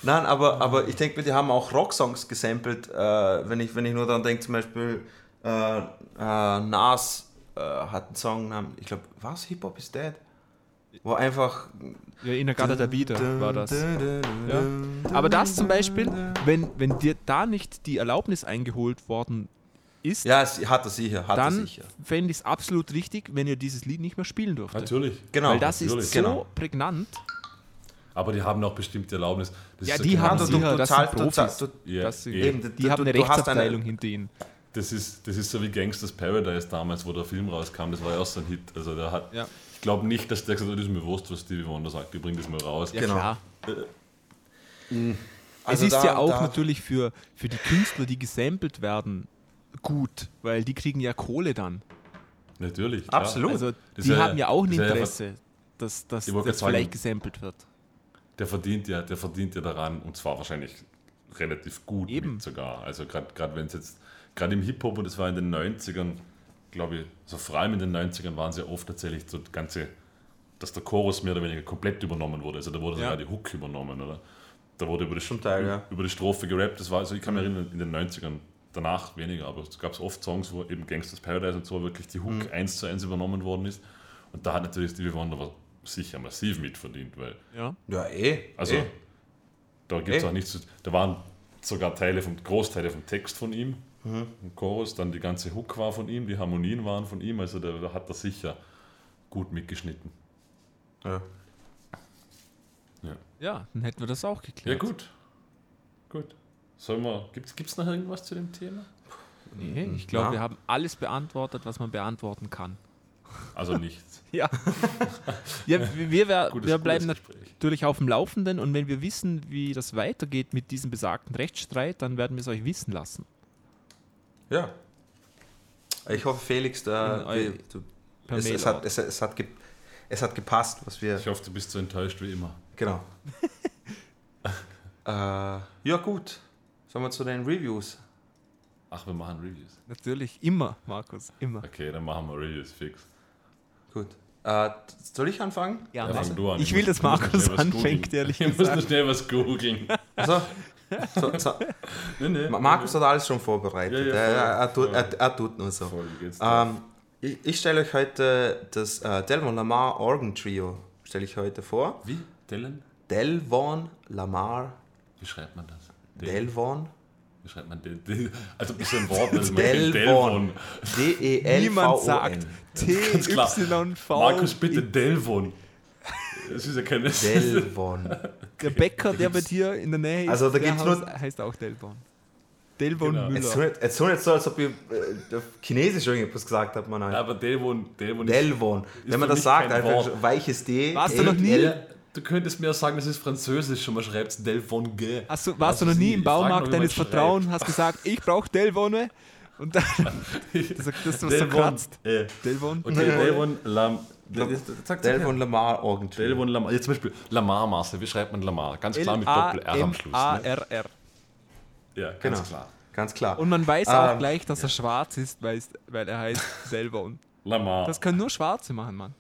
Nein, aber, aber ich denke mir, die haben auch Rocksongs gesampelt, äh, wenn, ich, wenn ich nur daran denke, zum Beispiel äh, äh, Nas äh, hat einen Song namens, ich glaube, was? Hip Hop is Dead? Wo einfach. Ja, in der Gatter der Wieder war das. Ja. Aber das zum Beispiel, wenn, wenn dir da nicht die Erlaubnis eingeholt worden ist, Ja, es hat er sicher, hat er dann sicher. fände ich es absolut richtig, wenn ihr dieses Lied nicht mehr spielen dürftet. Natürlich. Genau. Weil das natürlich. ist so Genau. prägnant. Aber die haben auch bestimmte Erlaubnis. Das Ja, ist die haben du- sicher, du das zahlst- sind du Profis. du- Ja, Das sind- eben. Die du- haben eine du- du Rechtsabteilung eine- hinter ihnen. Das ist, das ist so wie Gangsters Paradise damals, wo der Film rauskam. Das war ja auch so ein Hit. Also der hat, Ja. ich glaube nicht, dass der gesagt hat, das ist mir wurscht, was Stevie Wonder sagt. Ich bring das mal raus. Ja, Genau. klar. Also es ist da- ja auch da- natürlich für, für die Künstler, die gesampelt werden, gut, weil die kriegen ja Kohle dann. Natürlich. Klar. Absolut. Also Das die ja- haben ja auch ein ja Interesse, dass, dass das sagen- vielleicht gesampelt wird. Der verdient ja, der verdient ja daran und zwar wahrscheinlich relativ gut Eben. mit sogar. Also gerade wenn es jetzt, gerade im Hip-Hop und das war in den 90ern, glaube ich, so vor allem in den 90ern waren es ja oft tatsächlich so das ganze, dass der Chorus mehr oder weniger komplett übernommen wurde. Also da wurde Ja. sogar die Hook übernommen, oder? Da wurde über die, Zum Teil, ja. über die Strophe gerappt. Das war, also ich kann mich erinnern, in den 90ern, danach weniger, aber es gab oft Songs, wo eben Gangsters Paradise und so wirklich die Hook eins zu eins übernommen worden ist. Und da hat natürlich Stevie Wonder aber sicher massiv mitverdient, weil Ja. Ja, eh. also, eh. da gibt es Eh. auch nichts zu. Da waren sogar Teile vom, Großteile vom Text von ihm, im Chorus, dann die ganze Hook war von ihm, die Harmonien waren von ihm, also da, hat er sicher gut mitgeschnitten. Ja. ja, dann hätten wir das auch Ja, geklärt. gut. Gut. Sollen wir, gibt's, gibt's noch irgendwas zu dem Thema? Nee, ich glaube, Ja. wir haben alles beantwortet, was man beantworten kann. Also nichts. Ja. ja wir, wir, wir, Gutes- wir bleiben natürlich auf dem Laufenden und wenn wir wissen, wie das weitergeht mit diesem besagten Rechtsstreit, dann werden wir es euch wissen lassen. Ja. Ich hoffe, Felix, da, eu- du, per es, es, hat, es, es, hat ge, es hat gepasst, was wir. Ich hoffe, du bist so enttäuscht wie immer. Genau. äh, ja, gut. Sollen wir zu den Reviews? Ach, wir machen Reviews. Natürlich, immer, Markus, immer. Okay, dann machen wir Reviews fix. Gut. Äh, soll ich anfangen? Ja, Ja, fang du an. Ich will, muss- dass Markus anfängt, ehrlich Ich muss noch gesagt. schnell was googeln. Also, so, so, Nee, nee. Ma- Markus hat alles schon vorbereitet. Ja, ja, er, voll, er, er, tut, er, er tut nur so. Voll? Ähm, ich ich stelle euch heute das äh, Delvon Lamar Organ Trio stelle ich heute vor. Wie? Dellen? Delvon Lamar Wie schreibt man das? Delvon Wie schreibt man Del? Del also ein bisschen Wort, kennt Delvon Delvon. Niemand sagt D-E-L-V-O-N. T-Y-V. Markus, bitte Delvon. Das ist ja keine. Delvon. Der Bäcker, der bei dir in der Nähe ist, Also da der gibt's Haus- nur- heißt auch Delbon. Delbon Genau. Müller. jetzt tun jetzt so, als ob ich äh, auf Chinesisch irgendetwas gesagt habe. Man Ja, halt. aber Delvon, Delvon ist. Delvon. Wenn man das sagt, einfach Wort. weiches D. Warst du noch nie? Du könntest mir sagen, das ist Französisch und man schreibt es Delvon G. Hast du, warst Also du noch nie im Baumarkt deines. Vertrauens, hast gesagt, ich brauche Delvone und dann das, das, das so kratzt. Äh. Delvon? Okay, Delvon Lam. Delvon Lamar Organ Trio. Delvon Lamar. Jetzt zum Beispiel Lamar Marcel. Wie schreibt man Lamar? Ganz klar mit Doppel-R am Schluss. Ne? L-A-M-A-R-R. Ja, ganz Genau. klar. Ganz klar. Und man weiß auch Ähm, gleich, dass er schwarz ist, weil, er heißt Delvon. Lamar. Das können nur Schwarze machen, Mann.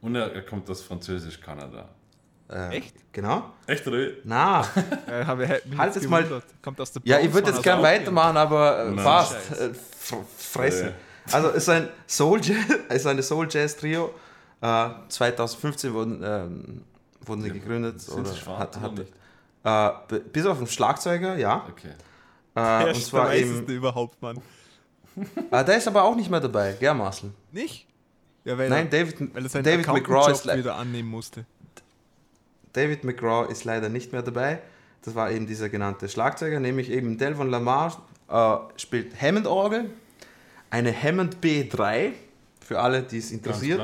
und er, kommt aus Französisch-Kanada. äh, Echt? Genau. Echt, oder? Na, Äh, Halt jetzt jetzt mal-. Kommt aus der ja, ich würde jetzt aus gern Auckland. weitermachen, aber äh, Nein. fast. Scheiß. Äh, f- Fresse. Also es ist ein Soul Jazz, ist eine Soul Jazz Trio. Äh, 2015 wurden, ähm, wurden sie gegründet. Sind oder sie schwarz hat, hat, nicht? äh, bis auf den Schlagzeuger, ja. Okay. Äh, Der und zwar eben. überhaupt, Mann. Äh, der ist aber auch nicht mehr dabei, gell, Marcel? Nicht? Ja, weil Nein, er, David, weil er seinen David McGraw, ist, wieder annehmen musste. David McGraw ist leider nicht mehr dabei. Das war eben dieser genannte Schlagzeuger, nämlich eben Delvon Lamar äh, spielt Hammond-Orgel, eine Hammond B3, für alle, die es interessiert.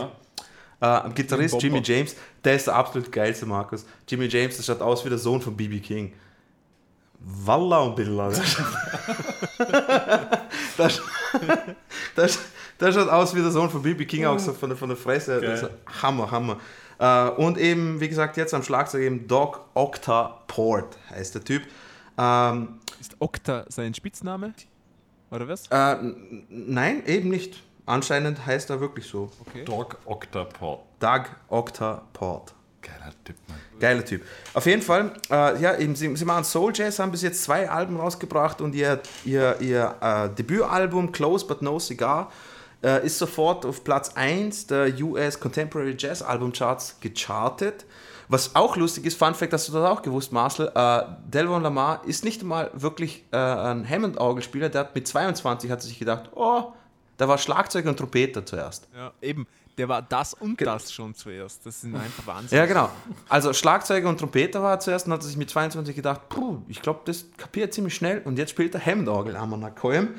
Äh, am Gitarrist. Jimmy James, der ist der absolut geilste Markus. Jimmy James, der schaut aus wie der Sohn von B.B. King. Walla und Billa. Das, das, das schaut aus wie der Sohn von B.B. King, auch so von der, von der Fresse. Ist Hammer, Hammer. Äh, und eben, wie gesagt, jetzt am Schlagzeug eben Doc Octa Port heißt der Typ. Ähm, Ist Okta sein Spitzname? Oder was? äh, nein, eben nicht. Anscheinend heißt er wirklich so. Okay. Dog Octapod. Doug Octa Port. Geiler Typ, Mann. Geiler Typ. Auf jeden Fall, äh, ja, eben, sie, sie machen Soul Jazz, haben bis jetzt zwei Alben rausgebracht und ihr, ihr, ihr äh, Debütalbum Close But No Cigar äh, ist sofort auf Platz 1 der US Contemporary Jazz Album Charts gechartet. Was auch lustig ist, Fun Fact, hast du das auch gewusst, Marcel, äh, Delvon Lamar ist nicht einmal wirklich äh, ein Hammond-Orgelspieler, der hat mit 22 hat sich gedacht, oh, da war Schlagzeuger und Trompeter zuerst. Ja, eben. Der war das und das schon zuerst. Das sind einfach Wahnsinn. Ja, genau. Also Schlagzeuger und Trompeter war er zuerst und hat sich mit 22 gedacht, puh, ich glaube, das kapiert ziemlich schnell und jetzt spielt er Hammond-Orgel am Nakoyim.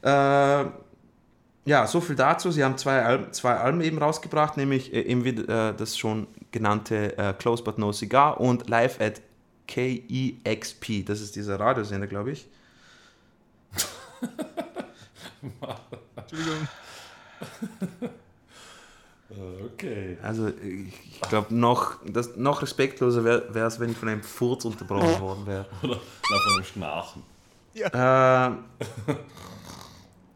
Äh, ja, so viel dazu. Sie haben zwei Alben, zwei Alben eben rausgebracht, nämlich äh, eben äh, das schon genannte äh, Close But No Cigar und Live at KEXP. Das ist dieser Radiosender, glaube ich. Entschuldigung. Äh, Okay. Also ich glaube, noch, das, noch respektloser wäre es, wenn ich von einem Furz unterbrochen worden wäre. Oder nach einem Schnarchen. Äh,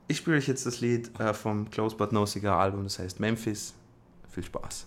ich spiele euch jetzt das Lied äh, vom Close But No Cigar Album, das heißt Memphis. Viel Spaß.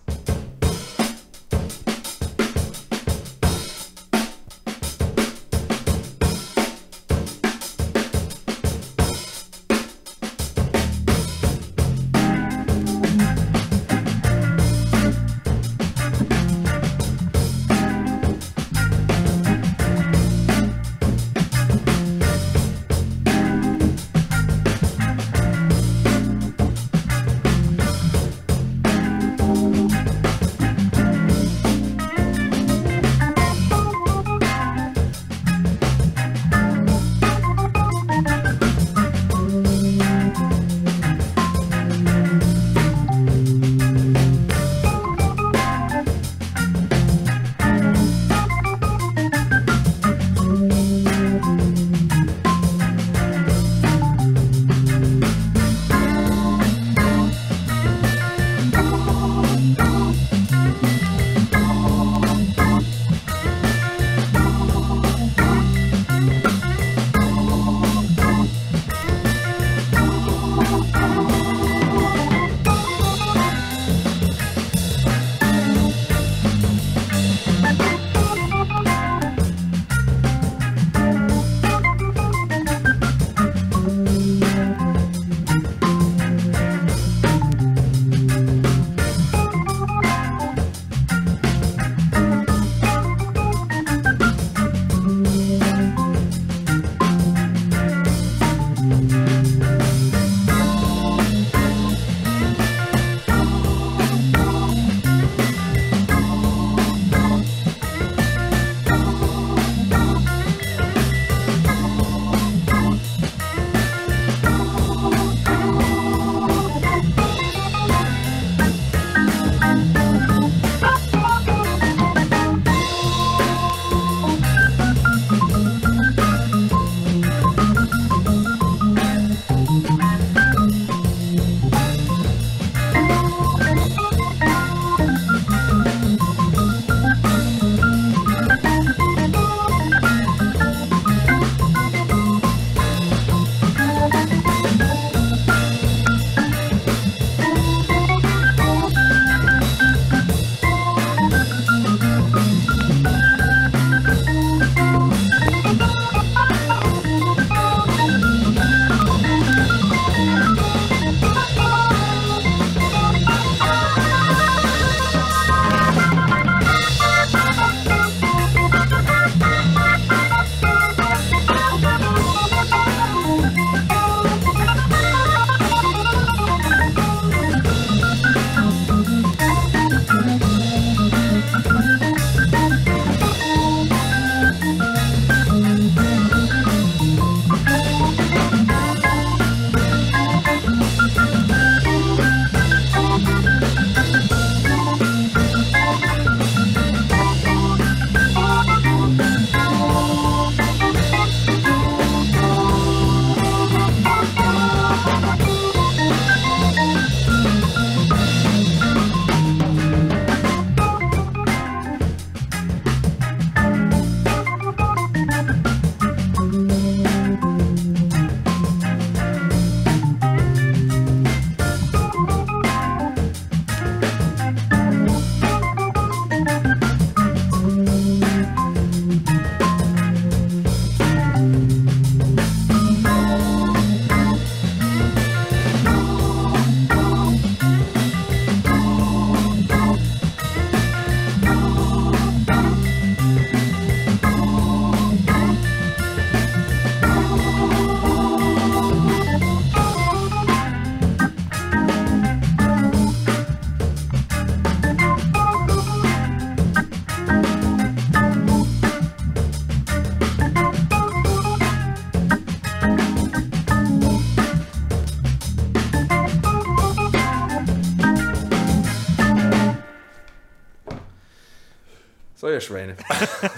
So, ihr Schweine.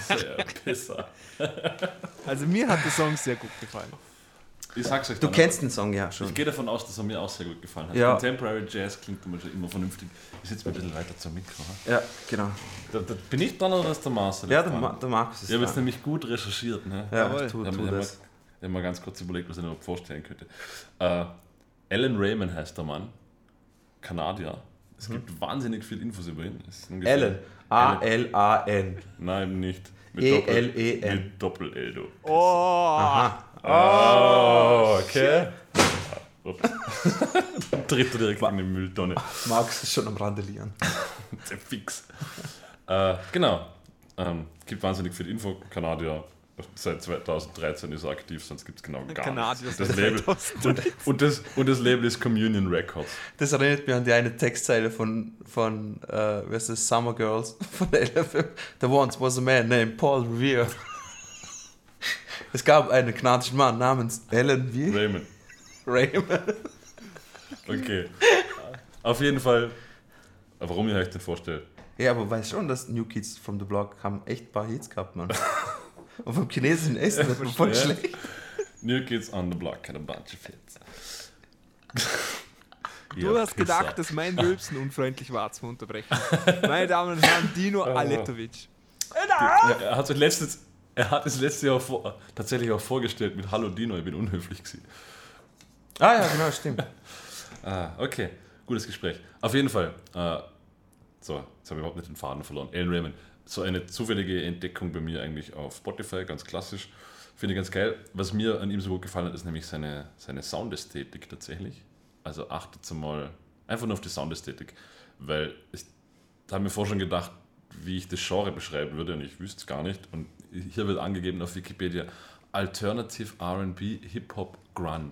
Sehr Pisser. Also mir hat der Song sehr gut gefallen. ich sag's euch Du dann kennst den Song ja schon. Ich gehe davon aus, dass er mir auch sehr gut gefallen hat. Ja. Contemporary Jazz klingt immer schon immer vernünftig. Ich sitze mir ein bisschen weiter zum Mikro. ha? Ja, genau. Da, da, bin ich dran oder ist der Marcel? Ja, der? Ma der Markus ist Ich habe jetzt nämlich gut recherchiert. Ne? Ja, Jawohl. tu, Ich habe tu mir, das. ich hab mir ganz kurz überlegt, was ich mir vorstellen könnte. Äh, Alan Raymond heißt der Mann. Kanadier. Es gibt wahnsinnig viel Infos über ihn. Alan. A-L-A-N. Nein, nicht. Mit E-L-E-N. Doppel- Mit Doppel-L, du. Aha. Oh, okay. Ups. Tritt er direkt in die Mülltonne. Markus ist schon am Randalieren. Sehr fix. äh, genau. Ähm, gibt wahnsinnig viel Info. Kanadier. Seit 2013 ist er aktiv, sonst gibt es genau gar Kanadier nichts. Das Label, und, und, das, und das Label ist Communion Records. Das erinnert mich an die eine Textzeile von, von äh, wer ist das, Summer Girls von LFM. There once was a man named Paul Revere. Es gab einen kanadischen Mann namens Alan wie? Raymond. Raymond. Okay. Auf jeden Fall, warum ich euch den vorstelle. Ja, aber weißt schon, dass New Kids from the Block haben echt ein paar Hits gehabt, Mann. Und vom chinesischen Essen, das war voll schlecht. New Kids on the Block, had a bunch of hits. Du hast gedacht, dass mein Rülpsen unfreundlich war zum Unterbrechen. Meine Damen und Herren, Dino Aletovic. Ja, er hat es letztens, er hat es letztes Jahr vor, tatsächlich auch vorgestellt mit Hallo Dino, ich bin unhöflich gewesen. Ah ja, genau, stimmt. Ah, okay. Gutes Gespräch. Auf jeden Fall. Äh, so, jetzt habe ich überhaupt nicht den Faden verloren. Alan Raymond. So eine zufällige Entdeckung bei mir eigentlich auf Spotify, ganz klassisch. Finde ich ganz geil. Was mir an ihm so gut gefallen hat, ist nämlich seine, seine Soundästhetik tatsächlich. Also achtet mal einfach nur auf die Soundästhetik, weil ich da habe mir vorher schon gedacht, wie ich das Genre beschreiben würde und ich wüsste es gar nicht. Und hier wird angegeben auf Wikipedia Alternative RB, Hip-Hop, Grunge.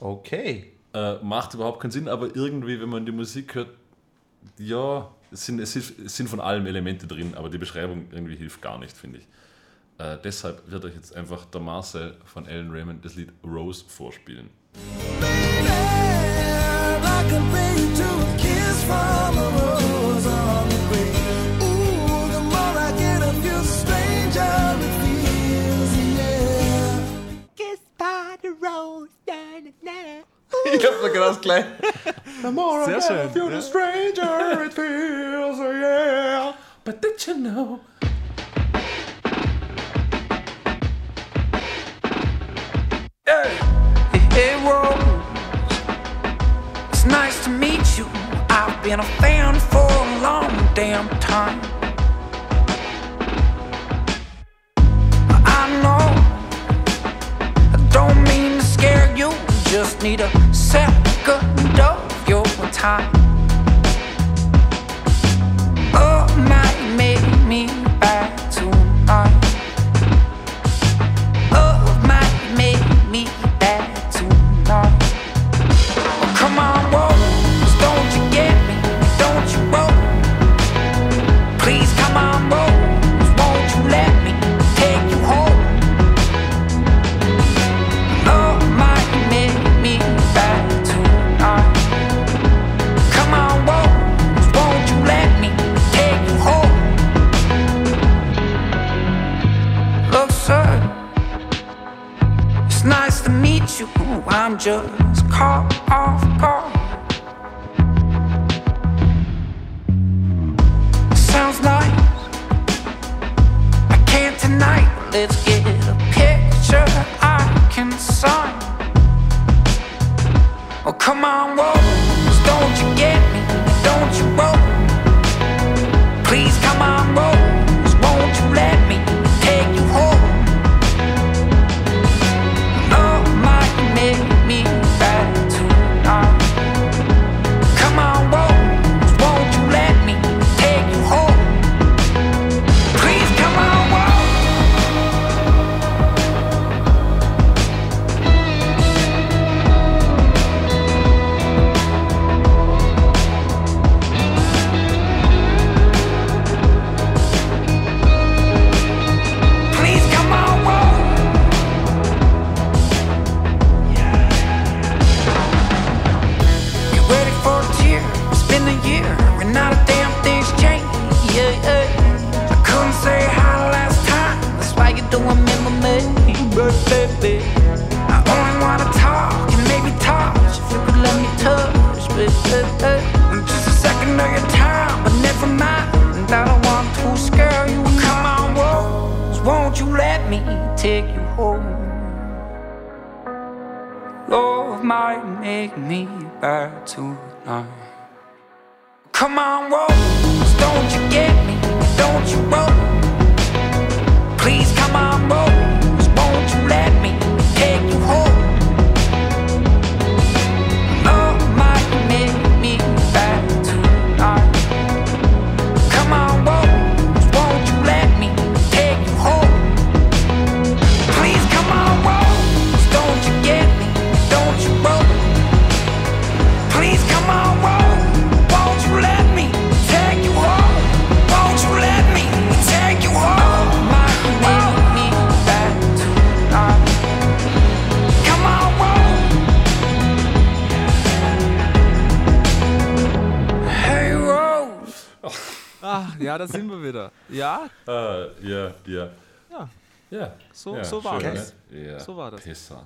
Okay. Äh, macht überhaupt keinen Sinn, aber irgendwie, wenn man die Musik hört, ja, es sind, es es sind von allem Elemente drin, aber die Beschreibung irgendwie hilft gar nicht, finde ich. Äh, deshalb wird euch jetzt einfach der Marcel von Alan Raymond das Lied Rose vorspielen. Kiss from a rose on the grave. Ooh, the more I get of you, stranger it feels, yeah. Ich hab so genau gleich. The more Sehr I schön, get of you, ja. the stranger it feels, yeah. But did you know? Hey, Rose, it's nice to meet you. I've been a fan for a long damn time. I know I don't just need a second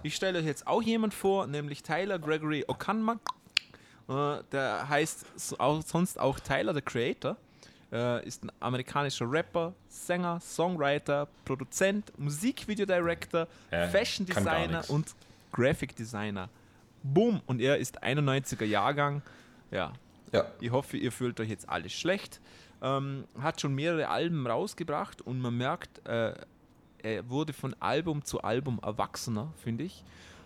ich stelle euch jetzt auch jemand vor, nämlich Tyler Gregory Okanma. Äh, der heißt sonst auch Tyler the Creator. Äh, ist ein amerikanischer Rapper, Sänger, Songwriter, Produzent, Musikvideodirector, Äh, Fashion Designer und Graphic Designer. Boom! Und er ist 91er Jahrgang. Ja, Ja. ich hoffe, ihr fühlt euch jetzt alles schlecht. Ähm, hat schon mehrere Alben rausgebracht und man merkt, äh, er wurde von Album zu Album erwachsener, finde ich.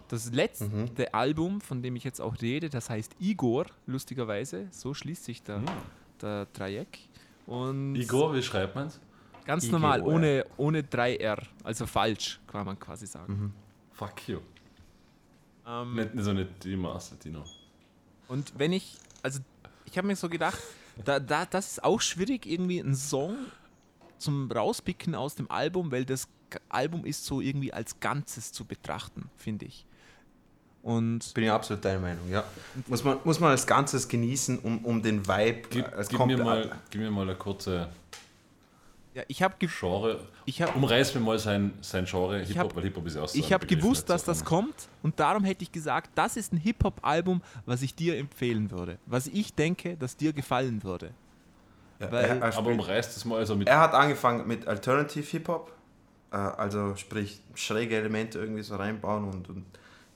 Das letzte Album, von dem ich jetzt auch rede, das heißt Igor, lustigerweise. So schließt sich der, der Dreieck. Und Igor, wie schreibt man's? ganz Igor. normal, ohne, ohne 3R, also falsch, kann man quasi sagen. Fuck you. Ähm, Nicht, so nicht die Master, Dino. Und wenn ich, also ich habe mir so gedacht, da, da, das ist auch schwierig, irgendwie einen Song zum Rauspicken aus dem Album, weil das Album ist so irgendwie als Ganzes zu betrachten, finde ich. Und Bin ich absolut deiner Meinung, ja. Muss man, muss man als Ganzes genießen, um, um den Vibe. Gib, äh, es gib, mir mal, gib mir mal eine kurze ja, ich habe Genre. ich hab, Umreiß mir mal sein, sein Genre Ich Hip-Hop, weil Hip-Hop ist ja auch so ich ein hab Begriff, gewusst, dass das kommt und darum hätte ich gesagt, das ist ein Hip-Hop-Album, was ich dir empfehlen würde. Was ich denke, dass dir gefallen würde. Ja, weil- er, er, Aber spielt- umreißt das mal also mit. er hat angefangen mit Alternative Hip-Hop, äh, also sprich schräge Elemente irgendwie so reinbauen und, und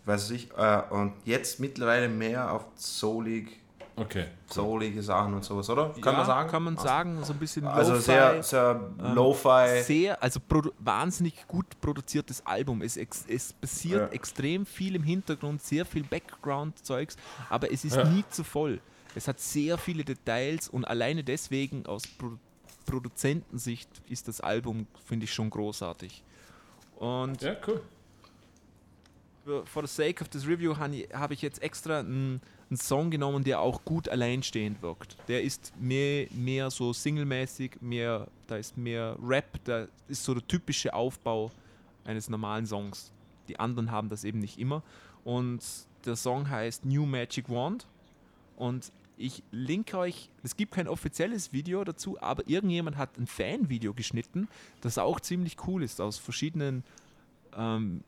weiß ich, äh, und jetzt mittlerweile mehr auf soulig, Okay. soulige Sachen und sowas, oder? Kann ja, man sagen? Kann man sagen, so ein bisschen Also Lo-Fi. sehr, sehr Lo-Fi. sehr, also wahnsinnig gut produziertes Album. Es, ex es passiert Ja. extrem viel im Hintergrund, sehr viel Background-Zeugs, aber es ist Ja. nie zu voll. Es hat sehr viele Details und alleine deswegen aus Pro Produzentensicht ist das Album, finde ich, schon großartig. Und Ja, cool. for the sake of this review habe ich jetzt extra einen, einen Song genommen, der auch gut alleinstehend wirkt. Der ist mehr, mehr so singlemäßig, mehr, da ist mehr Rap, da ist so der typische Aufbau eines normalen Songs. Die anderen haben das eben nicht immer. Und der Song heißt New Magic Wand. Und ich linke euch, es gibt kein offizielles Video dazu, aber irgendjemand hat ein Fanvideo geschnitten, das auch ziemlich cool ist, aus verschiedenen ähm,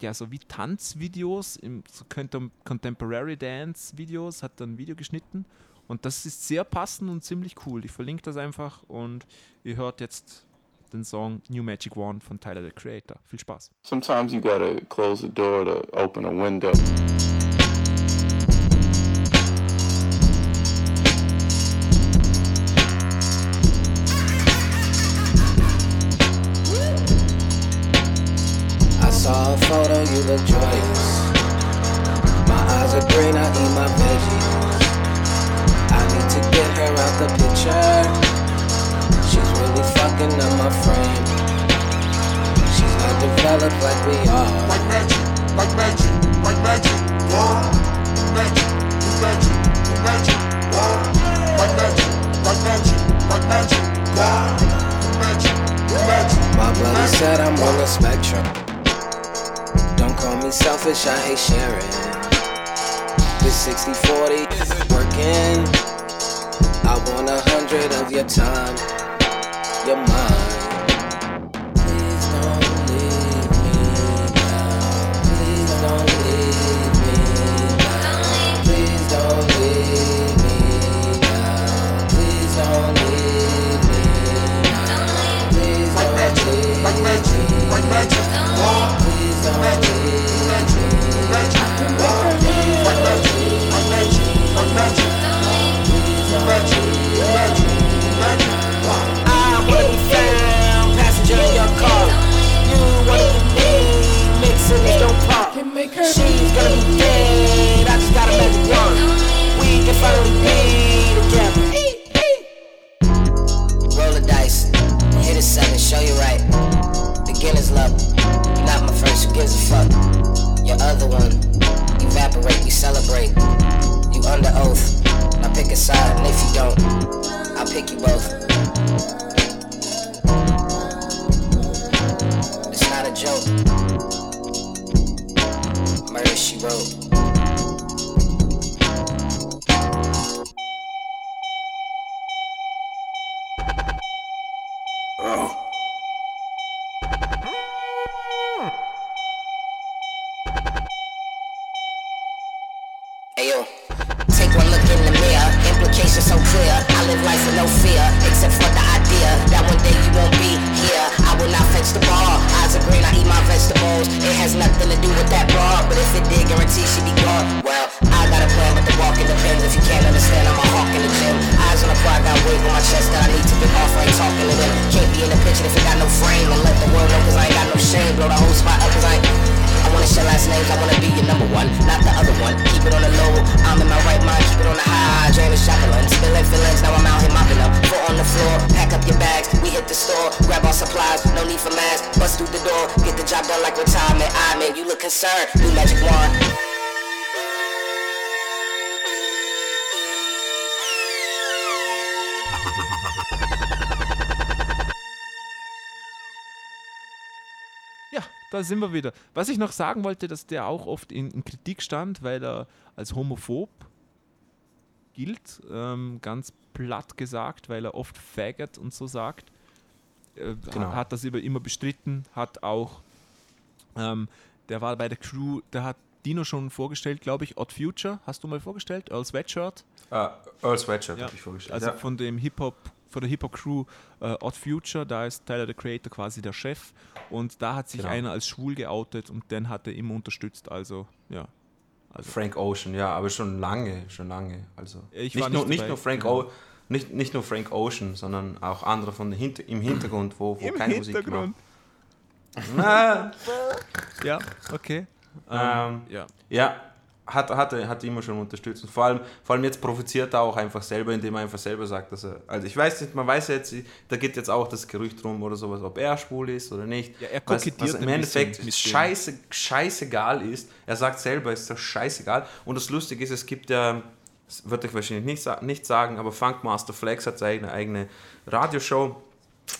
ja, so wie Tanzvideos, im, so Contem- Contemporary Dance Videos, hat er ein Video geschnitten und das ist sehr passend und ziemlich cool. Ich verlinke das einfach und ihr hört jetzt den Song New Magic Wand von Tyler the Creator. Viel Spaß. Sometimes you gotta close the door to open a window. You look joyous. My eyes are green, I eat my veggies. I need to get her out the picture. She's really fucking up my frame. She's not developed like we are. like magic, like magic, like magic, whoa, magic, magic, magic, whoa, like magic, like magic, like magic, whoa, magic, magic. My brother said I'm on the spectrum selfish, I hate sharing. This 60 40 is working, I want a hundred of your time, your mind. Like magic, like magic, like magic, like magic. Please don't. Magic, magic, magic. I wanna be found, passenger in your car. You wanna be me, mixing is no. She's gonna be dead, I just got a magic wand. We can finally be together. Roll the dice, hit a seven, show you right. Beginner's luck, not my first, who gives a fuck? Your other one, evaporate, We celebrate. You under oath. Now pick a side, and if you don't, I'll pick you both. It's not a joke. Murder she wrote. Was ich noch sagen wollte, dass der auch oft in, in Kritik stand, weil er als homophob gilt, ähm, ganz platt gesagt, weil er oft Faggot und so sagt. Äh, Genau. hat, das immer, immer bestritten, hat auch, ähm, der war bei der Crew, der hat Dino schon vorgestellt, glaube ich, Odd Future, hast du mal vorgestellt, Earl Sweatshirt. Äh, Earl Sweatshirt Ja. habe ich vorgestellt. Also ja. von dem Hip-Hop, von der Hip-Hop-Crew äh, Odd Future, da ist Tyler the Creator quasi der Chef und da hat sich Genau. einer als schwul geoutet und den hat er immer unterstützt, also ja. Also, Frank Ocean, ja, aber schon lange, schon lange. Also Ich nicht, nur, nicht nicht nur Frank genau. o nicht, nicht nur Frank Ocean, sondern auch andere von Hinter im Hintergrund, wo, wo Im keine Musik Hintergrund. gemacht. Na, ja, okay. ähm, Ja. ja, hat, hat, hat er immer schon unterstützt. Und vor allem, vor allem jetzt profitiert er auch einfach selber, indem er einfach selber sagt, dass er. Also ich weiß nicht, man weiß jetzt, da geht jetzt auch das Gerücht rum oder sowas, ob er schwul ist oder nicht. Ja, er was, kokettiert was im ein Endeffekt scheiße, scheißegal ist. Er sagt selber, es ist doch scheißegal. Und das Lustige ist, es gibt ja, das würde ich wahrscheinlich nicht, nicht sagen, aber Funkmaster Flex hat seine eigene Radioshow.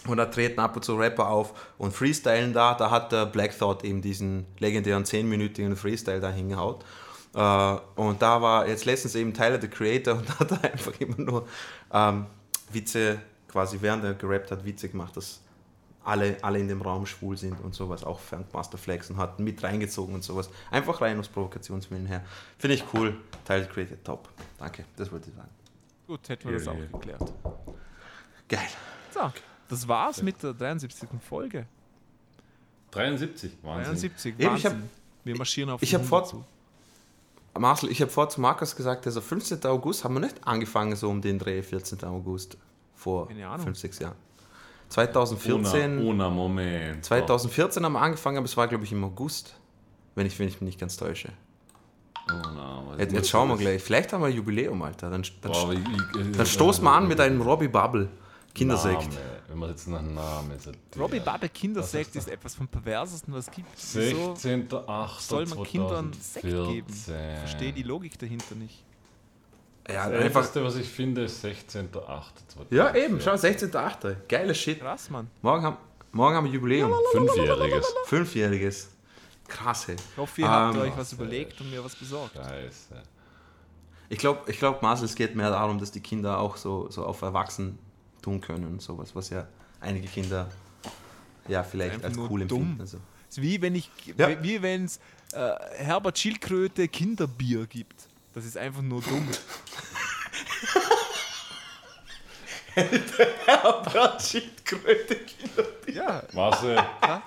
Und da treten ab und zu Rapper auf und freestylen da. Da hat der Black Thought eben diesen legendären 10-minütigen Freestyle da hingehaut. Äh, und da war jetzt letztens eben Tyler the Creator und hat er einfach immer nur ähm, Witze, quasi während er gerappt hat, Witze gemacht, dass alle, alle in dem Raum schwul sind und sowas, auch Funkmaster Flex und hat mit reingezogen und sowas. Einfach rein aus Provokationswillen her. Finde ich cool. Tyler the Creator, top. Danke, das wollte ich sagen. Gut, hätten wir das auch geklärt. Geil. So, das war's mit der 73. Folge. 73, Wahnsinn. 73, Eben, ich Wahnsinn. hab- wir marschieren auf ich die hab 100 vor- zu. Marcel, ich habe vor zu Markus gesagt, also 15. August haben wir nicht angefangen, so um den Dreh, 14. August, vor Keine Ahnung. 5, 6 Jahren. 2014, Ohne, ohne Moment. 2014 haben wir angefangen, aber es war, glaube ich, im August, wenn ich, wenn ich mich nicht ganz täusche. Oh, was Jetzt, jetzt schauen wir gleich. Vielleicht haben wir ein Jubiläum, Alter. Dann, dann, Boah, ich- ich- dann stoßen wir an mit einem Robbie Bubble Kindersekt. Name. Wenn man jetzt nach Namen sagt. Robbie Bubble Kindersekt ist etwas vom perversesten, was es gibt. Wieso 16.8. soll man Kindern Sekt geben? Ich 2014. verstehe die Logik dahinter nicht. Ja, Das einfach. Älteste, was ich finde, ist 16.8. Ja, eben, schau, 16.8. Geiler Shit. Krass, Mann. Morgen haben, morgen haben wir Jubiläum. Fünfjähriges. Fünfjähriges. Krass, hey. Ich hoffe, ihr habt Ähm, euch was überlegt und mir was besorgt. Scheiße. Ich glaube, ich glaub, Marcel, es geht mehr darum, dass die Kinder auch so, so auf Erwachsen tun können und sowas, was ja einige Kinder ja vielleicht Einfach als cool dumm. empfinden. Also. Es ist wie wenn ich, Ja. wie wenn es äh, Herbert Schildkröte Kinderbier gibt. Das ist einfach nur dumm. Schildkröte, ja, Marcel,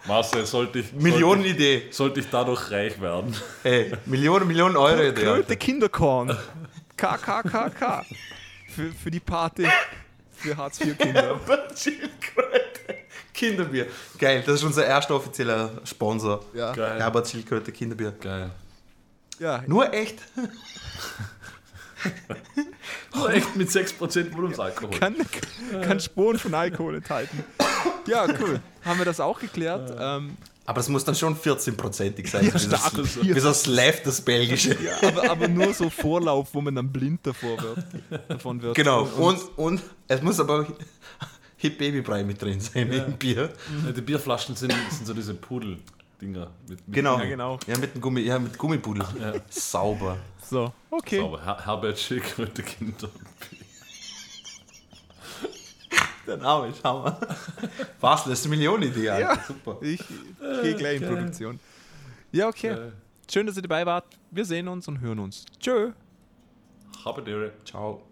Marcel sollte ich, Millionenidee. sollte, sollte ich dadurch reich werden? Ey, Millionen, Millionen Euro Idee. Kröte. Kinderkorn. KKKK. Für, für die Party für Hartz-IV-Kinder. Kinderbier. Geil, das ist unser erster offizieller Sponsor. Ja. Geil. Herbert Schildkröte Kinderbier. Geil. ja, Nur echt. Nur echt mit 6% Volumsalkohol. kann, kann Spuren von Alkohol enthalten. Ja, cool. Haben wir das auch geklärt. Ähm, Aber das muss dann schon 14%ig sein. Ja, wie das- stark. Wie das Live, das Belgische. aber, aber nur so Vorlauf, wo man dann blind davor wird, davon wird. Genau. Und, und es muss aber auch Hip Babybrei mit drin sein im Bier. Ja, die Bierflaschen sind, sind so diese Pudel-Dinger. Mit, mit Genau. Ja, genau. Ja, mit, dem Gummi, ja, mit Gummipudel. Sauber. So, okay. Sauber. Her Herbert Schildkröte Kinder. Der Name ist Hammer. Was? Das ist eine Millionenidee. Ja. Super. Ich gehe gleich in Produktion. Ja, okay. Geil. Schön, dass ihr dabei wart. Wir sehen uns und hören uns. Tschö. Habe. Ciao.